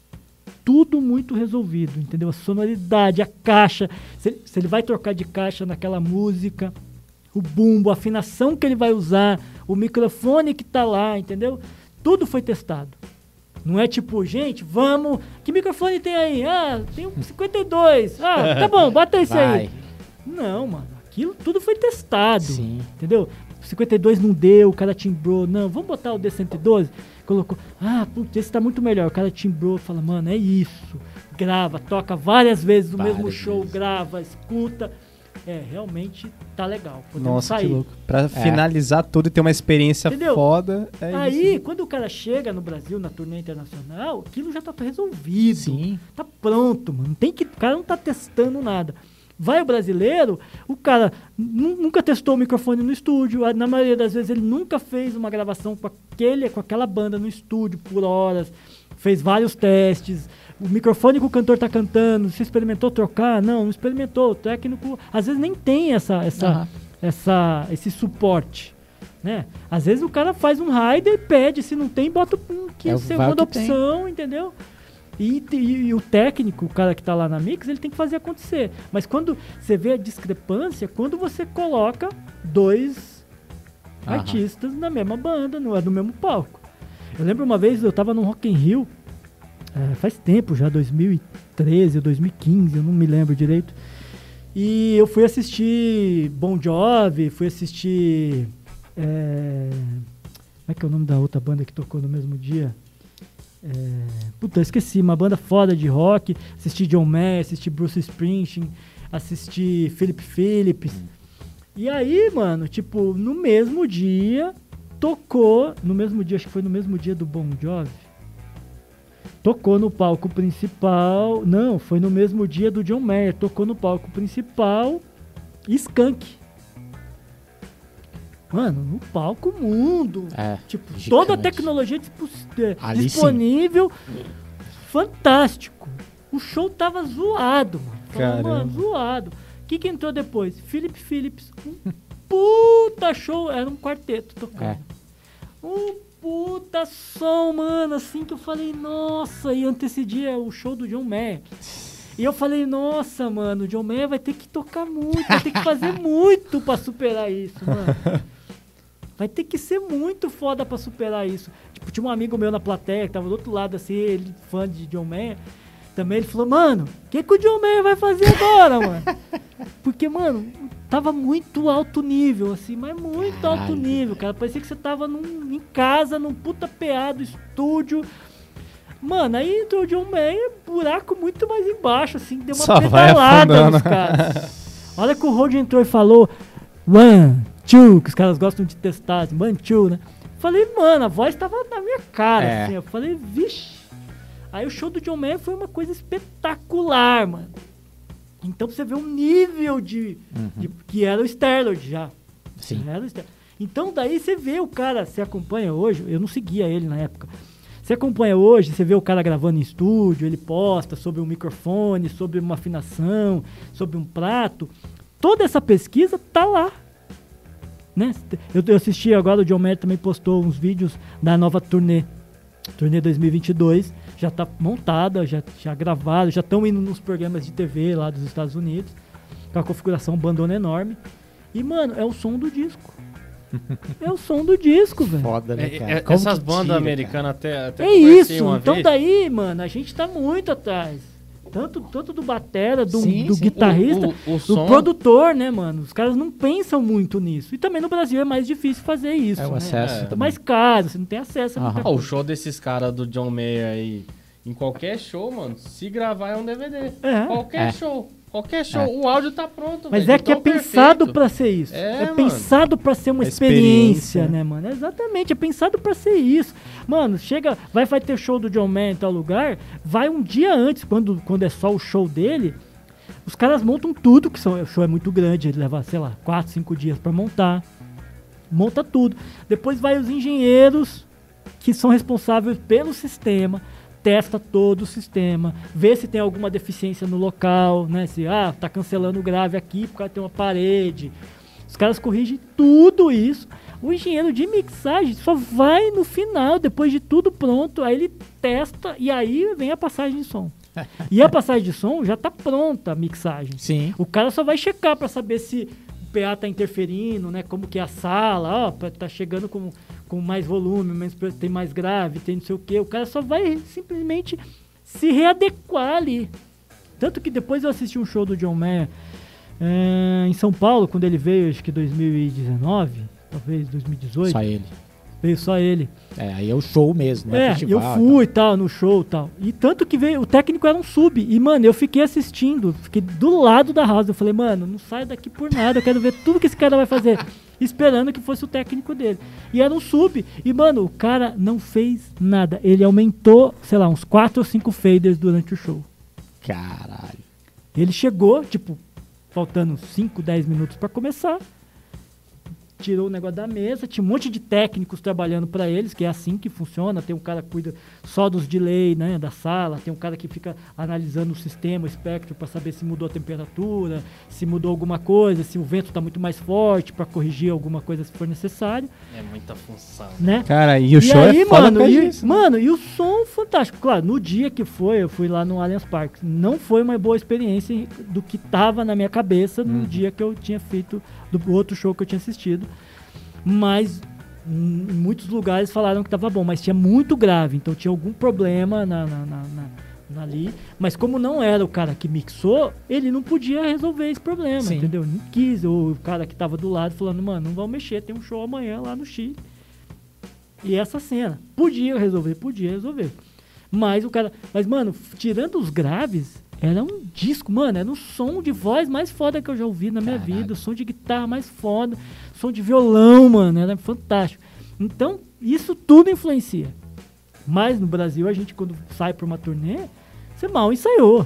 Tudo muito resolvido, entendeu? A sonoridade, a caixa, se, ele- se ele vai trocar de caixa naquela música, o bumbo, a afinação que ele vai usar, o microfone que tá lá, entendeu? Tudo foi testado. Não é tipo, gente, vamos. Que microfone tem aí? Ah, tem um 52. Ah, tá bom, bota esse aí. Não, mano. Aquilo tudo foi testado. Sim. Entendeu? 52 não deu, o cara timbrou. Não, vamos botar o D112. Colocou. Ah, putz, esse tá muito melhor. O cara timbrou, fala, mano, é isso. Grava, toca várias vezes o mesmo Várias show, vezes. grava, escuta. É, realmente tá legal. Podemos Nossa, sair. que louco. Pra finalizar tudo e ter uma experiência Entendeu? foda, é Aí, isso. quando o cara chega no Brasil, na turnê internacional, aquilo já tá resolvido. Sim. Tá pronto, mano. Não tem que, o cara não tá testando nada. Vai o brasileiro, o cara nu- nunca testou o microfone no estúdio. a- Na maioria das vezes ele nunca fez uma gravação com, aquele, com aquela banda no estúdio por horas. Fez vários testes. O microfone que o cantor tá cantando, você experimentou trocar? Não, não experimentou. O técnico, às vezes nem tem essa, essa, Aham. essa, esse suporte. Né? Às vezes o cara faz um rider, pede, se não tem, bota um que É segunda que tem. opção, entendeu? E, e- e o técnico, o cara que tá lá na mix, ele tem que fazer acontecer. Mas quando você vê a discrepância, quando você coloca dois Aham. artistas na mesma banda, no, no mesmo palco. Eu lembro uma vez, eu tava no Rock in Rio, é, faz tempo já, 2013 ou 2015, eu não me lembro direito. E eu fui assistir Bon Jovi, fui assistir... é, como é que é o nome da outra banda que tocou no mesmo dia? É, puta, esqueci, uma banda foda de rock. Assisti John Mayer, assisti Bruce Springsteen, assisti Philip Phillips. E aí, mano, tipo, no mesmo dia, tocou, no mesmo dia, acho que foi no mesmo dia do Bon Jovi. Tocou no palco principal. Não, foi no mesmo dia do John Mayer. Tocou no palco principal Skank. Mano, no palco mundo. É. Tipo, Gigante. toda a tecnologia é, sim. disponível. Fantástico. O show tava zoado, mano. Caramba. mano, zoado. O que, que entrou depois? Philip Phillips. Um puta show. Era um quarteto tocando. É. Um puta som, mano. Assim que eu falei, nossa. E antecedia o show do John Mayer. E eu falei, nossa, mano, o John Mayer vai ter que tocar muito, vai ter que fazer muito pra superar isso, mano. Vai ter que ser muito foda pra superar isso. Tipo, tinha um amigo meu na plateia que tava do outro lado, assim, ele fã de John Mayer. Também ele falou, mano, o que, que o John Mayer vai fazer agora, mano? Porque, mano, tava muito alto nível, assim, mas muito alto Caralho. nível, cara. Parecia que você tava num, em casa, num puta PA do estúdio. Mano, aí entrou o John Mayer, buraco muito mais embaixo, assim, deu uma Só pedalada nos caras. Olha que o Rod entrou e falou one, two, que os caras gostam de testar, assim, one, two, né? Falei, mano, a voz tava na minha cara, É. assim. Eu falei, vixe. Aí o show do John Mayer foi uma coisa espetacular, mano. Então você ver o nível de, de- que era o Sterlord já. Sim. Era o Sterlord. Então daí você vê o cara, você acompanha hoje, eu não seguia ele na época. Você acompanha hoje, você vê o cara gravando em estúdio, ele posta sobre um microfone, sobre uma afinação, sobre um prato. Toda essa pesquisa tá lá. Né? Eu, eu assisti agora, o John Mayer também postou uns vídeos da nova turnê. Turnê 2022. Já tá montada, já, já gravaram, já estão indo nos programas de TV lá dos Estados Unidos. Com a configuração bandona enorme. E, mano, é o som do disco. é o som do disco, velho. Foda, né, É, cara? é, Como essas bandas americanas até, até É isso. uma Então vez. daí, mano, a gente tá muito atrás. Tanto, tanto do batera, do, Sim, do sim. guitarrista, O- o- o do som- produtor, né, mano? Os caras não pensam muito nisso. E também no Brasil é mais difícil fazer isso. É o né? acesso É. Mais caro, você não tem acesso a Ah, o show desses caras do John Mayer aí, em qualquer show, mano, se gravar é um DVD. É. Qualquer É. show. Qualquer show. É. O áudio tá pronto, Mas velho, é que é tão pensado pra ser isso. É, É, pensado pra ser uma experiência, experiência. né, mano? Exatamente, é pensado pra ser isso. Mano, chega, vai, vai ter show do John Mayer em tal lugar, vai um dia antes, quando, quando é só o show dele, os caras montam tudo, que são, o show é muito grande, ele leva, sei lá, 4, 5 dias pra montar. Monta tudo. Depois vai os engenheiros que são responsáveis pelo sistema, testa todo o sistema, vê se tem alguma deficiência no local, né? Se ah, tá cancelando grave aqui porque tem uma parede. Os caras corrigem tudo isso. O engenheiro de mixagem só vai no final, depois de tudo pronto, aí ele testa e aí vem a passagem de som. E a passagem de som já tá pronta a mixagem. Sim. O cara só vai checar pra saber se o PA tá interferindo, né? Como que é a sala, ó, tá chegando com, com mais volume, menos, tem mais grave, tem não sei o quê. O cara só vai simplesmente se readequar ali. Tanto que depois eu assisti um show do John Mayer eh, em São Paulo, quando ele veio, acho que 2019, talvez 2018. Só ele. Veio só ele. É, aí é o show mesmo, né? É, Festival, eu fui e tal, no show e tal. E tanto que veio, o técnico era um sub. E, mano, eu fiquei assistindo, fiquei do lado da house. Eu falei, mano, não sai daqui por nada, eu quero ver tudo que esse cara vai fazer. Esperando que fosse o técnico dele. E era um sub. E, mano, o cara não fez nada. Ele aumentou, sei lá, uns 4 ou 5 faders durante o show. Caralho. Ele chegou, tipo, faltando 5, 10 minutos pra começar. Tirou o negócio da mesa, tinha um monte de técnicos trabalhando pra eles, que é assim que funciona. Tem um cara que cuida só dos delay, né, da sala, tem um cara que fica analisando o sistema, o espectro pra saber se mudou a temperatura, se mudou alguma coisa, se o vento tá muito mais forte pra corrigir alguma coisa se for necessário, É muita função. né? Cara, e o E show aí, é foda mano, por e, isso. né? mano, e o som fantástico. Claro, no dia que foi, eu fui lá no Allianz Parque. Não foi uma boa experiência do que tava na minha cabeça no Uhum. dia que eu tinha feito do outro show que eu tinha assistido. Mas em muitos lugares falaram que tava bom, mas tinha muito grave, então tinha algum problema na, na- na- na- ali. Mas como não era o cara que mixou, ele não podia resolver esse problema, Sim. entendeu? Não quis. Ou o cara que tava do lado falando, mano, não vamos mexer, tem um show amanhã lá no Chile. E essa cena. Podia resolver, podia resolver. Mas o cara. Mas, mano, tirando os graves, era um disco, mano, era um som de voz mais foda que eu já ouvi na minha Caralho. vida. Som de guitarra mais foda. Som de violão, mano, era fantástico. Então, isso tudo influencia. Mas no Brasil, a gente, quando sai pra uma turnê, você mal ensaiou.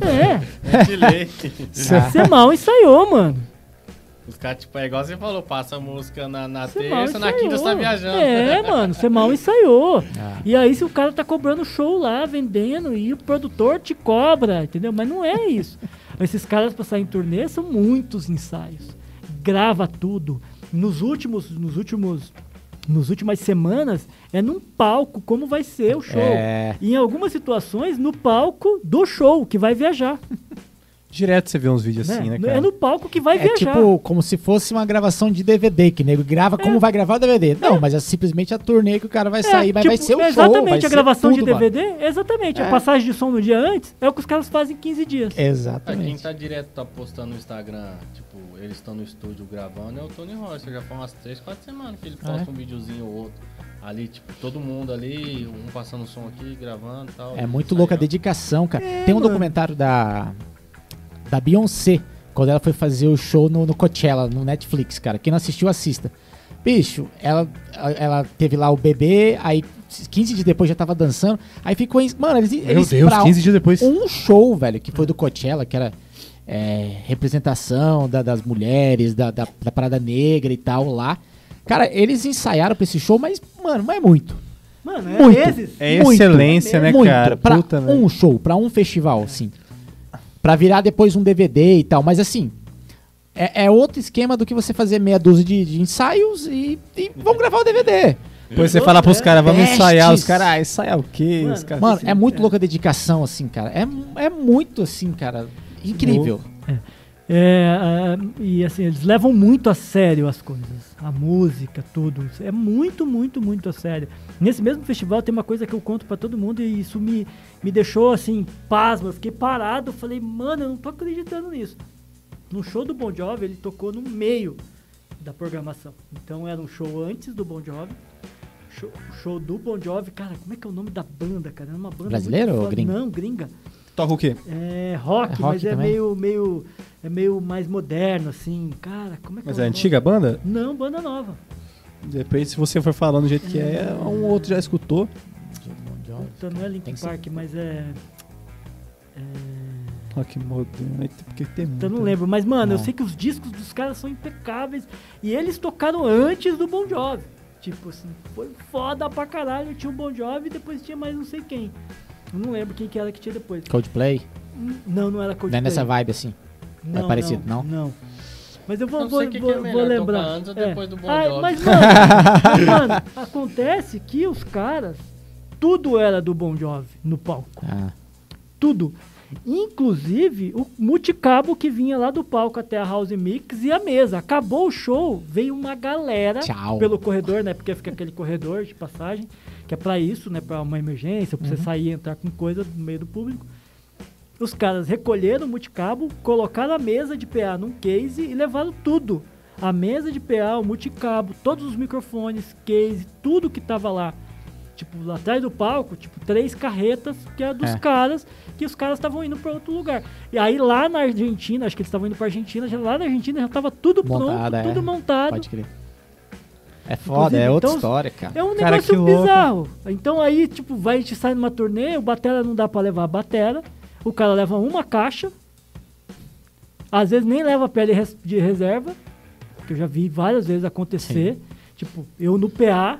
é, De lei. você mal ensaiou, mano. Os caras, tipo, é igual você falou, passa a música na, na terça, na quinta você tá viajando. É, mano, você mal ensaiou. Ah. E aí, se o cara tá cobrando show lá, vendendo, e o produtor te cobra, entendeu? Mas não é isso. Esses caras pra sair em turnê são muitos ensaios. Grava tudo. Nos últimos, nos últimos, nos últimas semanas, é num palco como vai ser o show. É. E em algumas situações, no palco do show, que vai viajar. Direto você vê uns vídeos assim, né, cara? É no palco que vai é viajar. tipo como se fosse uma gravação de DVD, que nego grava como vai gravar o DVD. Não, mas é simplesmente a turnê que o cara vai sair, mas vai tipo, ser o show. Exatamente, vai a gravação tudo, de mano. DVD, exatamente. É. A passagem de som no dia antes é o que os caras fazem em 15 dias. Ah, Quem Exatamente. tá direto, tá postando no Instagram, tipo, eles estão no estúdio gravando, é o Tony Rossi. Já foi umas 3, 4 semanas que ele posta um videozinho ou outro. Ali, tipo, todo mundo ali, um passando som aqui, gravando e tal. É muito louca a dedicação, cara. É, Tem um mano. documentário da da Beyoncé, quando ela foi fazer o show no, no Coachella, no Netflix, cara. Quem não assistiu, assista. Bicho, ela, ela teve lá o bebê, aí 15 dias depois já tava dançando, aí ficou... Em, mano, eles, Meu eles Deus, pra 15 dias depois. um show, velho, que foi do Coachella, que era é, representação da- das mulheres, da, da, da parada negra e tal lá. Cara, eles ensaiaram pra esse show, mas, mano, não é muito. Mano, é Muito. meses. É Muito, excelência, né, muito. cara? Pra Puta, um show, pra um festival, assim. Pra virar depois um DVD e tal. Mas assim, é, é outro esquema do que você fazer meia dúzia de, de ensaios e, e vamos gravar o DVD. Depois você fala pros caras, vamos Testes. ensaiar. Os caras, ah, ensaiar o quê? Mano, Os caras- Mano, Sim, é muito é. louca a dedicação, assim, cara. É, é muito assim, cara. Incrível. É, ah, e assim, eles levam muito a sério as coisas. A música, tudo. É muito, muito, muito a sério. Nesse mesmo festival tem uma coisa que eu conto pra todo mundo e isso me, me deixou assim, pasmo. Eu fiquei parado, falei, mano, eu não tô acreditando nisso. No show do Bon Jovi, ele tocou no meio da programação. Então era um show antes do Bon Jovi. Show, show do Bon Jovi, cara, como é que é o nome da banda, cara? Era uma banda Brasileira muito ou gringa? Não, gringa. Toca o quê? É rock, É rock mas é também? meio, meio, é meio mais moderno, assim. Cara, como é que Mas é é antiga a banda? Não, banda nova. Depois, se você for falando do jeito que é, um outro já escutou. Puta, não é Linkin que ser. Park, mas é... é... Rock moderno. aí tem- Porque tem Puta, eu não muito. lembro, mas mano, eu Não. sei que os discos dos caras são impecáveis e eles tocaram antes do Bon Jovi. Tipo assim, foi foda pra caralho. Tinha o Bon Jovi e depois tinha mais não sei quem. Eu não lembro quem que era que tinha depois. Coldplay. Hum, Não, não era Não é Coldplay. nessa vibe, assim. Não, parecido, não? Não. Mas eu vou, Não vou, que que vou, é vou lembrar. antes ou É. depois do Bon Ai, Jovi? mas, mano, mas, mano, acontece que os caras, tudo era do Bon Jovi no palco. Ah, Tudo. Inclusive o multicabo que vinha lá do palco até a House Mix e a mesa. Acabou o show, veio uma galera Tchau. pelo corredor, né? Porque fica aquele corredor de passagem, que é pra isso, né? Pra uma emergência, pra você sair e entrar com coisa no meio do público. Os caras recolheram o multicabo, colocaram a mesa de PA num case e levaram tudo. A mesa de PA, o multicabo, todos os microfones, case, tudo que tava lá. Tipo, lá atrás do palco, tipo, três carretas que é dos É. caras, que os caras estavam indo pra outro lugar. E aí lá na Argentina, acho que eles estavam indo pra Argentina, já, lá na Argentina já tava tudo Montada, pronto, é. tudo montado. pode crer. É foda, é Inclusive, outra então, história, cara. É um Cara, negócio que louco. bizarro. Então aí, tipo, vai, a gente sai numa turnê, o batera não dá pra levar a batera, o cara leva uma caixa, às vezes nem leva a pele de reserva, que eu já vi várias vezes acontecer. Tipo, eu no PA,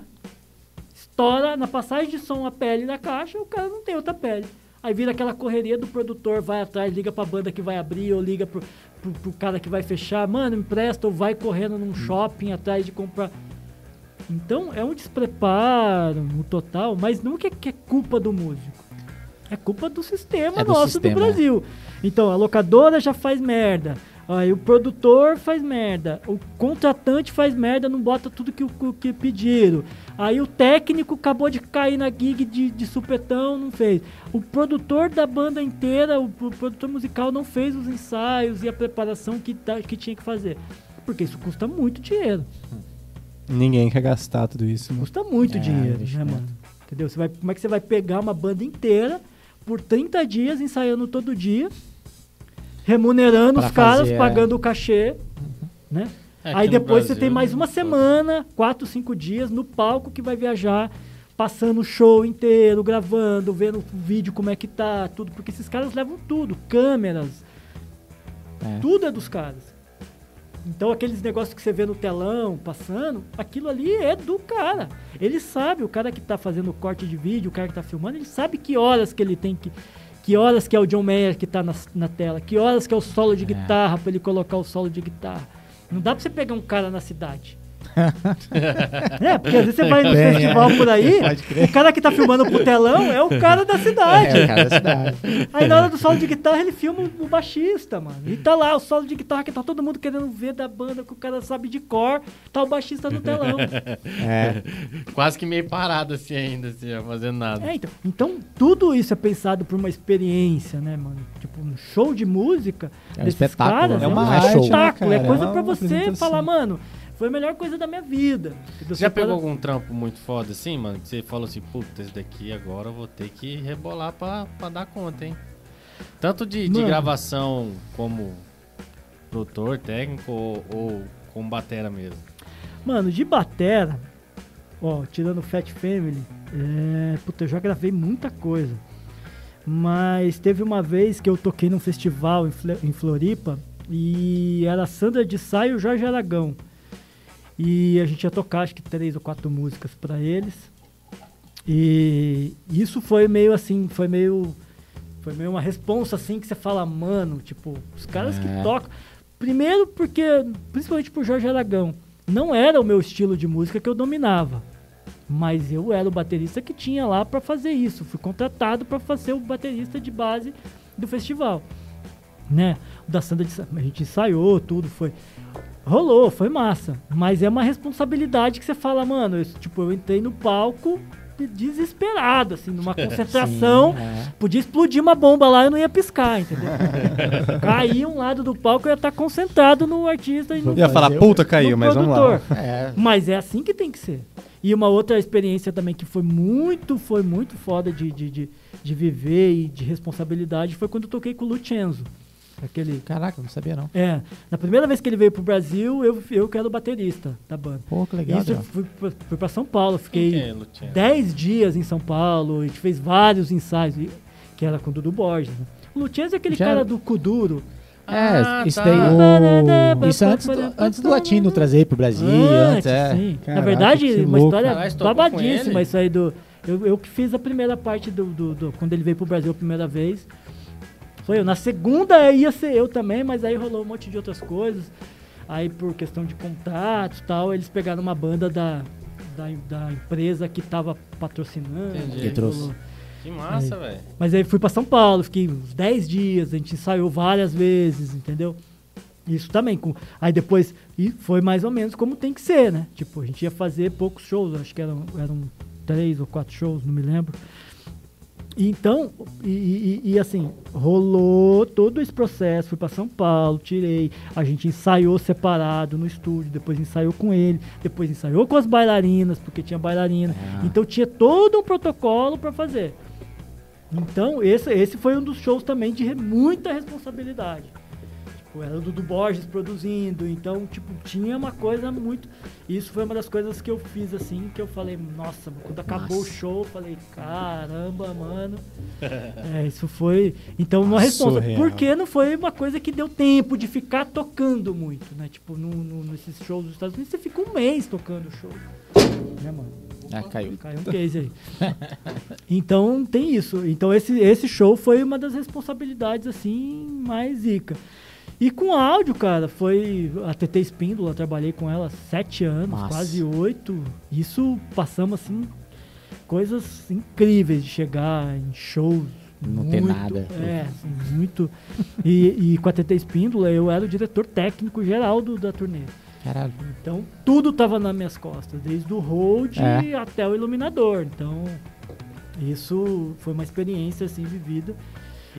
estoura na passagem de som a pele da caixa, o cara não tem outra pele. Aí vira aquela correria do produtor, vai atrás, liga pra banda que vai abrir, ou liga pro, pro, pro cara que vai fechar, mano, empresta, ou vai correndo num shopping atrás de comprar. Então é um despreparo no total, mas não é, que é culpa do músico. É culpa do sistema É do nosso sistema, do Brasil. Então a locadora já faz merda. Aí o produtor faz merda. O contratante faz merda, não bota tudo que, o- que pediram. Aí o técnico acabou de cair na gig de, de supetão, não fez. O produtor da banda inteira, o, o produtor musical não fez os ensaios e a preparação que, tá- que tinha que fazer. Porque isso custa muito dinheiro. Ninguém quer gastar tudo isso. né? Custa muito É, dinheiro, bicho, né? mano? Entendeu? Você vai, como é que você vai pegar uma banda inteira por 30 dias ensaiando todo dia, remunerando Pra os caras, fazer, é. pagando o cachê, né? É, Aí depois você Brasil, tem mais uma foda. semana, quatro, cinco dias no palco que vai viajar, passando o show inteiro, gravando, vendo o vídeo como é que tá, tudo, porque esses caras levam tudo, câmeras, É. tudo é dos caras. Então aqueles negócios que você vê no telão passando, aquilo ali é do cara. Ele sabe, o cara que tá fazendo o corte de vídeo, o cara que tá filmando, ele sabe que horas que ele tem que. Que horas que é o John Mayer que tá na, na tela, que horas que é o solo de É. guitarra pra ele colocar o solo de guitarra. Não dá pra você pegar um cara na cidade. é, porque às vezes você vai no Bem, festival é. por aí, o cara que tá filmando pro telão é o cara da cidade. É, o cara da cidade. Aí na hora do solo de guitarra ele filma o baixista, mano. E tá lá o solo de guitarra que tá todo mundo querendo ver da banda, que o cara sabe de cor, tá o baixista no telão. É. Quase que meio parado assim ainda, assim, fazendo nada. É, então, então tudo isso é pensado por uma experiência, né, mano? Tipo, um show de música É um desses espetáculo, caras né? é É um uma né, espetáculo. cara? é coisa É uma pra você falar, mano, foi a melhor coisa da minha vida. Você já Você pegou para- algum trampo muito foda assim, mano? Que você falou assim, puta, esse daqui agora eu vou ter que rebolar pra, pra dar conta, hein? Tanto de, de gravação como produtor, técnico ou, ou como batera mesmo. Mano, de batera, ó, tirando Fat Family, é, puta, eu já gravei muita coisa. Mas teve uma vez que eu toquei num festival em, Floripa e era Sandra de Sá e o Jorge Aragão. E a gente ia tocar acho que três ou quatro músicas pra eles. E isso foi meio assim, foi meio foi meio uma responsa assim que você fala, mano, tipo, os caras É. que tocam. Primeiro porque, principalmente por Jorge Aragão, não era o meu estilo de música que eu dominava. Mas eu era o baterista que tinha lá pra fazer isso. Fui contratado pra fazer o baterista de base do festival. Né? O da Sandra a gente ensaiou, tudo foi rolou, foi massa, mas é uma responsabilidade que você fala, mano, eu, tipo, eu entrei no palco desesperado assim, numa concentração, Sim, é. podia explodir uma bomba lá, eu não ia piscar, entendeu? Caía um lado do palco, eu ia estar concentrado no artista e no, Ia falar, puta, caiu, mas vamos lá. produtor. É. Mas é assim que tem que ser. E uma outra experiência também que foi muito, foi muito foda de, de, de, de viver e de responsabilidade foi quando eu toquei com o Lucenzo. Aquele. Caraca, não sabia não. É, na primeira vez que ele veio pro Brasil, eu, eu que era o baterista da banda. Pô, que legal. Isso eu Adriano. fui, pra- fui pra São Paulo, fiquei que é, Luciano? 10 dias em São Paulo, a gente fez vários ensaios, e- que era com o Dudu Borges. Né? O Lucenzo é aquele Já- cara do Kuduro. É, Ah, isso tá. daí. Ah, Isso antes do, antes do latino trazer pro Brasil. antes, é. sim. Na Caraca, verdade, uma história Caralho, com babadíssima isso aí do. Eu, eu que fiz a primeira parte do, do- do- Quando ele veio pro Brasil a primeira vez. Foi eu. Na segunda ia ser eu também, mas aí rolou um monte de outras coisas. Aí por questão de contatos e tal, eles pegaram uma banda da, da, da empresa que tava patrocinando. Entendi. Que trouxe. Que massa, velho. Mas aí fui pra São Paulo, fiquei uns 10 dias, a gente ensaiou várias vezes, entendeu? Isso também. Com... Aí depois, e foi mais ou menos como tem que ser, né? Tipo, a gente ia fazer poucos shows, acho que eram, eram três ou quatro shows, não me lembro. Então, e, e- e, assim, rolou todo esse processo, fui pra São Paulo, tirei, a gente ensaiou separado no estúdio, depois ensaiou com ele, depois ensaiou com as bailarinas, porque tinha bailarina. Ah. Então tinha todo um protocolo pra fazer. Então, esse, esse foi um dos shows também de muita responsabilidade. Era o Dudu Borges produzindo, então, tipo, tinha uma coisa muito... Isso foi uma das coisas que eu fiz, assim, que eu falei, nossa, quando acabou o Nossa. show, eu falei, caramba, mano. é, isso foi... Então, uma resposta. Surreal. Porque não foi uma coisa que deu tempo de ficar tocando muito, né? Tipo, no, no- nesses shows dos Estados Unidos, você fica um mês tocando o show. Né, mano? Ah, caiu. Caiu um case aí. então tem isso. Então esse, esse show foi uma das responsabilidades assim mais zica. E com áudio, cara, foi a TT Espíndola, trabalhei com ela sete anos, quase oito. Isso passamos assim coisas incríveis de chegar em shows. Não ter muito, nada. É, assim, muito. E, e com a TT Espíndola eu era o diretor técnico geral do, da turnê. Caralho. Então, tudo tava nas minhas costas, desde o hold É. até o iluminador. Então, isso foi uma experiência assim vivida.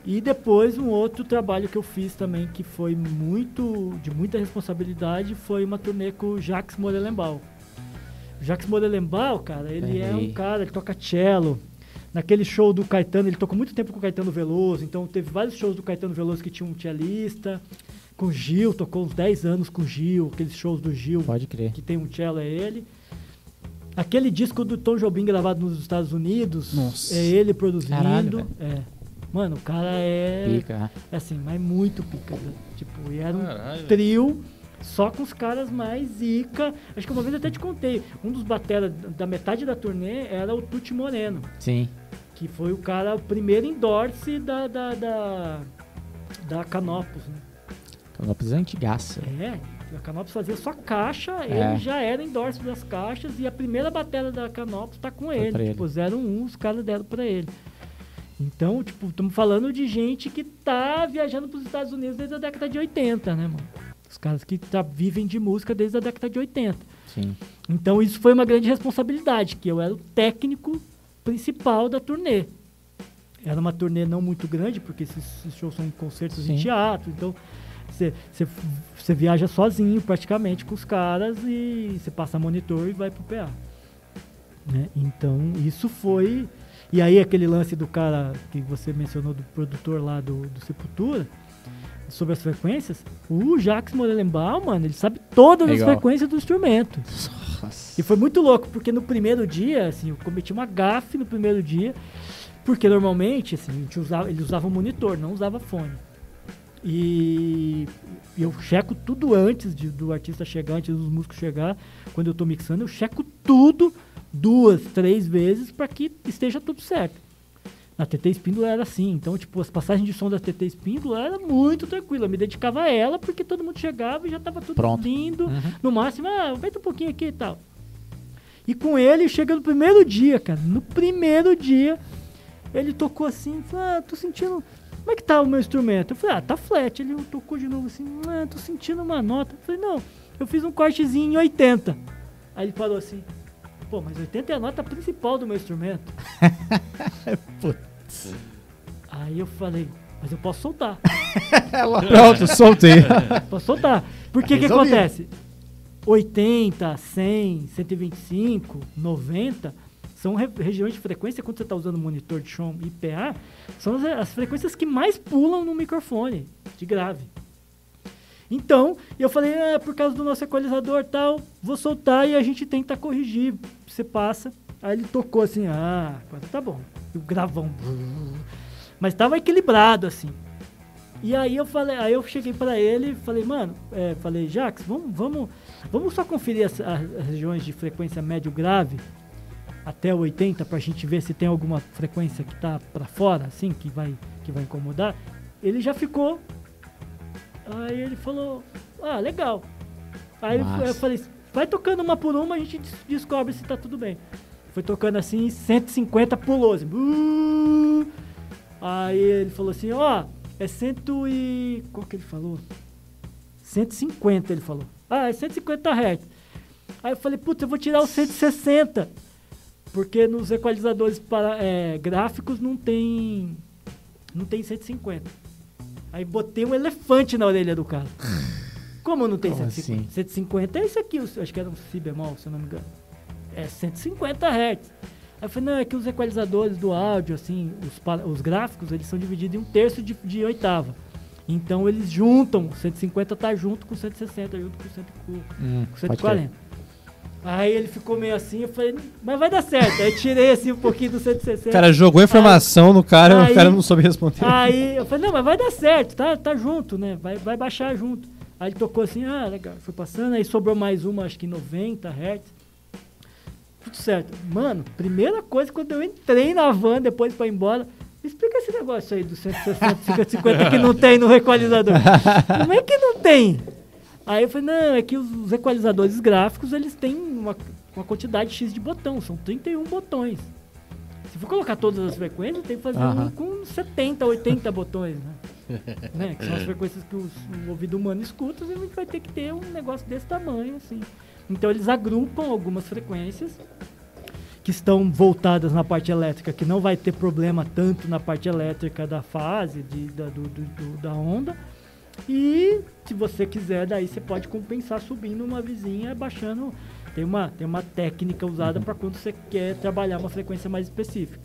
E depois um outro trabalho que eu fiz também que foi muito de muita responsabilidade foi uma turnê com o Jacques Morelenbaum. O Jacques Morelenbaum, cara, ele é um cara, ele toca cello. Naquele show do Caetano, ele tocou muito tempo com o Caetano Veloso, então teve vários shows do Caetano Veloso que tinha um cellista. Com o Gil, tocou uns 10 anos com o Gil, aqueles shows do Gil Pode crer. que tem um cello é ele. Aquele disco do Tom Jobim gravado nos Estados Unidos, Nossa. é ele produzindo. Caralho, é. Mano, o cara é, Pica. é assim, mas muito pica. né? Tipo, e era um Caralho. trio só com os caras mais zica. Acho que uma vez eu até te contei, um dos bateras da metade da turnê era o Tuti Moreno, Sim. que foi o cara, o primeiro endorse da, da, da, da Canopus, né? Canopus é antigaça. É, a Canopus fazia só caixa, É. ele já era endorse das caixas e a primeira bateria da Canopus tá com ele. pra ele. Tipo, 01 os caras deram pra ele. Então, tipo, estamos falando de gente que tá viajando pros Estados Unidos desde a década de 80, né, mano? Os caras que tá, vivem de música desde a década de 80. Sim. Então isso foi uma grande responsabilidade, que eu era o técnico principal da turnê. Era uma turnê não muito grande, porque esses, esses shows são em concertos em Sim. teatro, então você viaja sozinho praticamente com os caras e você passa monitor e vai pro PA. Né? Então, isso foi. E aí, aquele lance do cara que você mencionou, do produtor lá do, do Sepultura, sobre as frequências, o Jacques Morelenbaum, mano, ele sabe todas Legal. as frequências do instrumento. E foi muito louco, porque no primeiro dia, assim, eu cometi uma gafe no primeiro dia, porque normalmente, assim, usava, ele usava um monitor, não usava fone. E eu checo tudo antes de- do artista chegar, antes dos músicos chegar, quando eu tô mixando, eu checo tudo duas, três vezes para que esteja tudo certo. Na TT Espíndola era assim, então, tipo, as passagens de som da TT Espíndola era muito tranquila. Eu me dedicava a ela porque todo mundo chegava e já tava tudo Pronto. lindo. Uhum. No máximo, ah, aumenta um pouquinho aqui e tal. E com ele, chega no primeiro dia, cara. No primeiro dia, ele tocou assim, ah, tô sentindo. Como é que tá o meu instrumento? Eu falei, ah, tá flat. Ele tocou de novo assim, ah, tô sentindo uma nota. Eu falei, não, eu fiz um cortezinho em 80. Aí ele falou assim, pô, mas 80 é a nota principal do meu instrumento. Aí eu falei, mas eu posso soltar. Pronto, soltei. Posso soltar. Por que que acontece? 80, 100, 125, 90 são re- regiões de frequência quando você está usando monitor de som IPA, são as, as frequências que mais pulam no microfone de grave. Então, eu falei, ah, por causa do nosso equalizador tal, vou soltar e a gente tenta corrigir. Você passa. Aí ele tocou assim, ah, tá bom. E o gravão. Mas tava equilibrado, assim. E aí eu falei, aí eu cheguei pra ele e falei, mano, é, falei, Jax, vamos, vamos, vamos só conferir as, as regiões de frequência médio grave até 80 pra gente ver se tem alguma frequência que tá pra fora, assim, que vai, que vai incomodar. Ele já ficou. Aí ele falou, ah, legal. Aí Massa. eu falei, vai tocando uma por uma, a gente des- descobre se tá tudo bem. Foi tocando assim, 150 pulou. Assim, "Buh". Aí ele falou assim, ó, é cento e... Qual que ele falou? 150 ele falou. Ah, é 150 Hz. Aí eu falei, putz, eu vou tirar o 160. Porque nos equalizadores para, é, gráficos não tem... Não tem 150. Aí botei um elefante na orelha do cara. Como não tem Como 150? assim? 150 é isso aqui, acho que era um si bemol, se eu não me engano. É 150 Hz. Aí eu falei, não, é que os equalizadores do áudio, assim, os, os gráficos, eles são divididos em um terço de, de oitava. Então eles juntam, 150 tá junto com 160, junto com, 100, com, Hum, com pode crer. 140. Aí ele ficou meio assim, eu falei, mas vai dar certo. Aí tirei assim um pouquinho do 160. O cara jogou informação no cara, Aí- o cara não soube responder. Aí eu falei, não, mas vai dar certo, tá, tá junto, né? Vai, vai baixar junto. Aí ele tocou assim, ah, legal, foi passando, aí sobrou mais uma, acho que 90 Hz. Tudo certo. Mano, primeira coisa, quando eu entrei na van depois pra ir embora, explica esse negócio aí do 160, 150 que não tem no equalizador. Como é que não tem? Aí eu falei, não, é que os, os equalizadores gráficos, eles têm uma, uma quantidade X de botão, são 31 botões. Se for colocar todas as frequências, tem que fazer Aham. um com 70, 80 botões, né? né? Que são as frequências que os- o ouvido humano escuta, e a gente vai ter que ter um negócio desse tamanho, assim. Então eles agrupam algumas frequências que estão voltadas na parte elétrica, que não vai ter problema tanto na parte elétrica da fase, de, da, do- do- da onda. E se você quiser, daí você pode compensar subindo uma vizinha, baixando. Tem uma, tem uma técnica usada para quando você quer trabalhar uma frequência mais específica.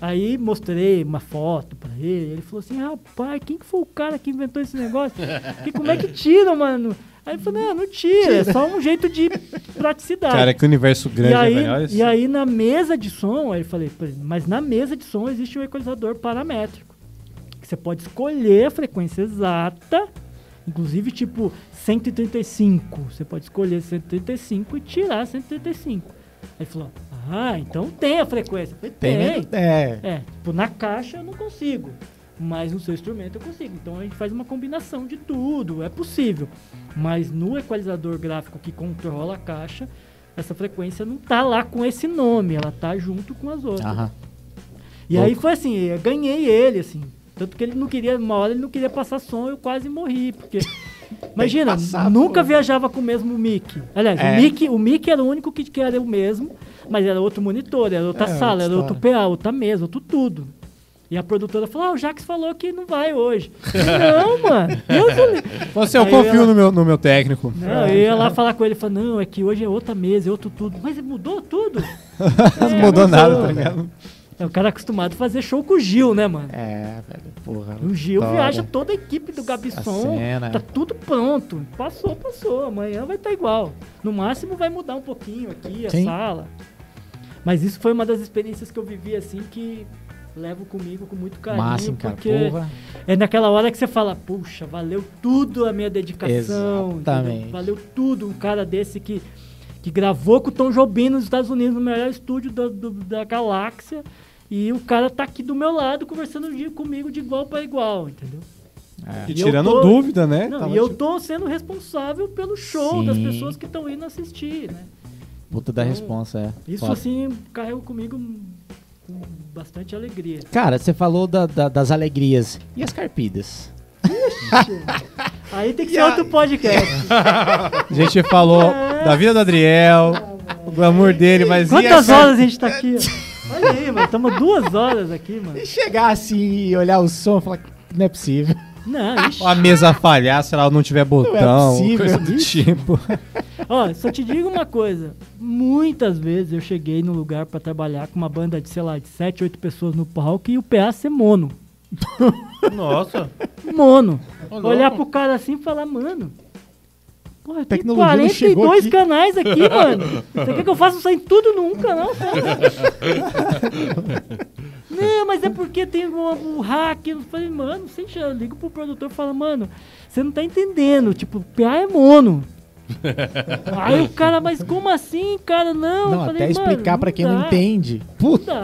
Aí mostrei uma foto pra ele, ele falou assim, rapaz, quem que foi o cara que inventou esse negócio? Que, como é que tira, mano? Aí ele falou, não, não tira, é só um jeito de praticidade. Cara, que universo grande E aí, é melhor isso. e aí na mesa de som, aí eu falei, mas na mesa de som existe um equalizador paramétrico. Você pode escolher a frequência exata, inclusive tipo 135. Você pode escolher 135 e tirar 135. Aí falou, ah, então tem a frequência. Falei, tem. Tem, é. É, tipo, na caixa eu não consigo, mas no seu instrumento eu consigo. Então a gente faz uma combinação de tudo, é possível. Mas no equalizador gráfico que controla a caixa, essa frequência não tá lá com esse nome, ela tá junto com as outras. Aham. E aí foi assim, eu ganhei ele, assim. Tanto que ele não queria, uma hora ele não queria passar som, eu quase morri, porque. Imagina, passar, nunca pô. viajava com o mesmo mic. Aliás, É. o, mic, o mic era o único que, que era o mesmo, mas era outro monitor, era outra É, sala, outra era outro PA, outra mesa, outro tudo. E a produtora falou, ah, o Jax falou que não vai hoje. Eu não, mano. Deus. Você, eu Aí confio ela- no, meu, no meu técnico. Não, eu ia lá falar com ele, falou, não, é que hoje é outra mesa, é outro tudo. Mas mudou tudo? Não É, mudou nada, mudou. tá ligado? É, o cara acostumado a fazer show com o Gil, né, mano? É, velho, porra. O Gil viaja toda a equipe do Gabson. cena. Tá tudo pronto. Passou, passou. Amanhã vai estar igual. No máximo vai mudar um pouquinho aqui, a Sim. sala. Mas isso foi uma das experiências que eu vivi assim que levo comigo com muito carinho. Máximo, cara. porque Porra. é naquela hora que você fala, puxa, valeu tudo a minha dedicação. Exatamente. entendeu? Valeu tudo um cara desse que, que gravou com o Tom Jobim nos Estados Unidos, no melhor estúdio do- do- da galáxia. E o cara tá aqui do meu lado conversando de- comigo de igual para igual, entendeu? E, E tirando tô- dúvida, né? Não, Tava e eu tipo- tô sendo responsável pelo show das Sim. pessoas que estão indo assistir, né? Puta da Então, responsa, é. Isso assim carrego comigo com bastante alegria. Cara, você falou da- da- das alegrias. E as carpidas? Aí tem que ser outro podcast. A gente falou da vida do Adriel, o glamour dele, mas e Quantas horas a gente tá aqui? Olha aí, mano. Estamos duas horas aqui, mano. E chegar assim e olhar o som e falar que não é possível. Não, ixi. a mesa falhar, se ela não tiver botão, possível. coisa do tipo. Ó, só te digo uma coisa. Muitas vezes eu cheguei num lugar pra trabalhar com uma banda de, sei lá, de 7, 8 pessoas no palco e o PA ser mono. Nossa. Mono. Olhar pro cara assim e falar, mano. Porra, tem Tecnologia não chegou 42 aqui. canais aqui, mano. Você quer que eu faça isso aí tudo num canal só? Não, mas é porque tem o, o hack. Eu falei, mano, você já liga pro produtor e fala, mano, você não tá entendendo. Tipo, PA é mono. Aí o cara, mas como assim, cara? Não, Não, eu falei, até explicar mano, pra quem não dá. entende. Puta.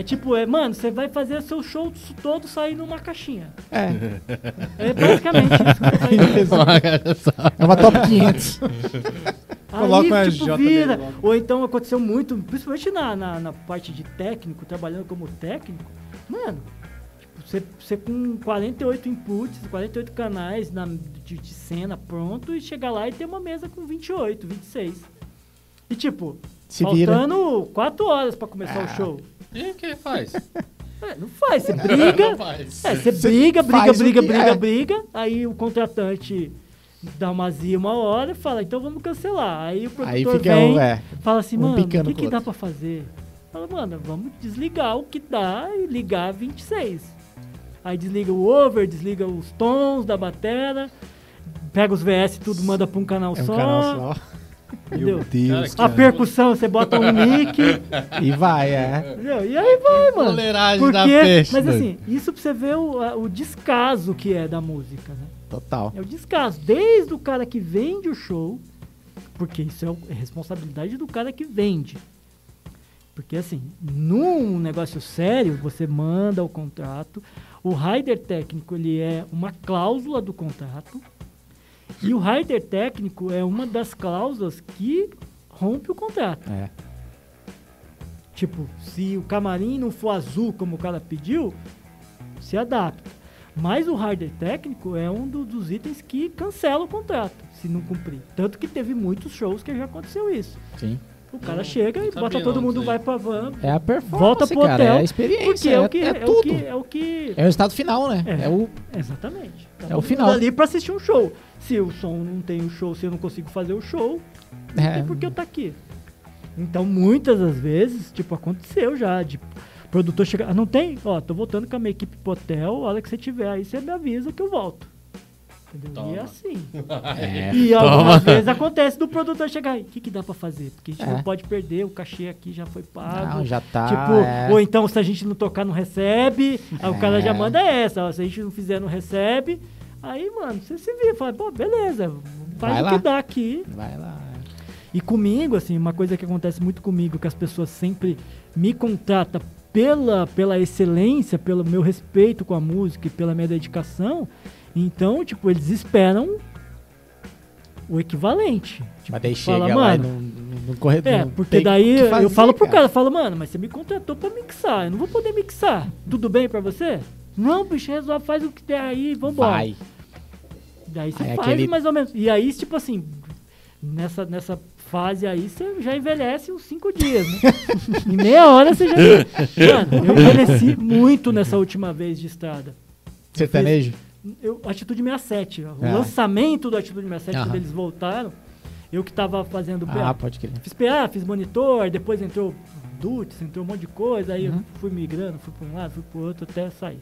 É tipo, é, mano, você vai fazer seu show todo sair numa caixinha. É. É basicamente isso. que faz. É uma top 500. Coloca uma Aí, tipo, J vira. dele. Ou então aconteceu muito, principalmente na, na, na parte de técnico, trabalhando como técnico. Mano, tipo, você, você com 48 inputs, 48 canais na, de, de cena pronto e chegar lá e ter uma mesa com 28, 26. E tipo, Se vira. faltando 4 horas pra começar o show. E o que faz? É, não faz, você briga. faz. É, você briga, briga, briga, briga, é. briga. Aí o contratante dá uma zia uma hora e fala, então vamos cancelar. Aí o Aí produtor fica vem, o. É. fala assim, um mano, o que, que dá pra fazer? Fala, mano, vamos desligar o que dá e ligar 26. Aí desliga o over, desliga os tons da batera, pega os VS tudo, manda pra um canal É um só. canal só. Entendeu? Meu Deus. Cara, A percussão, você bota um mic, E vai, é. entendeu? E aí vai, mano. Toleragem da Porque, peste. mas assim, isso pra você ver o, o descaso que é da música, né? Total. É o descaso. Desde o cara que vende o show, porque isso é o- é responsabilidade do cara que vende. Porque assim, num negócio sério, você manda o contrato, o rider técnico ele é uma cláusula do contrato, e o rider técnico é uma das cláusulas que rompe o contrato. É. Tipo, se o camarim não for azul como o cara pediu, se adapta. Mas o hardware técnico é um do- dos itens que cancela o contrato, se não cumprir. Tanto que teve muitos shows que já aconteceu isso. Sim. O cara Não, chega não e bota todo não mundo, vai pra van, É a performance, volta pro cara. hotel. É a experiência. porque é, o que, é, é, o tudo. que, é o que... É o resultado final, né? É. É, o. Exatamente. Tá É o mundo final. ali pra assistir um show. Se o som não tem o show, se eu não consigo fazer o show, não É. tem por que eu tá aqui. Então, muitas das vezes, tipo, aconteceu já, de produtor chegar, ah, não tem? Ó, tô voltando com a minha equipe pro hotel, a hora que você tiver aí, você me avisa que eu volto. Entendeu? E Toma. é assim. É. E algumas vezes acontece do produtor chegar aí, o que, que dá pra fazer? Porque a gente É. não pode perder, o cachê aqui já foi pago. Não, já tá. Tipo, é. ou então se a gente não tocar, não recebe. Aí o cara já É. manda essa, ó, se a gente não fizer, não recebe. Aí, mano, você se vira, fala, pô, beleza, faz Vai o lá. que dá aqui. Vai lá. E comigo, assim, uma coisa que acontece muito comigo, que as pessoas sempre me contratam pela, pela excelência, pelo meu respeito com a música e pela minha dedicação. Então, tipo, eles esperam o equivalente. Tipo, Mas daí fala, chega lá e mano, não, não, corre é, não porque daí fazer, eu falo pro cara, eu falo, mano, mas você me contratou pra mixar, eu não vou poder mixar. Tudo bem pra você? Não, bicho, resolve, faz o que der aí, vambora. Vai. Daí você Aí faz aquele- mais ou menos. E aí, tipo assim, nessa, nessa fase aí, você já envelhece uns cinco dias, né? em meia hora você já. Mano, eu envelheci muito nessa última vez de estrada. Sertanejo? Eu, Atitude 67, o Ah. lançamento do Atitude 67, Aham. quando eles voltaram, eu que tava fazendo. Ah, pode crer. Fiz PA, fiz monitor, depois entrou Dutz, entrou um monte de coisa, aí Uhum. eu fui migrando, fui para um lado, fui pro outro até sair.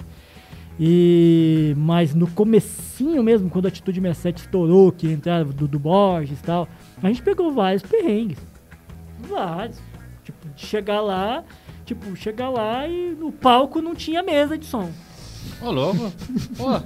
E mas no comecinho mesmo, quando a Atitude 67 estourou, que entraram do, do Borges e tal, a gente pegou vários perrengues. Vários. Tipo, de chegar lá, tipo, chegar lá e no palco não tinha mesa de som. Ô, louco. Pô,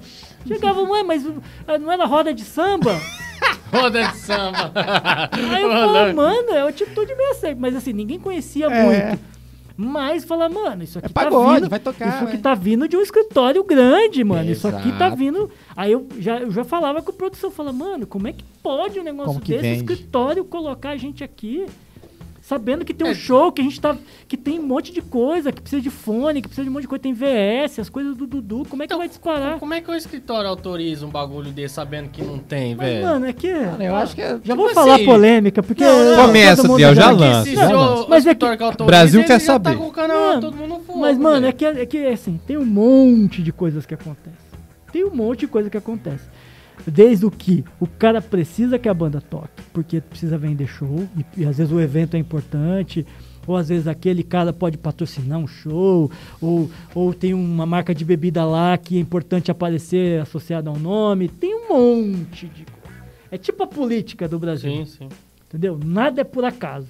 Chegava, ué, mas ah, não era roda de samba? roda de samba. Aí eu falo, mano, é o atitude meio seco. Mas assim, ninguém conhecia É. muito. Mas fala, mano, isso aqui É tá pagode, vindo. vai tocar, Isso aqui né? tá vindo de um escritório grande, mano. Isso aqui tá Exato. vindo. Aí eu já, eu já falava com o produção, fala, mano, como é que pode um negócio desse vende? escritório colocar a gente aqui? Sabendo que tem um É. show, que a gente tá. que tem um monte de coisa, que precisa de fone, que precisa de um monte de coisa, tem VS, as coisas do Dudu, como é que Então, vai disparar? Como é que o escritório autoriza um bagulho desse sabendo que não tem, Mas, velho? mano, é que. eu acho que é- Já tipo vou falar assim- polêmica, porque. Não, não, Começa, Biel, já já- lança. se já o, lança. Mas é escritório que- autoriza, Brasil quer já saber. Tá com o canal, mundo fogo, Mas, mano, velho. é que, é que assim, tem um monte de coisas que acontecem. Tem um monte de coisa que acontece. Desde o que o cara precisa que a banda toque, porque precisa vender show, e, e às vezes o evento é importante, ou às vezes aquele cara pode patrocinar um show, ou, ou tem uma marca de bebida lá que é importante aparecer associada ao nome. Tem um monte de coisa. É tipo a política do Brasil. Sim, sim. Entendeu? Nada é por acaso.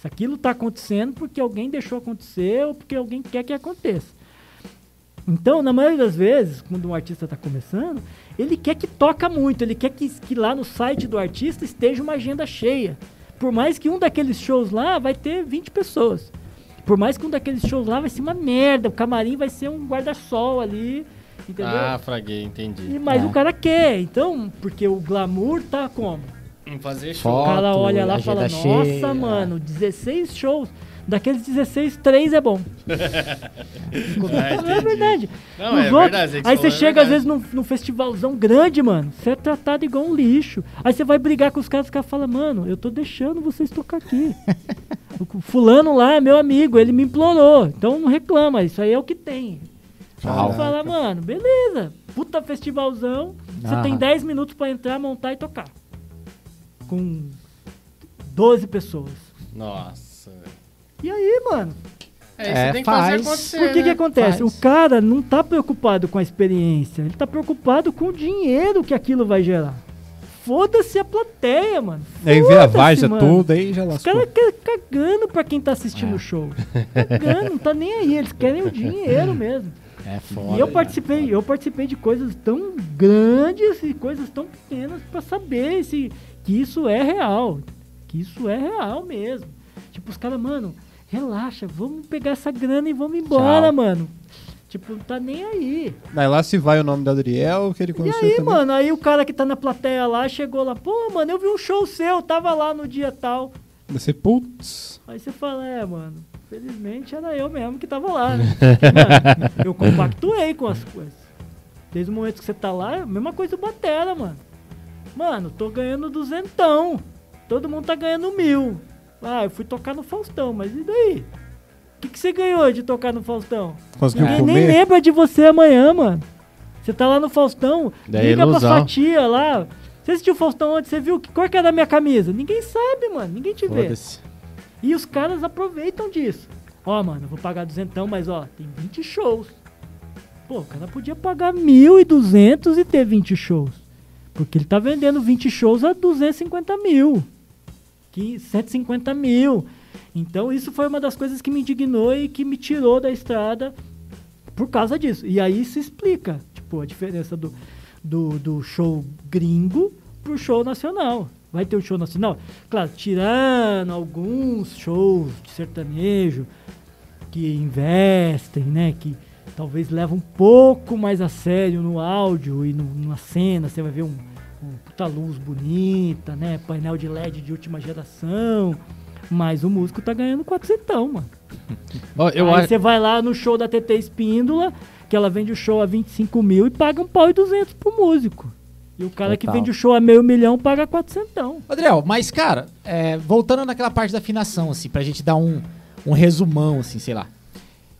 Se aquilo está acontecendo porque alguém deixou acontecer ou porque alguém quer que aconteça. Então, na maioria das vezes, quando um artista está começando, ele quer que toca muito, ele quer que, que lá no site do artista esteja uma agenda cheia. Por mais que um daqueles shows lá vai ter 20 pessoas. Por mais que um daqueles shows lá vai ser uma merda, o camarim vai ser um guarda-sol ali, entendeu? Ah, fraguei, entendi. E, mas É. o cara quer, então, porque o glamour tá como? Em fazer O show. Foto, cara olha lá e fala, nossa, cheia." mano, 16 shows. Daqueles 16, 3 é bom. Ah, é verdade. Não, Nos é outros- verdade, aí você é chega às vezes num, num festivalzão grande, mano. Você é tratado igual um lixo. Aí você vai brigar com os caras, os caras falam, mano, eu tô deixando vocês tocar aqui. o fulano lá é meu amigo, ele me implorou. Então não reclama, isso aí é o que tem. Aí fala, mano, beleza. Puta festivalzão. Você Aham. tem 10 minutos pra entrar, montar e tocar. Com 12 pessoas. Nossa. E aí, mano? É, É, você tem que fazer faz. acontecer, Por que que né? acontece? Faz. O cara não tá preocupado com a experiência, ele tá preocupado com o dinheiro que aquilo vai gerar. Foda-se a plateia, mano. Aí vira Foda-se, várzea tudo, aí já Os lascou. caras querem cagando pra quem tá assistindo É. o show. Cagando, não tá nem aí, eles querem o dinheiro mesmo. É foda. E eu né? participei, eu participei de coisas tão grandes e coisas tão pequenas pra saber se, que isso é real. Que isso é real mesmo. Tipo, os caras, mano, relaxa, vamos pegar essa grana e vamos embora, Tchau. mano. Tipo, não tá nem aí. Aí lá se vai o nome da Adriel, que ele E conheceu aí, também. mano, aí o cara que tá na plateia lá chegou lá, pô, mano, eu vi um show seu, tava lá no dia tal. Você, putz. Aí você fala, é, mano, felizmente era eu mesmo que tava lá, né? Mano, eu compactuei com as coisas. Desde o momento que você tá lá, a mesma coisa do Batera, mano. Mano, tô ganhando duzentão. Todo mundo tá ganhando mil. Ah, eu fui tocar no Faustão, mas e daí? O que, que você ganhou de tocar no Faustão? Conseguiu Ninguém nem comer? lembra de você amanhã, mano. Você tá lá no Faustão, Daí liga pra ilusão. sua tia lá. Você assistiu o Faustão ontem, você viu que cor que é da minha camisa? Ninguém sabe, mano. Ninguém te vê. Foda-se. E os caras aproveitam disso. Ó, mano, eu vou pagar duzentão, mas ó, tem 20 shows. Pô, o cara podia pagar 1.200 e ter 20 shows. Porque ele tá vendendo 20 shows a 250 mil. Que 150 mil. Então isso foi uma das coisas que me indignou e que me tirou da estrada por causa disso. E aí se explica, tipo, a diferença do, do, do show gringo pro show nacional. Vai ter um show nacional? Claro, tirando alguns shows de sertanejo que investem, né? Que talvez levam um pouco mais a sério no áudio e no, numa cena. Você vai ver um, um puta luz bonita, né? Painel de LED de última geração. Mas o músico tá ganhando 400, mano. Ó, eu Aí acho. você vai lá no show da TT Espíndola, que ela vende o show a 25 mil e paga um pau e 200 pro músico. E o cara que Total. vende o show a meio milhão paga quatrocentão. Adriel, mas, cara, é, voltando naquela parte da afinação, assim, pra gente dar um, um resumão, assim, sei lá.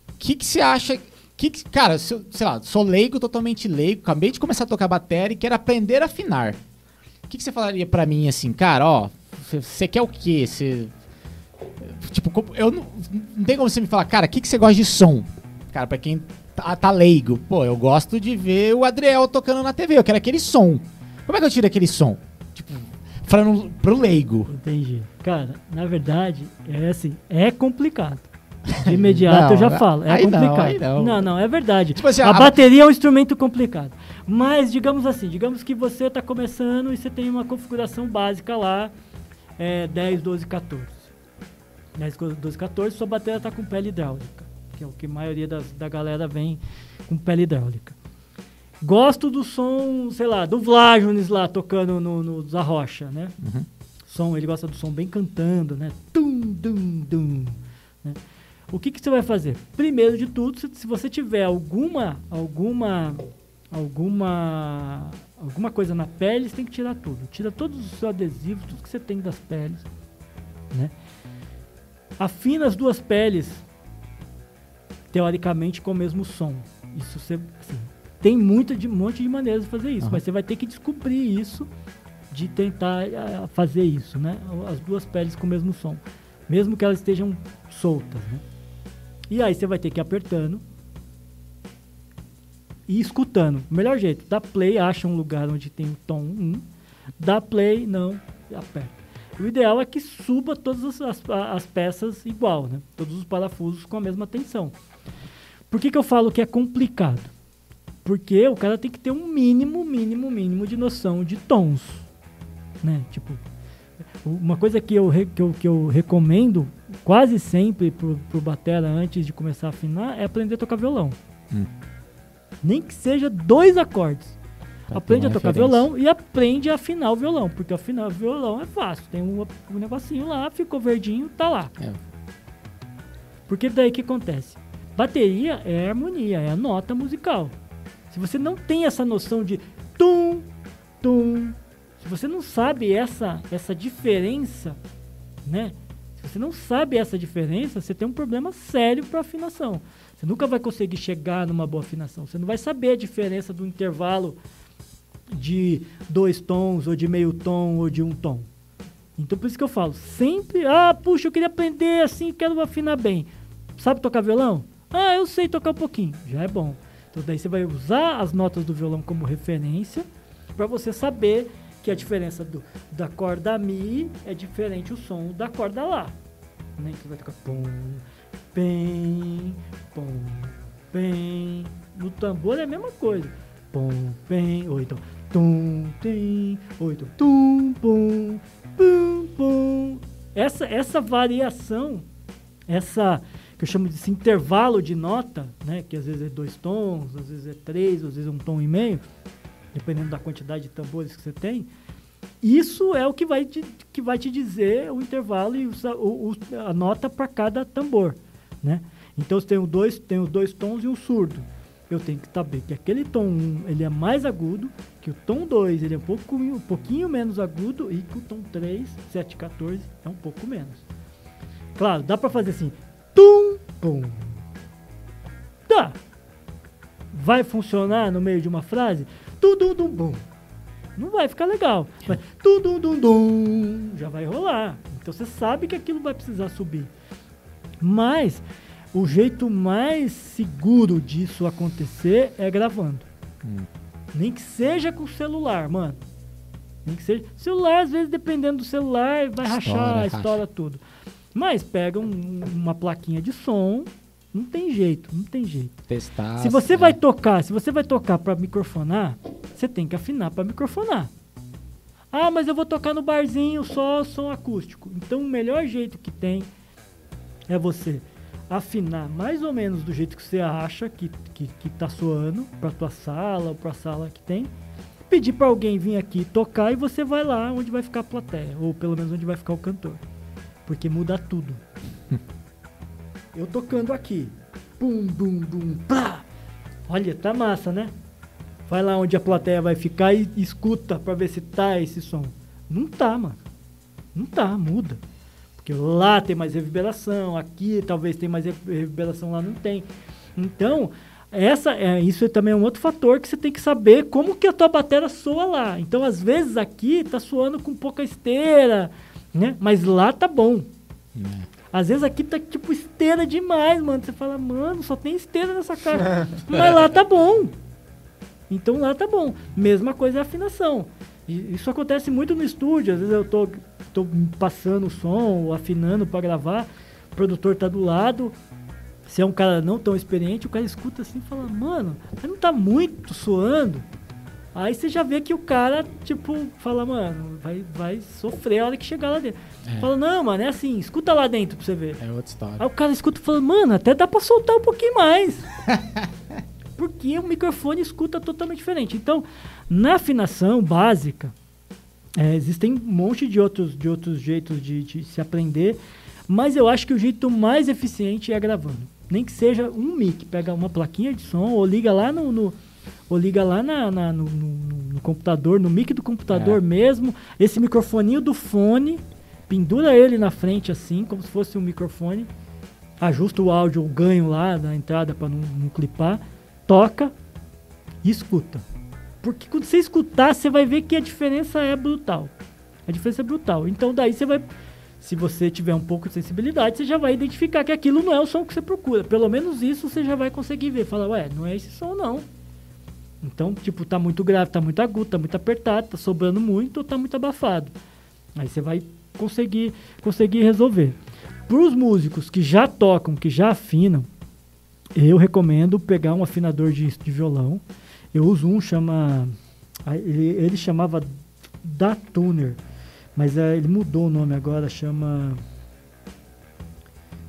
O que que você acha... Que cara, sei lá, sou leigo, totalmente leigo, acabei de começar a tocar bateria e quero aprender a afinar. O que que você falaria pra mim, assim, cara, ó, você quer o quê? Você... Tipo, eu não, não tem como você me falar, cara, o que que você gosta de som? Cara, pra quem tá, tá leigo, pô, eu gosto de ver o Adriel tocando na TV, eu quero aquele som. Como é que eu tiro aquele som? Tipo, falando pro leigo. Entendi. Cara, na verdade, é assim, é complicado. De imediato eu já Não, falo, é não, complicado. não. não, não, é verdade. Tipo assim, a, a- bateria é um instrumento complicado. Mas, digamos assim, digamos que você está começando e você tem uma configuração básica lá, é 10, 12, 14. 10, 12, 14, sua bateria está com pele hidráulica, que é o que a maioria das, da galera vem com pele hidráulica. Gosto do som, sei lá, do Vlajones lá tocando no, no Zé Rocha, né? Som, ele gosta do som bem cantando, né? Tum, dum, dum. né? O que, que você vai fazer? Primeiro de tudo, se, se você tiver alguma, alguma, alguma, alguma coisa na pele, você tem que tirar tudo. Tira todos os seus adesivos, tudo que você tem das peles, né? Afina as duas peles, teoricamente, com o mesmo som. Isso você, assim, tem muita de, um monte de maneiras de fazer isso, Aham. mas você vai ter que descobrir isso de tentar fazer isso, né? As duas peles com o mesmo som, mesmo que elas estejam soltas, né? E aí você vai ter que ir apertando e escutando. Melhor jeito, dá play, acha um lugar onde tem o tom 1, dá play, não, aperta. O ideal é que suba todas as, as- as peças igual, né? Todos os parafusos com a mesma tensão. Por que, que eu falo que é complicado? Porque o cara tem que ter um mínimo, mínimo, mínimo de noção de tons, né? Tipo, uma coisa que eu, que eu, que eu recomendo quase sempre pro, pro batera antes de começar a afinar é aprender a tocar violão. Hum. Nem que seja dois acordes. Pra aprende ter a tocar referência. violão e aprende a afinar o violão, porque afinar o violão é fácil. Tem um, um negocinho lá, ficou verdinho, tá lá. É. Porque daí o que acontece? Bateria é harmonia, é a nota musical. Se você não tem essa noção de tum, tum, se você não sabe essa, essa diferença, né? Você não sabe essa diferença, você tem um problema sério para afinação. Você nunca vai conseguir chegar numa boa afinação. Você não vai saber a diferença do intervalo de dois tons, ou de meio tom, ou de um tom. Então por isso que eu falo, sempre, ah, puxa, eu queria aprender assim, quero afinar bem. Sabe tocar violão? Ah, eu sei tocar um pouquinho, já é bom. Então daí você vai usar as notas do violão como referência para você saber que a diferença do, da corda Mi é diferente o som da corda Lá. Né? Que vai tocar pum, pem, pum, pem. No tambor é a mesma coisa. Pum, pem, ou então tum, tem, ou então tum, pum, pum, pum. Essa, essa variação, essa que eu chamo de intervalo de nota, né, que às vezes é dois tons, às vezes é três, às vezes é um tom e meio, dependendo da quantidade de tambores que você tem, isso é o que vai te, que vai te dizer o intervalo e o o- a nota para cada tambor, né? Então, você tem, o dois, os dois tons e um surdo. Eu tenho que saber que aquele tom 1 ele é mais agudo, que o tom 2 ele é um, pouco, um pouquinho menos agudo e que o tom 3, 7, 14 é um pouco menos. Claro, dá pra fazer assim, tum, pum. Dá. Vai funcionar no meio de uma frase? Tudum, dum, bum. Não vai ficar legal. Mas tudum, dum, dum. Já vai rolar. Então você sabe que aquilo vai precisar subir. Mas o jeito mais seguro disso acontecer é gravando. Nem que seja com o celular, mano. Nem que seja. Celular, às vezes, dependendo do celular, vai Estoura, rachar, racha. estoura tudo. Mas pega um- uma plaquinha de som. Não tem jeito, não tem jeito. Testar. Se você é. vai tocar, se você vai tocar para microfonar, você tem que afinar para microfonar. Ah, mas eu vou tocar no barzinho só som acústico. Então o melhor jeito que tem é você afinar mais ou menos do jeito que você acha que, que, que tá soando para tua sala ou para a sala que tem. Pedir para alguém vir aqui tocar e você vai lá onde vai ficar a plateia, ou pelo menos onde vai ficar o cantor. Porque muda tudo. Eu tocando aqui. Bum, bum, bum, pá. Olha, tá massa, né? vai lá onde a plateia vai ficar e escuta pra ver se tá esse som. Não tá, mano. Não tá, muda. Porque lá tem mais reverberação, aqui talvez tem mais re- reverberação, lá não tem. Então, essa é, isso é também um outro fator que você tem que saber como que a tua bateria soa lá. Então, às vezes aqui tá soando com pouca esteira, né? Mas lá tá bom. Às vezes aqui tá tipo esteira demais, mano. Você fala, mano, só tem esteira nessa caixa. Mas lá tá bom. Então lá tá bom. Mesma coisa é a afinação. E isso acontece muito no estúdio. Às vezes eu tô, tô passando o som, afinando para gravar. O produtor tá do lado. Se é um cara não tão experiente, o cara escuta assim e fala, mano, mas não tá muito soando. Aí você já vê que o cara, tipo, fala, mano, vai, vai sofrer a hora que chegar lá dentro. É. Fala, não, mano, é assim, escuta lá dentro pra você ver. É outra história. Aí o cara escuta e fala, mano, até dá pra soltar um pouquinho mais. Porque o microfone escuta totalmente diferente. Então, na afinação básica, é, existem um monte de outros, de outros jeitos de, de se aprender, mas eu acho que o jeito mais eficiente é gravando. Nem que seja um mic, pega uma plaquinha de som ou liga lá no. no- ou liga lá na, na- no, no- no computador, no mic do computador É. mesmo, esse microfoninho do fone, pendura ele na frente assim, como se fosse um microfone, ajusta o áudio, o ganho lá da entrada para não, não clipar, toca e escuta. Porque quando você escutar, você vai ver que a diferença é brutal. A diferença é brutal. Então daí você vai. Se você tiver um pouco de sensibilidade, você já vai identificar que aquilo não é o som que você procura. Pelo menos isso você já vai conseguir ver. Fala, ué, não é esse som não. Então, tipo, tá muito grave, tá muito agudo, tá muito apertado, tá sobrando muito ou tá muito abafado. Aí você vai conseguir, conseguir resolver. Para os músicos que já tocam, que já afinam, eu recomendo pegar um afinador de, de violão. Eu uso um, chama. Ele, ele chamava Da Tuner, mas eh, ele mudou o nome agora, chama.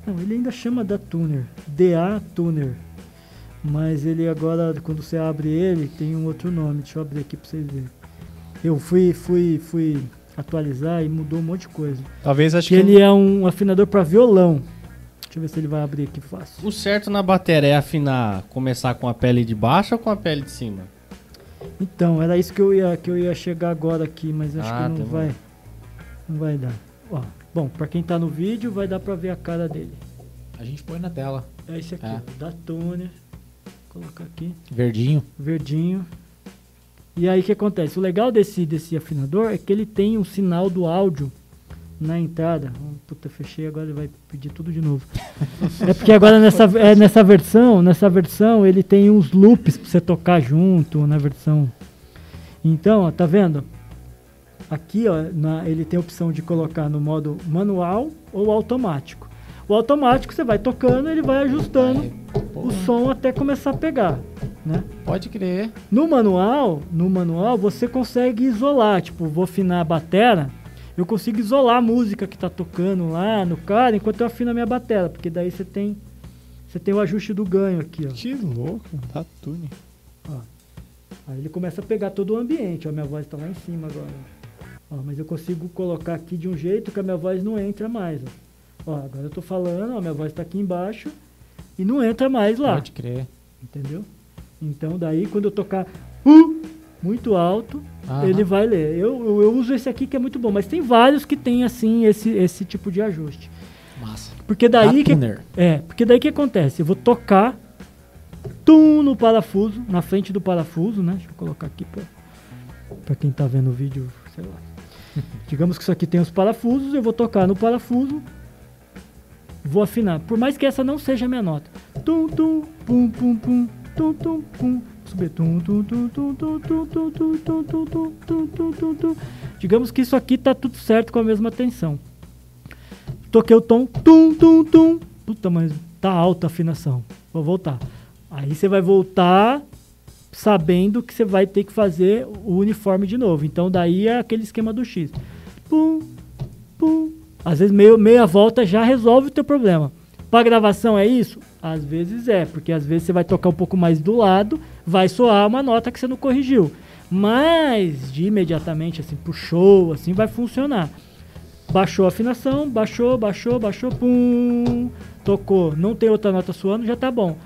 Não, ele ainda chama Da Tuner, DA Tuner. Mas ele agora, quando você abre ele, tem um outro nome. Deixa eu abrir aqui pra vocês verem. Eu fui, fui, fui atualizar e mudou um monte de coisa. Talvez acho Que que ele é um afinador para violão. Deixa eu ver se ele vai abrir aqui fácil. O certo na bateria é afinar, começar com a pele de baixo ou com a pele de cima? Então, era isso que eu ia, que eu ia chegar agora aqui, mas acho Ah, que não tá bom. vai. Não vai dar. Ó, bom, para quem tá no vídeo, vai dar para ver a cara dele. A gente põe na tela. É esse aqui, É. ó, da Toner. Vou colocar aqui, Verdinho. verdinho. E aí o que acontece? O legal desse, desse afinador é que ele tem um sinal do áudio na entrada. Oh, puta, fechei, agora ele vai pedir tudo de novo. é porque agora nessa, é, nessa versão, nessa versão ele tem uns loops pra você tocar junto na versão. Então, ó, tá vendo? Aqui, ó, na- ele tem a opção de colocar no modo manual ou automático. O automático você vai tocando, ele vai ajustando o som até começar a pegar, né? Pode crer. No manual, no manual você consegue isolar, tipo, vou afinar a batera, eu consigo isolar a música que tá tocando lá no cara enquanto eu afino a minha batera, porque daí você tem você tem o ajuste do ganho aqui, ó. Que louco, tá tuning. Aí ele começa a pegar todo o ambiente, ó, minha voz tá lá em cima agora. Ó, mas eu consigo colocar aqui de um jeito que a minha voz não entra mais, ó. Ó, agora eu tô falando, ó, minha voz tá aqui embaixo e não entra mais lá. Pode crer. Entendeu? Então daí quando eu tocar uh, muito alto, Aham. ele vai ler. Eu, eu, eu uso esse aqui que é muito bom, mas tem vários que tem assim esse, esse tipo de ajuste. Massa. Porque daí que Tuner. é, porque daí que acontece? Eu vou tocar tum no parafuso, na frente do parafuso, né? Deixa eu colocar aqui pra quem tá vendo o vídeo, sei lá. Digamos que isso aqui tem os parafusos, eu vou tocar no parafuso, vou afinar. Por mais que essa não seja a minha nota. Tum, tum, pum, pum, pum, tum, tum, pum. Tum, tum, tum, tum, tum, tum, tum, tum, tum, tum, tum, tum, tum, tum, tum. Digamos que isso aqui tá tudo certo com a mesma tensão. Toquei o tom, tum, tum, tum. Puta, mas tá alta a afinação. Vou voltar. Aí você vai voltar sabendo que você vai ter que fazer o uniforme de novo. Então daí é aquele esquema do X. Pum, pum. Às vezes meio, meia volta já resolve o teu problema. Para gravação é isso? Às vezes é, porque às vezes você vai tocar um pouco mais do lado, vai soar uma nota que você não corrigiu. Mas de imediatamente assim show, assim vai funcionar. Baixou a afinação, baixou, baixou, baixou, pum, tocou. Não tem outra nota suando, já tá bom.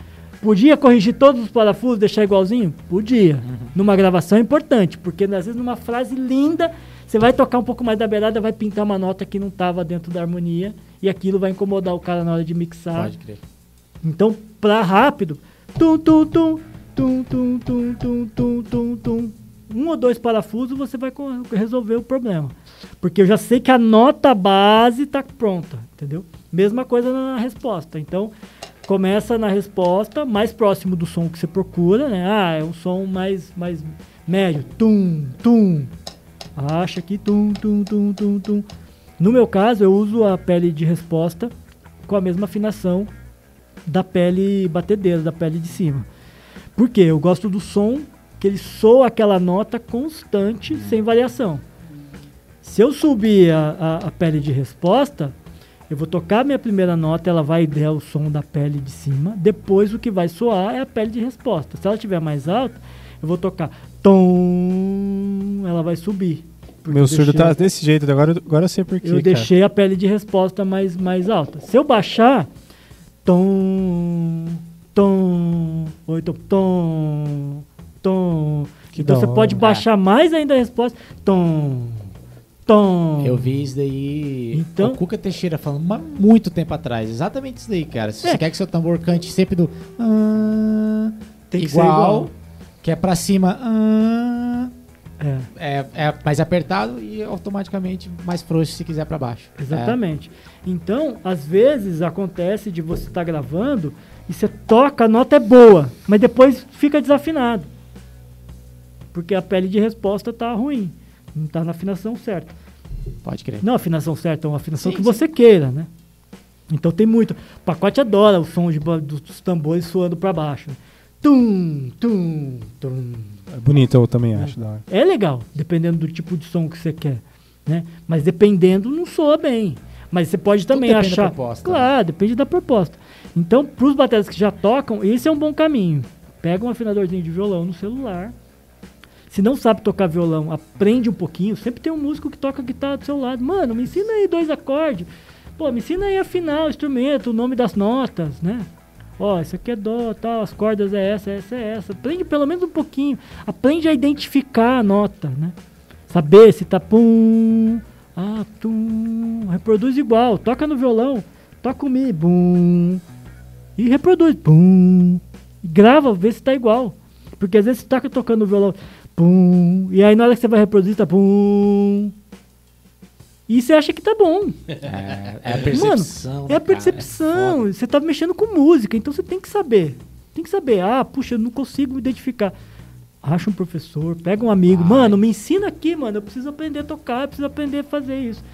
Podia corrigir todos os parafusos, deixar igualzinho? Podia. Numa gravação é importante, porque às vezes numa frase linda, você vai tocar um pouco mais da beirada, vai pintar uma nota que não estava dentro da harmonia, e aquilo vai incomodar o cara na hora de mixar. Pode crer. Então, pra rápido, tum, tum, tum, tum, tum, tum, tum, tum, tum, tum. Um ou dois parafusos você vai resolver o problema. Porque eu já sei que a nota base tá pronta, entendeu? Mesma coisa na resposta. Então, começa na resposta, mais próximo do som que você procura, né? Ah, é um som mais, mais médio. Tum, tum. Acha aqui, tum, tum, tum, tum, tum. No meu caso, eu uso a pele de resposta com a mesma afinação da pele batedeira, da pele de cima. Por quê? Eu gosto do som que ele soa aquela nota constante, sem variação. Se eu subir a, a- a pele de resposta, eu vou tocar a minha primeira nota, ela vai der o som da pele de cima. Depois o que vai soar é a pele de resposta. Se ela estiver mais alta, eu vou tocar tom, ela vai subir. Meu eu surdo deixei- tá desse jeito, agora, agora eu sei por quê, eu cara. deixei a pele de resposta mais, mais alta. Se eu baixar, tom, tom, ou então tom, tom. Que então você pode baixar mais ainda a resposta, tom, tom. Eu vi isso daí. Então- O Cuca Teixeira falando mas muito tempo atrás. Exatamente isso daí, cara. Se É. você quer que seu tambor cante sempre do. ah, Tem que ser igual, igual. Que é pra cima. ah, É, é, é mais apertado e automaticamente mais frouxo se quiser pra baixo. exatamente. Então, às vezes acontece de você estar gravando e você toca, a nota é boa, mas depois fica desafinado. Porque a pele de resposta tá ruim, não tá na afinação certa. É, pode crer. Não a afinação certa, é uma afinação Sim, que sim. você queira, né? Então tem muito. O pacote adora o som de dos tambores soando para baixo. né? Tum, tum, tum. É bonito, eu também acho. Da hora. É legal, dependendo do tipo de som que você quer, né? Mas dependendo, não soa bem. Mas você pode também depende da achar. proposta, né? claro, depende da proposta. Então, para os bateristas que já tocam, esse é um bom caminho. Pega um afinadorzinho de violão no celular. Se não sabe tocar violão, aprende um pouquinho. Sempre tem um músico que toca guitarra do seu lado. Mano, me ensina aí dois acordes. Pô, me ensina aí a afinar o instrumento, o nome das notas, né? Ó, isso aqui é dó, tal, as cordas é essa, essa é essa. Aprende pelo menos um pouquinho. Aprende a identificar a nota, né? Saber se tá pum, ah, tum. Reproduz igual. Toca no violão, toca o mi, bum. E reproduz, bum. E grava, vê se tá igual. Porque às vezes você tá tocando o violão, pum. E aí na hora que você vai reproduzir, tá pum. E você acha que tá bom. É, é a percepção. É a cara, percepção. foda. você tá mexendo com música, então você tem que saber. Tem que saber. Ah, puxa, eu não consigo me identificar. Acha um professor, pega um amigo. Mano, me ensina aqui, mano. Eu preciso aprender a tocar, eu preciso aprender a fazer isso.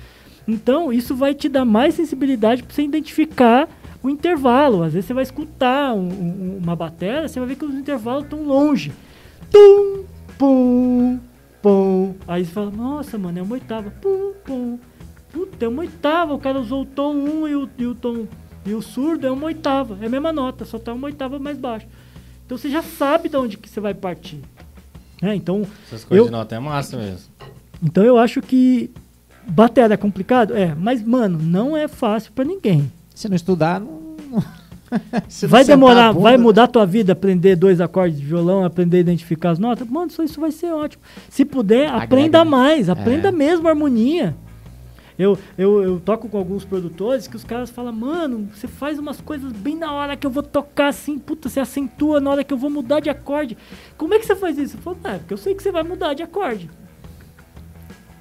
Então, isso vai te dar mais sensibilidade pra você identificar o intervalo. Às vezes você vai escutar um- um- uma bateria, você vai ver que os intervalos estão longe. Tum, pum, pum. Aí você fala, nossa, mano, é uma oitava. Pum, pum. Puta, é uma oitava. O cara usou o tom 1 e o, e o tom. E o surdo é uma oitava. É a mesma nota, só tá uma oitava mais baixo. Então você já sabe de onde que você vai partir. Né? então, Essas coisas Eu- de nota é massa mesmo. então eu acho que bateria é complicado? É, mas, mano, não é fácil pra ninguém. Se não estudar, não. Vai demorar, bunda- vai mudar a tua vida aprender dois acordes de violão, aprender a identificar as notas? Mano, isso, isso vai ser ótimo. Se puder, Agrega, aprenda mais, aprenda É. mesmo a harmonia. Eu, eu, eu toco com alguns produtores que os caras falam, mano, você faz umas coisas bem na hora que eu vou tocar assim, puta, você acentua na hora que eu vou mudar de acorde. Como é que você faz isso? Eu falo, ah, é porque eu sei que você vai mudar de acorde.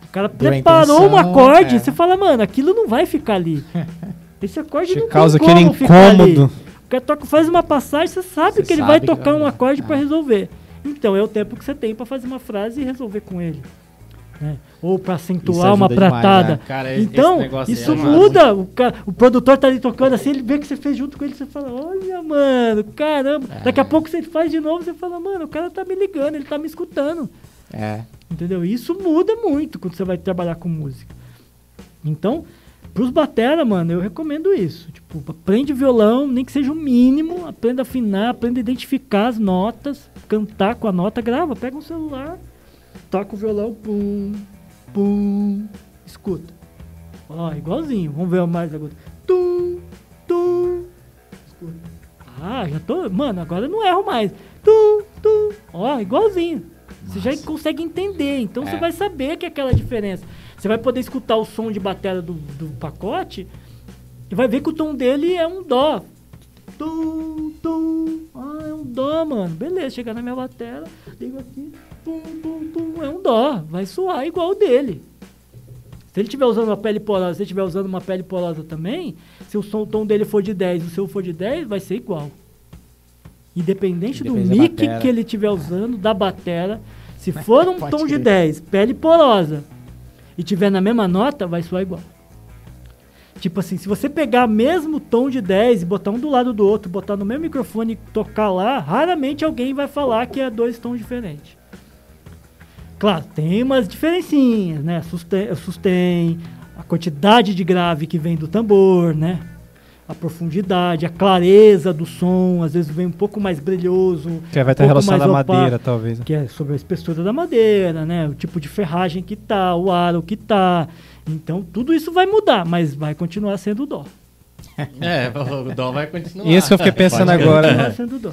O cara Deu preparou um acorde, é. você fala, mano, aquilo não vai ficar ali. Esse acorde Te não causa tem aquele como ali. incômodo. O cara toca, faz uma passagem, você sabe Você que ele sabe vai tocar vai um acorde para Ah. resolver. Então é o tempo que você tem para fazer uma frase e resolver com ele. né? Ou para acentuar uma pratada. né? Cara, Então, aí isso é muda. O, ca- o produtor tá ali tocando assim, ele vê que você fez junto com ele, você fala, olha, mano, caramba. É. Daqui a pouco você faz de novo, você fala, mano, o cara tá me ligando, ele tá me escutando. É. Entendeu? Isso muda muito quando você vai trabalhar com música. Então, pros batera, mano, eu recomendo isso. Tipo, aprende violão, nem que seja o mínimo, aprenda a afinar, aprenda a identificar as notas, cantar com a nota, grava, pega um celular, toca o violão, pum, pum, escuta. Ó, igualzinho, vamos ver mais agora. Tum, tum, escuta. Ah, já tô. Mano, agora eu não erro mais. Tum, tum. Ó, igualzinho. Você já consegue entender. Então você É. vai saber que é aquela diferença. Você vai poder escutar o som de bateria do, do pacote e vai ver que o tom dele é um dó. Tum, tum. Ah, é um dó, mano. Beleza, chegar na minha bateria, ligo aqui. Pum, pum, pum. É um dó. Vai soar igual o dele. Se ele estiver usando uma pele porosa, se ele estiver usando uma pele porosa também, se o som, o tom dele for de 10 e o seu for de 10, vai ser igual. Independente do Depende da mic que ele estiver usando, da batera, se for um Pode tom de crer. 10, pele porosa, e tiver na mesma nota, vai soar igual. Tipo assim, se você pegar mesmo tom de 10 e botar um do lado do outro, botar no mesmo microfone e tocar lá, raramente alguém vai falar que é dois tons diferentes. Claro, tem umas diferencinhas, né? Sustain, sustain, a quantidade de grave que vem do tambor, né? A profundidade, a clareza do som, às vezes vem um pouco mais brilhoso, Que vai estar pouco relacionado à madeira, talvez. que é sobre a espessura da madeira, né? O tipo de ferragem que tá, o aro que tá. Então, tudo isso vai mudar, mas vai continuar sendo dó. É, o dó vai continuar. Isso que eu fiquei pensando agora. Continuar sendo dó.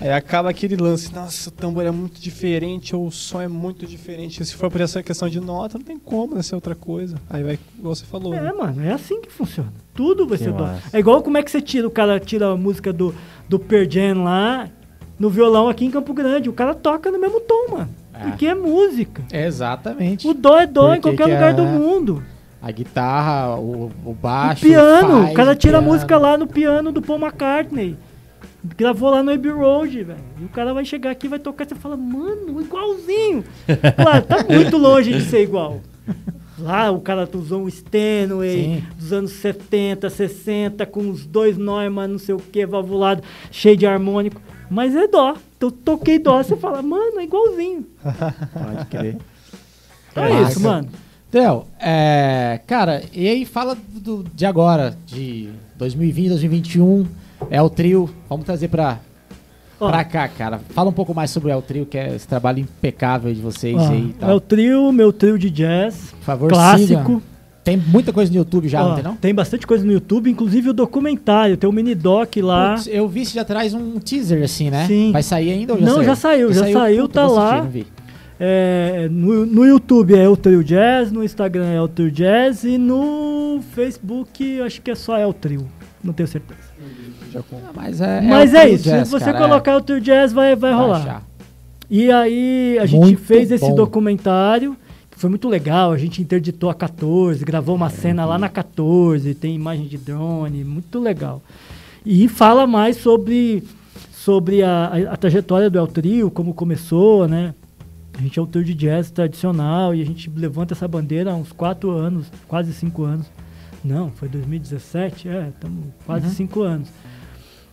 Aí acaba aquele lance, nossa, o tambor é muito diferente, ou o som é muito diferente. Se for por essa questão de nota, não tem como né, ser outra coisa. Aí vai, igual você falou. É, né? mano, é assim que funciona. Tudo vai ser dó. É igual como é que você tira, o cara tira a música do, do Jam lá, no violão aqui em Campo Grande. O cara toca no mesmo tom, mano. É. Porque é música. Exatamente. O dó é dó em Por que qualquer que lugar é- do mundo. A guitarra, o, o O baixo. piano, faz o cara tira a piano. música lá no piano do Paul McCartney. Gravou lá no Abbey Road, velho. E o cara vai chegar aqui vai tocar e você fala, mano, igualzinho. Claro, tá muito longe de ser igual. Lá o cara usou um Stenway Sim. dos anos 70, 60, com os dois Neumann, não sei o que, valvulado, cheio de harmônico. Mas é dó. Então toquei dó, você fala, mano, é igualzinho. Pode crer. Então é isso, mano. Theo, é, cara, e aí fala do, de agora, de 2020, 2021, é o trio. Vamos trazer pra, Ó, pra cá, cara. Fala um pouco mais sobre o El Trio, que é esse trabalho impecável de vocês ó, aí é o trio, meu trio de jazz, Por favor, clássico. siga. Tem muita coisa no YouTube já, Ó, não tem não? Tem bastante coisa no YouTube, inclusive o documentário, tem o mini doc lá. Eu vi se já traz um teaser assim, né? Sim. Vai sair ainda ou já Não, saiu? já saiu, já saiu, Puta, tá assistir, lá. vi. É, no, no YouTube é o Trio Jazz, no Instagram é o Trio Jazz e no Facebook acho que é só é o Trio. Não tenho certeza. Com- Ah, mas é, Mas o é, Trio isso, Jazz, se você cara, colocar o Trio Jazz vai, vai é, rolar. E aí a gente Muito fez esse bom. documentário, que foi muito legal, a gente interditou a 14, gravou uma cena lá na 14, tem imagem de drone, muito legal. E fala mais sobre, sobre a, a- a trajetória do El Trio, como começou, né? A gente é um de jazz tradicional e a gente levanta essa bandeira há uns 4 anos, quase 5 anos. Não, foi 2017, é, estamos quase Uhum. 5 anos.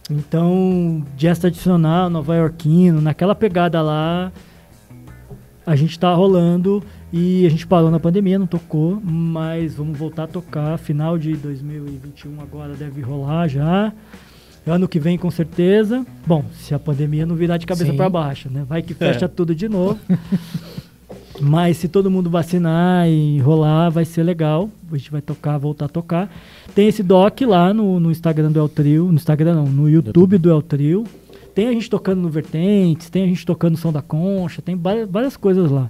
Então, jazz tradicional, nova-iorquino, naquela pegada lá, a gente tá rolando e a gente parou na pandemia, não tocou, mas vamos voltar a tocar. Final de 2021 agora deve rolar já. Ano que vem, com certeza. Bom, se a pandemia não virar de cabeça para baixo, né? Vai que fecha tudo de novo. Mas se todo mundo vacinar e rolar, vai ser legal. A gente vai tocar, voltar a tocar. Tem esse doc lá no, no Instagram do El Trio. No Instagram não, no YouTube do El Trio. Tem a gente tocando no Vertentes, tem a gente tocando no Som da Concha, tem várias, várias coisas lá.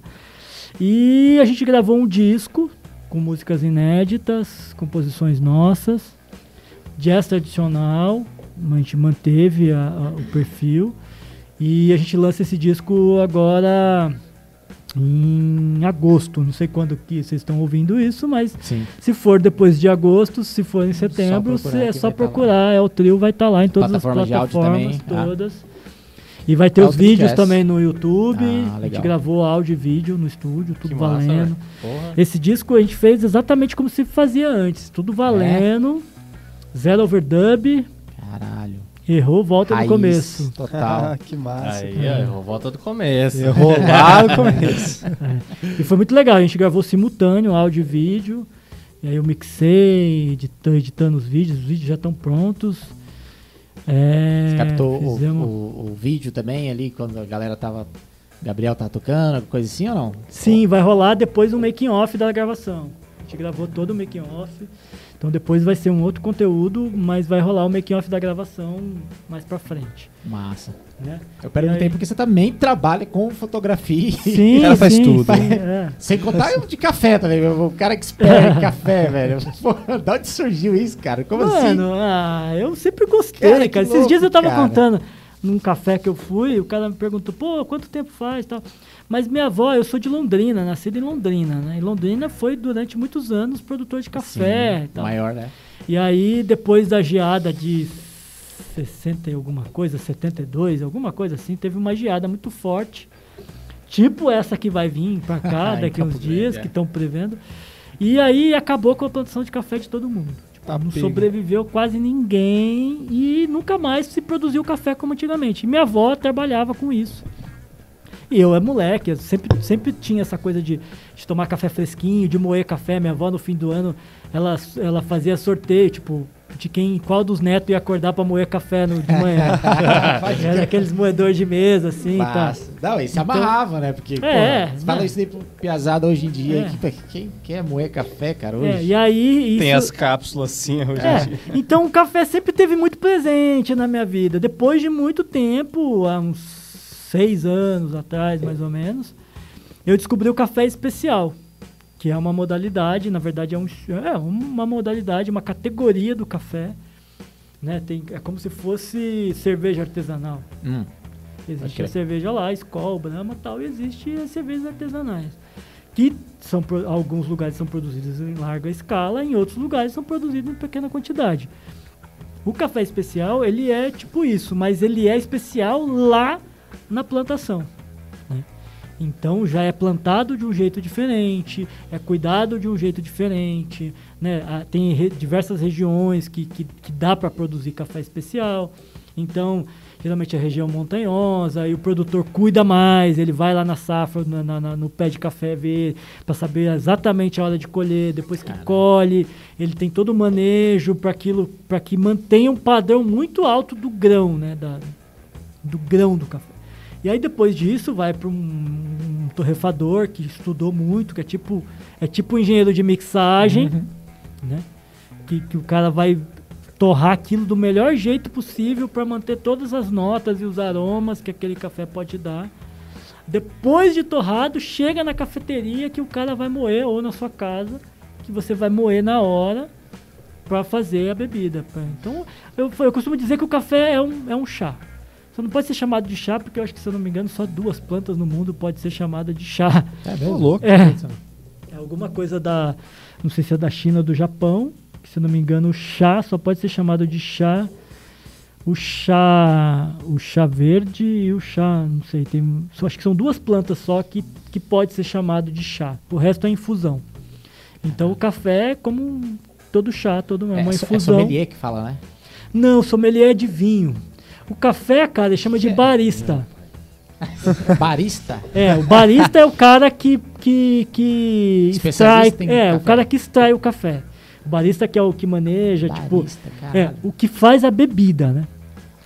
E a gente gravou um disco com músicas inéditas, composições nossas, jazz tradicional, a gente manteve a- a- o perfil. E a gente lança esse disco agora em agosto. Não sei quando que vocês estão ouvindo isso, mas Sim. se for depois de agosto, se for em setembro, procurar cê- é só tá procurar. É o trio, vai estar lá em todas Plataforma as plataformas também, ah. todas. E vai ter É os vídeos também no YouTube. Ah, a gente gravou áudio e vídeo no estúdio, tudo Que massa, valendo. Porra. Esse disco a gente fez exatamente como se fazia antes, tudo valendo. Zero overdub, Caralho. Errou, volta Raiz no começo. Total. Ah, que massa. Aí, eu volta do começo. Errou lá no começo. E foi muito legal, a gente gravou simultâneo, áudio e vídeo. E aí eu mixei, editando, editando os vídeos, os vídeos já estão prontos. É, Você captou o, fizemos- o- o vídeo também ali, quando a galera tava. Gabriel tava tocando, alguma coisa assim ou não? Sim, vai rolar depois um making off da gravação. gente gravou todo o making off. Então depois vai ser um outro conteúdo, mas vai rolar o making off da gravação mais pra frente. Massa. Né? Eu perguntei aí? porque você também trabalha com fotografia. Sim, Ela faz sim, tudo. sim, é. Sem contar de café também, o cara que espera em café, velho. Pô, da onde surgiu isso, cara? Como assim? Mano, ah, eu sempre gostei, Cara, cara. que Esses dias eu tava louco, cara. contando num café que eu fui, o cara me perguntou, pô, quanto tempo faz e tal. Mas minha avó, eu sou de Londrina, nascida em Londrina, né? E Londrina foi durante muitos anos produtor de café e tal. Maior, né? E aí, depois da geada de 60 e alguma coisa, 72, alguma coisa assim, teve uma geada muito forte. Tipo essa que vai vir pra cá daqui uns Campo dias, Grande, é. que estão prevendo. E aí acabou com a produção de café de todo mundo. Tipo, Tá não pego. sobreviveu quase ninguém e nunca mais se produziu café como antigamente. E minha avó trabalhava com isso. E eu é moleque, eu sempre, sempre tinha essa coisa de, de tomar café fresquinho, de moer café. Minha avó no fim do ano, ela, ela fazia sorteio, tipo, de quem, qual dos netos ia acordar pra moer café no, de manhã. Era aqueles moedores de mesa, assim, tá. Não, e se Então- amarrava, né? Porque, É, pô, você fala né? isso daí pro piazada hoje em dia. É. que- quem quer moer café, cara, hoje? É, e aí isso, Tem as cápsulas assim hoje em É, dia. então o café sempre teve muito presente na minha vida. Depois de muito tempo, há uns seis anos atrás, mais ou menos, eu descobri o café especial, que é uma modalidade, na verdade é, um, é uma modalidade, uma categoria do café. Né? Tem, é como se fosse cerveja artesanal. Hum. Existe Ok. a cerveja lá, Skol, Brahma e tal, e existe as cervejas artesanais. Que são, alguns lugares são produzidas em larga escala, em outros lugares são produzidos em pequena quantidade. O café especial, ele é tipo isso, mas ele é especial lá na plantação. né? Então já é plantado de um jeito diferente, é cuidado de um jeito diferente, né? Ah, Tem re- diversas regiões que, que, que dá para produzir café especial. Então, geralmente é região montanhosa, e o produtor cuida mais, ele vai lá na safra, na- na- na- no pé de café ver, para saber exatamente a hora de colher, depois que colhe, ele tem todo o manejo para aquilo, para que mantenha um padrão muito alto do grão, né? Da, do grão do café. E aí depois disso vai para um, torrefador que estudou muito, que é tipo é tipo um engenheiro de mixagem, né? Que, que o cara vai torrar aquilo do melhor jeito possível para manter todas as notas e os aromas que aquele café pode dar. Depois de torrado, chega na cafeteria que o cara vai moer ou na sua casa, que você vai moer na hora para fazer a bebida. Então, eu, eu costumo dizer que o café é um, é um chá. Só não pode ser chamado de chá, porque eu acho que, se eu não me engano, só duas plantas no mundo pode ser chamada de chá. É mesmo? louco. É. É alguma coisa da. Não sei se é da China ou do Japão. Que, se eu não me engano, o chá só pode ser chamado de chá. O chá. O chá verde e o chá. Não sei. Tem, só, acho que são duas plantas só que, que pode ser chamado de chá. O resto é infusão. Então o café é como um- todo chá, todo, é É, uma so- é infusão. sommelier que fala, né? Não, sommelier é de vinho. O café, cara, ele chama de barista. Barista. É, o barista é o cara que, que, que extrai. Especialista em É, o cara que extrai o café. O barista que é o que maneja, tipo. Barista, É, caralho. o que faz a bebida, né?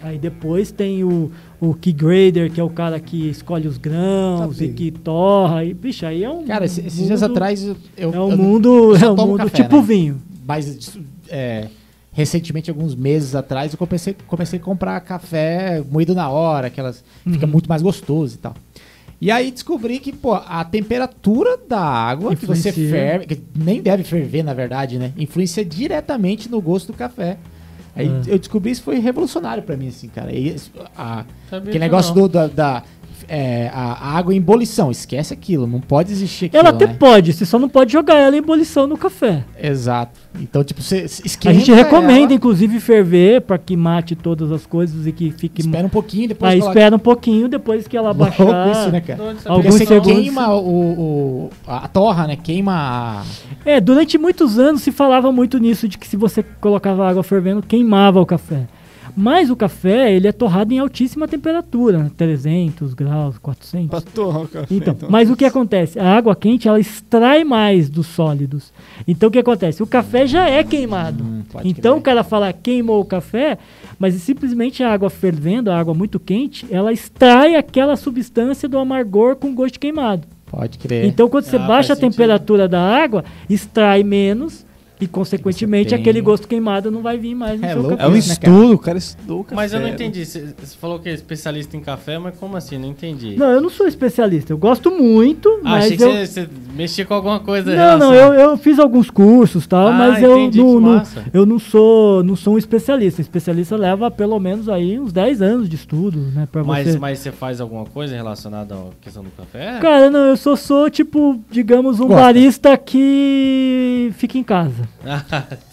Aí depois tem o, o key grader, que é o cara que escolhe os grãos Tá e que torra. E, bicho, aí é um. Cara, esses, esses dias mundo- atrás eu, É um eu- mundo. eu É um mundo café, tipo né? vinho. Mas é, recentemente, alguns meses atrás, eu comecei, comecei a comprar café moído na hora, aquelas. Fica Uhum. muito mais gostoso e tal. E aí descobri que, pô, a temperatura da água que você Influencia. ferve, que nem deve ferver, na verdade, né? Influencia diretamente no gosto do café. Aí É. eu descobri isso foi revolucionário pra mim, assim, cara. E, a, aquele que negócio do, da, da- é, a, a água em ebulição, esquece aquilo, não pode existir aquilo, Ela até né? pode, você só não pode jogar ela em ebulição no café. Exato. Então, tipo, você A esquenta gente recomenda, ela, inclusive, ferver para que mate todas as coisas e que fique. espera um pouquinho, depois Aí coloca- espera um pouquinho, depois que ela Louco baixar. isso, né, cara? Alguns Porque você segundos- queima o, o- a torra, né? Queima a... É, durante muitos anos se falava muito nisso, de que se você colocava água fervendo, queimava o café. Mas o café, ele é torrado em altíssima temperatura, né? 300 graus, 400. Pra torrar o café. Então, mas o que acontece? A água quente, ela extrai mais dos sólidos. Então, o que acontece? O café já é queimado. Hum, então, o cara fala queimou o café, mas simplesmente a água fervendo, a água muito quente, ela extrai aquela substância do amargor com gosto queimado. Pode crer. Então, quando você Ah, baixa a sentido. temperatura da água, extrai menos e, consequentemente, tem- aquele gosto queimado não vai vir mais no É seu louco. café. É um Né, cara? estudo, o cara estudou o café. Mas eu não entendi. Você você falou que é especialista em café, mas como assim? Não entendi. Não, eu não sou especialista. Eu gosto muito, ah, mas achei que eu... você, você mexia com alguma coisa. Não, não, eu, eu fiz alguns cursos tal, Ah, mas eu entendi, não, não- eu não sou não sou um especialista. Especialista leva pelo menos aí uns 10 anos de estudo, né, para Mas, você. mas você faz alguma coisa relacionada à questão do café? Cara, não, eu só sou tipo, digamos, um Gosta. barista que fica em casa.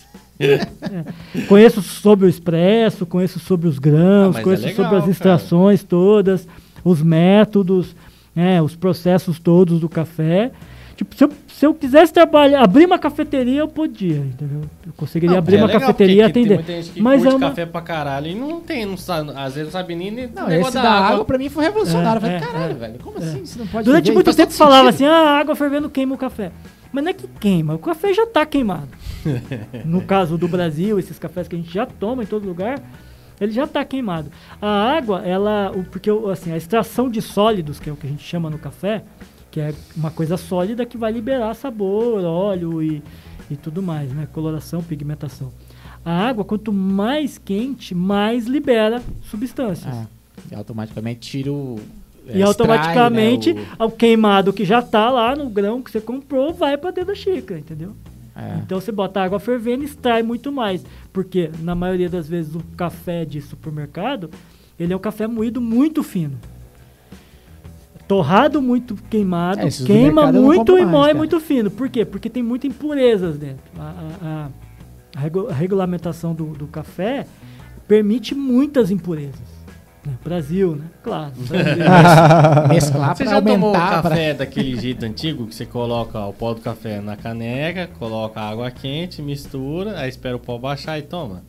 Conheço sobre o expresso, conheço sobre os Ah, grãos, mas é conheço legal, sobre as cara. extrações todas, os métodos, né, os processos todos do café. Tipo, se eu, se eu quisesse trabalhar, abrir uma cafeteria, eu podia, entendeu? Eu conseguiria Não, abrir é uma legal, cafeteria e Tem atender. muita gente que Mas curte é uma- café pra caralho e não tem, não sabe, às vezes não sabe nem Não, o negócio esse da água, água. pra mim foi revolucionário. É, eu falei, é, caralho, é. velho, como assim? Você não pode Durante muito Faz tempo falava sentido. assim, ah, a água fervendo queima o café. Mas não é que queima, o café já está queimado. no caso do Brasil, esses cafés que a gente já toma em todo lugar, ele já está queimado. A água, ela, o- porque o- assim, a extração de sólidos, que é o que a gente chama no café, que é uma coisa sólida que vai liberar sabor, óleo e, e tudo mais, né? Coloração, pigmentação. A água, quanto mais quente, mais libera substâncias. Ah, e automaticamente tira o... E é, automaticamente extrai, né, o queimado que já tá lá no grão que você comprou vai para dentro da xícara, entendeu? É. Então você bota água fervendo e extrai muito mais. Porque na maioria das vezes o café de supermercado, ele é um café moído muito fino. Torrado muito queimado, É, queima muito e moe muito fino. Por quê? Porque tem muitas impurezas dentro. A, a- a- a regulamentação do, do café permite muitas impurezas. Né? Brasil, né? Claro. Brasil. Mesclar Você pra já tomou aumentar... pra- café daquele jeito antigo que você coloca o pó do café na caneca, coloca água quente, mistura, aí espera o pó baixar e toma?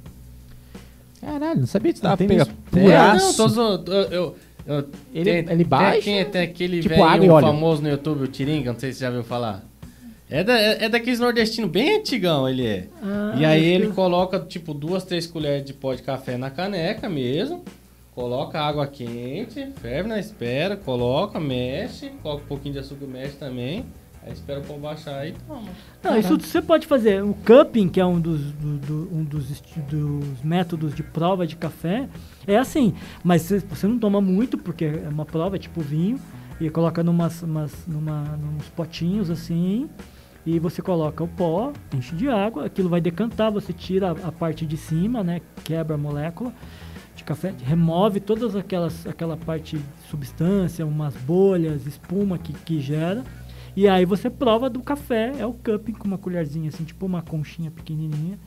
Caralho, não sabia Não tem pega mesmo. puraço. não, tô. Eu, eu, eu- Ele- tem, ele baixa, Tem, quem- tem aquele tipo velho água e óleo. famoso no YouTube, o Tiringa, não sei se você já viu falar. É, da, é, é daqueles nordestinos bem antigão, ele é. Ah, e aí ele que- coloca, tipo, duas, três colheres de pó de café na caneca mesmo. Coloca água quente, ferve na espera, coloca, mexe, coloca um pouquinho de açúcar, mexe também. Aí espera o pó baixar e toma. Não, isso você pode fazer. O cupping, que é um dos, do- do- um dos, dos métodos de prova de café, é assim. Mas você, você não toma muito, porque é uma prova, é tipo vinho, e coloca numas, umas, numa, nos potinhos assim, e você coloca o pó, enche de água, aquilo vai decantar, você tira a, a parte de cima, né? Quebra a molécula de café, remove todas aquelas aquela parte substância, umas bolhas, espuma que, que gera. E aí você prova do café, é o cupping com uma colherzinha assim, tipo uma conchinha pequenininha,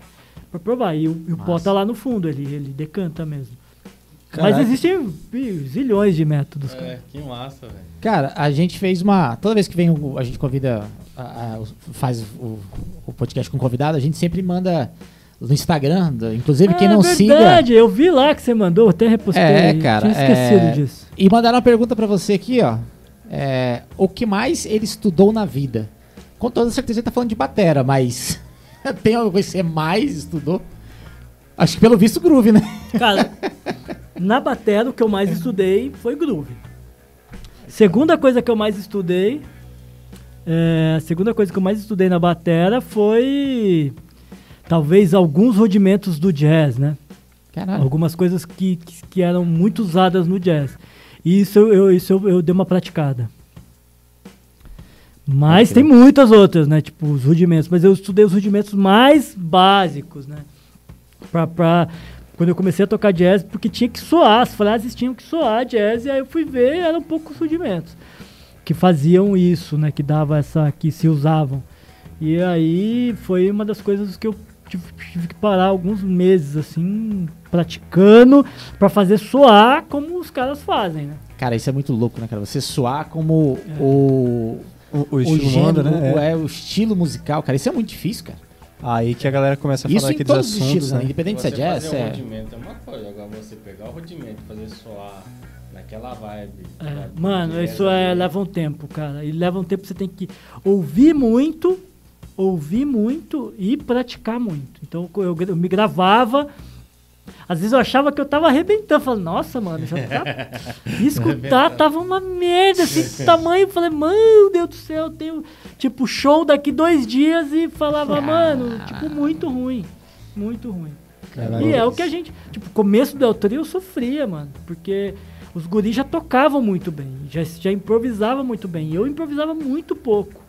pra provar. E o, e o pó tá lá no fundo, ele, ele decanta mesmo. Caraca. Mas existem zilhões de métodos, cara. É, que massa, velho. Cara, a gente fez uma. Toda vez que vem o- a gente convida, a- a- faz o, o podcast com convidado, a gente sempre manda no Instagram. Inclusive, quem Ah, não siga. verdade, eu vi lá que você mandou, até repostei. É, cara, Tinha esquecido é- disso. E mandaram uma pergunta pra você aqui, ó. É, o que mais ele estudou na vida? Com toda certeza ele tá falando de batera, mas tem coisa que você mais estudou? Acho que pelo visto groove, né? Cara, na batera o que eu mais estudei foi groove. Segunda coisa que eu mais estudei, é, a segunda coisa que eu mais estudei na batera foi talvez alguns rudimentos do jazz, né? Caralho. Algumas coisas que, que, que eram muito usadas no jazz. E isso eu, isso eu, eu dei uma praticada. Mas Pode tem muitas outras, né? Tipo, os rudimentos. Mas eu estudei os rudimentos mais básicos, né? Pra, pra, quando eu comecei a tocar jazz, porque tinha que soar, as frases tinham que soar jazz, e aí eu fui ver, eram poucos rudimentos que faziam isso, né? Que dava essa, que se usavam. E aí foi uma das coisas que eu tive, tive que parar alguns meses, assim, praticando pra fazer soar como os caras fazem, né? Cara, isso é muito louco, né, cara? Você soar como o. O, o O, estilo gênero, né? o- É. é, o estilo musical, cara. Isso é muito difícil, cara. Aí que a galera começa a Isso falar em aqueles todos os assuntos, estilos, né? né? Independente se é Você jazz, fazer é. um rudimento é uma coisa, agora você pegar o rudimento e fazer soar naquela vibe. É, mano, isso é, leva um tempo, cara. E leva um tempo que você tem que ouvir muito, ouvir muito e praticar muito. Então eu, eu me gravava. Às vezes eu achava que eu tava arrebentando. Falei, nossa, mano, já tá. Escutar tava uma merda, assim, desse tamanho. Eu falei, meu Deus do céu, eu tenho, tipo, show daqui dois dias e falava, mano, tipo, muito ruim. Muito ruim. Caralho. E é o que a gente. Tipo, começo do Trio eu sofria, mano. Porque os guris já tocavam muito bem. Já, já improvisava muito bem. E eu improvisava muito pouco.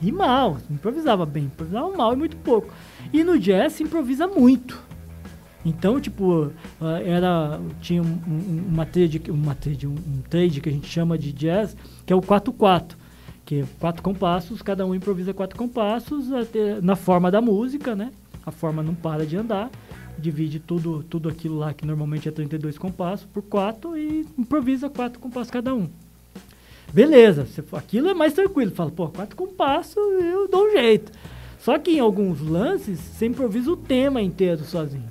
E mal. Improvisava bem. Improvisava mal e muito pouco. E no jazz se improvisa muito. Então, tipo, ah, era. Tinha um- um- uma trade, uma trade, um, trade que a gente chama de jazz, que é o 4-4. Que é quatro compassos, cada um improvisa quatro compassos até- na forma da música, né? A forma não para de andar. Divide tudo, tudo aquilo lá que normalmente é 32 compassos por quatro e improvisa quatro compassos cada um. Beleza, você, aquilo é mais tranquilo. Fala, pô, quatro compassos eu dou um jeito. Só que em alguns lances, você improvisa o tema inteiro sozinho.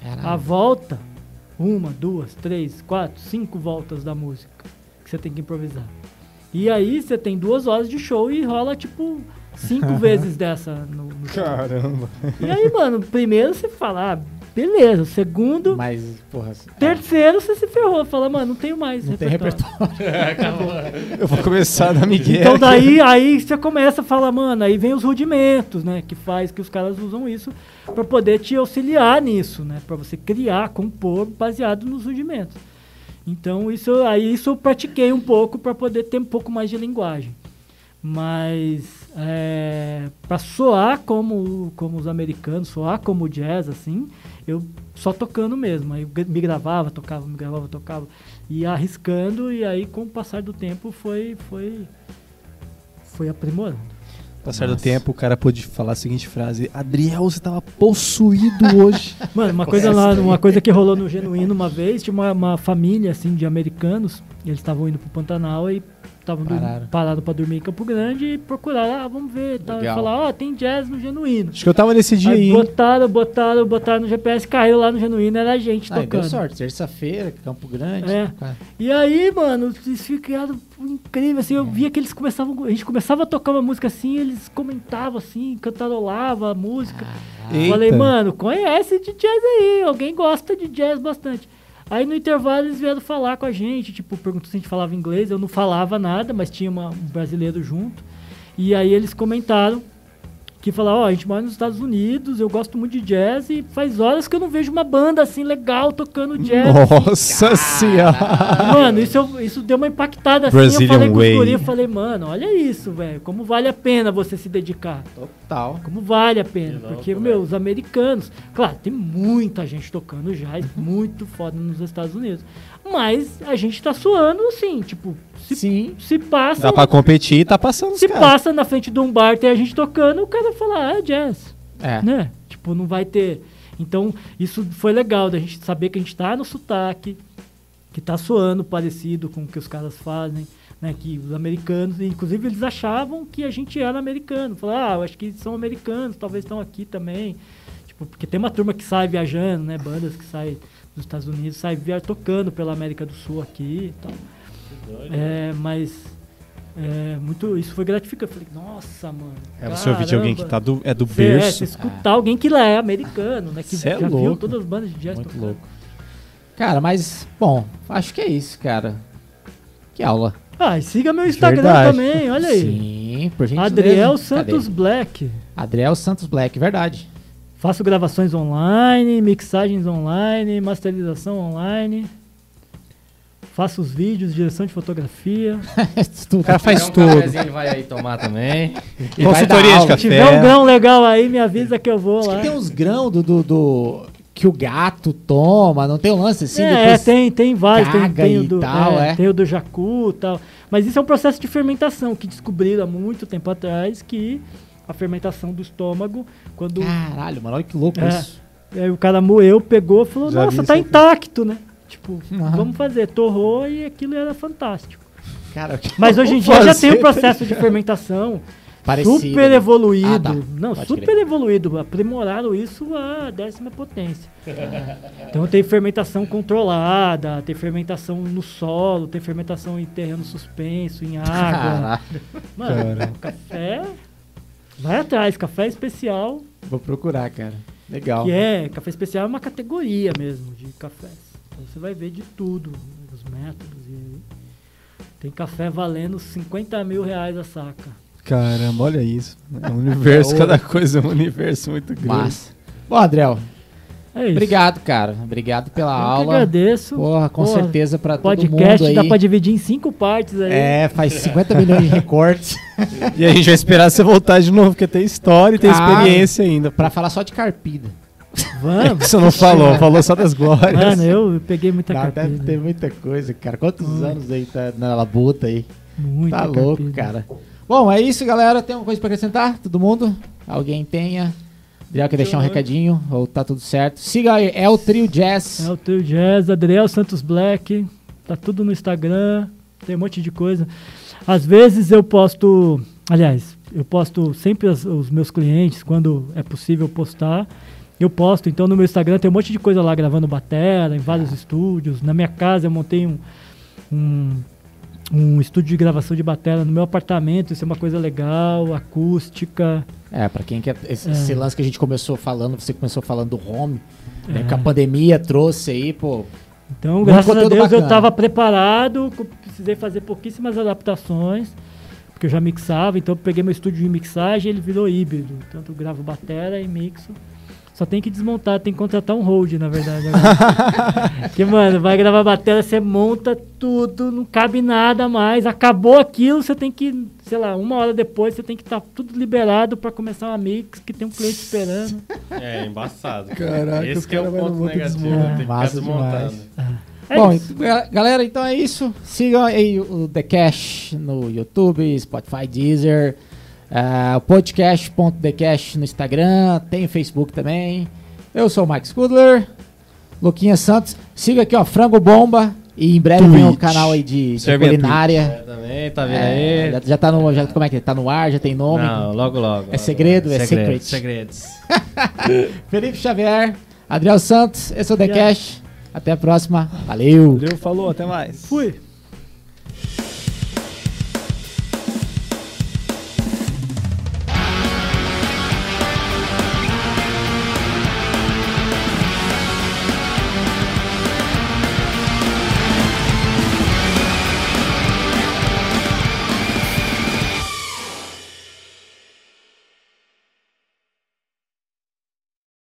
A Caralho. volta, uma, duas, três, quatro, cinco voltas da música que você tem que improvisar. E aí você tem duas horas de show e rola tipo cinco vezes dessa no, no show. Caramba. E aí, mano, primeiro você fala, ah, beleza. Segundo, Mas, porra. terceiro você se ferrou. Fala, mano, não tenho mais Não tem repertório. Eu vou começar a dar Miguel. Então daí aí você começa a falar, mano, aí vem os rudimentos, né? Que faz que os caras usam isso pra poder te auxiliar nisso, né? Pra você criar, compor baseado nos rudimentos. Então isso aí isso eu pratiquei um pouco pra poder ter um pouco mais de linguagem. Mas é, para soar como, como os americanos, soar como jazz, assim, eu só tocando mesmo. Aí eu me gravava, tocava, me gravava, tocava. Ia arriscando e aí com o passar do tempo foi, foi, foi aprimorando. Passar do tempo, o cara pôde falar a seguinte frase: Adriel, você tava possuído hoje. Mano, uma coisa lá, uma coisa que rolou no Genuíno uma vez, tinha uma, uma família assim de americanos, e eles estavam indo pro Pantanal e estavam parados pra dormir em Campo Grande e procuraram, ah, vamos ver, tal, e Legal. falar, ó, tem jazz no Genuíno. Acho que eu tava nesse dia Aí aí. botaram, botaram, botaram no GPS, caiu lá no Genuíno, era a gente Ah, e deu tocando. sorte. Terça-feira, Campo Grande. É. Cara, E aí, mano, eles ficaram incrível, assim, eu via que eles começavam, a gente começava a tocar uma música assim, eles comentavam assim, cantarolavam a música. Eita. Falei, mano, conhece de jazz aí, alguém gosta de jazz bastante. Aí no intervalo eles vieram falar com a gente, tipo, perguntou se a gente falava inglês, eu não falava nada, mas tinha uma- um brasileiro junto. E aí eles comentaram que falaram, ó, a gente mora nos Estados Unidos, eu gosto muito de jazz e faz horas que eu não vejo uma banda assim legal tocando jazz. Nossa senhora. Mano, isso, eu- isso deu uma impactada assim. Brazilian eu falei com os way. guri, eu falei, mano, olha isso, velho. Como vale a pena você se dedicar. total. Como vale a pena. Porque, velho. meu, os americanos. Claro, tem muita gente tocando jazz, muito foda nos Estados Unidos. Mas a gente tá suando assim, tipo, se, Sim. se passa. Dá pra competir e tá passando Se caras. passa na frente de um bar, tem a gente tocando, o cara fala, ah, é jazz É. né? Tipo, não vai ter. Então, isso foi legal da gente saber que a gente tá no sotaque, que tá soando parecido com o que os caras fazem, né? Que os americanos, e inclusive eles achavam que a gente era americano. Falaram, ah, eu acho que são americanos, talvez estão aqui também. Tipo, porque tem uma turma que sai viajando, né? Bandas que saem dos Estados Unidos, sai via tocando pela América do Sul aqui e tal. É, mas é, muito, isso foi gratificante. Eu falei, nossa, mano. É você ouvir de alguém que caramba. tá do, é do Cê- é, berço. você escutar alguém que lá é americano, né? Que Cê é já viu louco. todas as bandas de jazz Muito tocando. louco. Cara, mas, bom, acho que é isso, cara. Que aula. Ah, e siga meu Instagram Verdade. também, olha aí. Sim, por gentileza. Adriel Cadê? Santos Black. Adriel Santos Black, verdade. Faço gravações online, mixagens online, masterização online. Faço os vídeos, direção de fotografia. Tudo. O cara faz um tudo. cafezinho vai aí tomar também. E Consultoria de café. Se tiver um grão legal aí, me avisa que eu vou Diz lá. que tem uns grãos do, do, do- que o gato toma, não tem um lance assim? é, depois... tem, tem vários. Tem, tem o e do, tal, é. tem o do jacu e tal. Mas isso é um processo de fermentação que descobriram há muito tempo atrás que a fermentação do estômago, quando Caralho, mano, olha que louco É. isso. aí o cara moeu, pegou e falou, Já nossa, tá intacto, né? Tipo, Aham. vamos fazer. Torrou e aquilo era fantástico. Cara, Mas hoje em dia já tem um processo de fermentação Parecido. super evoluído. Ah, tá. Não, Pode super crer. evoluído. Aprimoraram isso à décima potência. então tem fermentação controlada, tem fermentação no solo, tem fermentação em terreno suspenso, em água. Caralho, Mano, Cara. café. Vai atrás, café especial. vou procurar, cara. Legal. Que é, café especial é uma categoria mesmo de cafés. Então você vai ver de tudo, os métodos. E tem café valendo 50 mil reais a saca. Caramba, olha isso. É um universo, cada coisa é um universo muito grande. Massa. Bom, Adriel, É isso. obrigado, cara. Obrigado pela Eu aula. agradeço. Porra, com Porra, certeza pra todo mundo Podcast aí. dá pra dividir em cinco partes aí. É, faz 50 milhões de recortes E a gente vai esperar você voltar de novo, porque tem história e tem Ah, experiência ainda. pra falar só de carpida. Vamos. Você não falou, falou só das glórias. Mano, eu peguei muita Não, deve ter muita coisa, cara. Quantos Hum. anos aí tá na labuta aí? Muita tá louco, carpida. cara. Bom, é isso, galera. Tem alguma coisa pra acrescentar? Todo mundo? Alguém tenha? Adriel quer deixar um recadinho? Ou tá tudo certo? Siga aí, é o Trio Jazz. É o Trio Jazz, Adriel Santos Black, tá tudo no Instagram, tem um monte de coisa. Às vezes eu posto, aliás, eu posto sempre as- os meus clientes, quando é possível postar, eu posto. Então no meu Instagram tem um monte de coisa lá gravando batera, em vários estúdios. Na minha casa eu montei um, um, um estúdio de gravação de batera no meu apartamento, isso é uma coisa legal, acústica. É, pra quem quer. Esse, É. esse lance que a gente começou falando, você começou falando do home, né? É. Que a pandemia trouxe aí, pô. Então, Muito graças a Deus, eu bacana. estava preparado, precisei fazer pouquíssimas adaptações, porque eu já mixava, então eu peguei meu estúdio de mixagem e ele virou híbrido. Tanto eu gravo batera e mixo. Só tem que desmontar, tem que contratar um hold, na verdade. Porque, mano, vai gravar batera, você monta tudo, não cabe nada mais. Acabou aquilo, você tem que, sei lá, uma hora depois, você tem que estar tudo liberado para começar uma mix, que tem um cliente esperando. É, embaçado. Caraca, Esse que é cara o ponto negativo. desmonta. Tem que desmontando. É Bom, isso. ga- galera, então é isso. Sigam aí o The Cash no YouTube, Spotify, Deezer, o podcast.thecash no Instagram, tem o Facebook também. Eu sou o Mike Scudler, Luquinha Santos. Siga aqui, ó, Frango Bomba. E em breve vem o Twitch. canal aí de, de Serve a culinária. É, também, tá vendo É, aí? já, já tá no. Já, como é que é? Tá no ar, já tem nome. Não, logo, logo. É segredo, é Segredos, secret. Segredos. Felipe Xavier, Adriel Santos, esse é o The. Cash. Até a próxima. Valeu! Valeu, falou, até mais. Fui.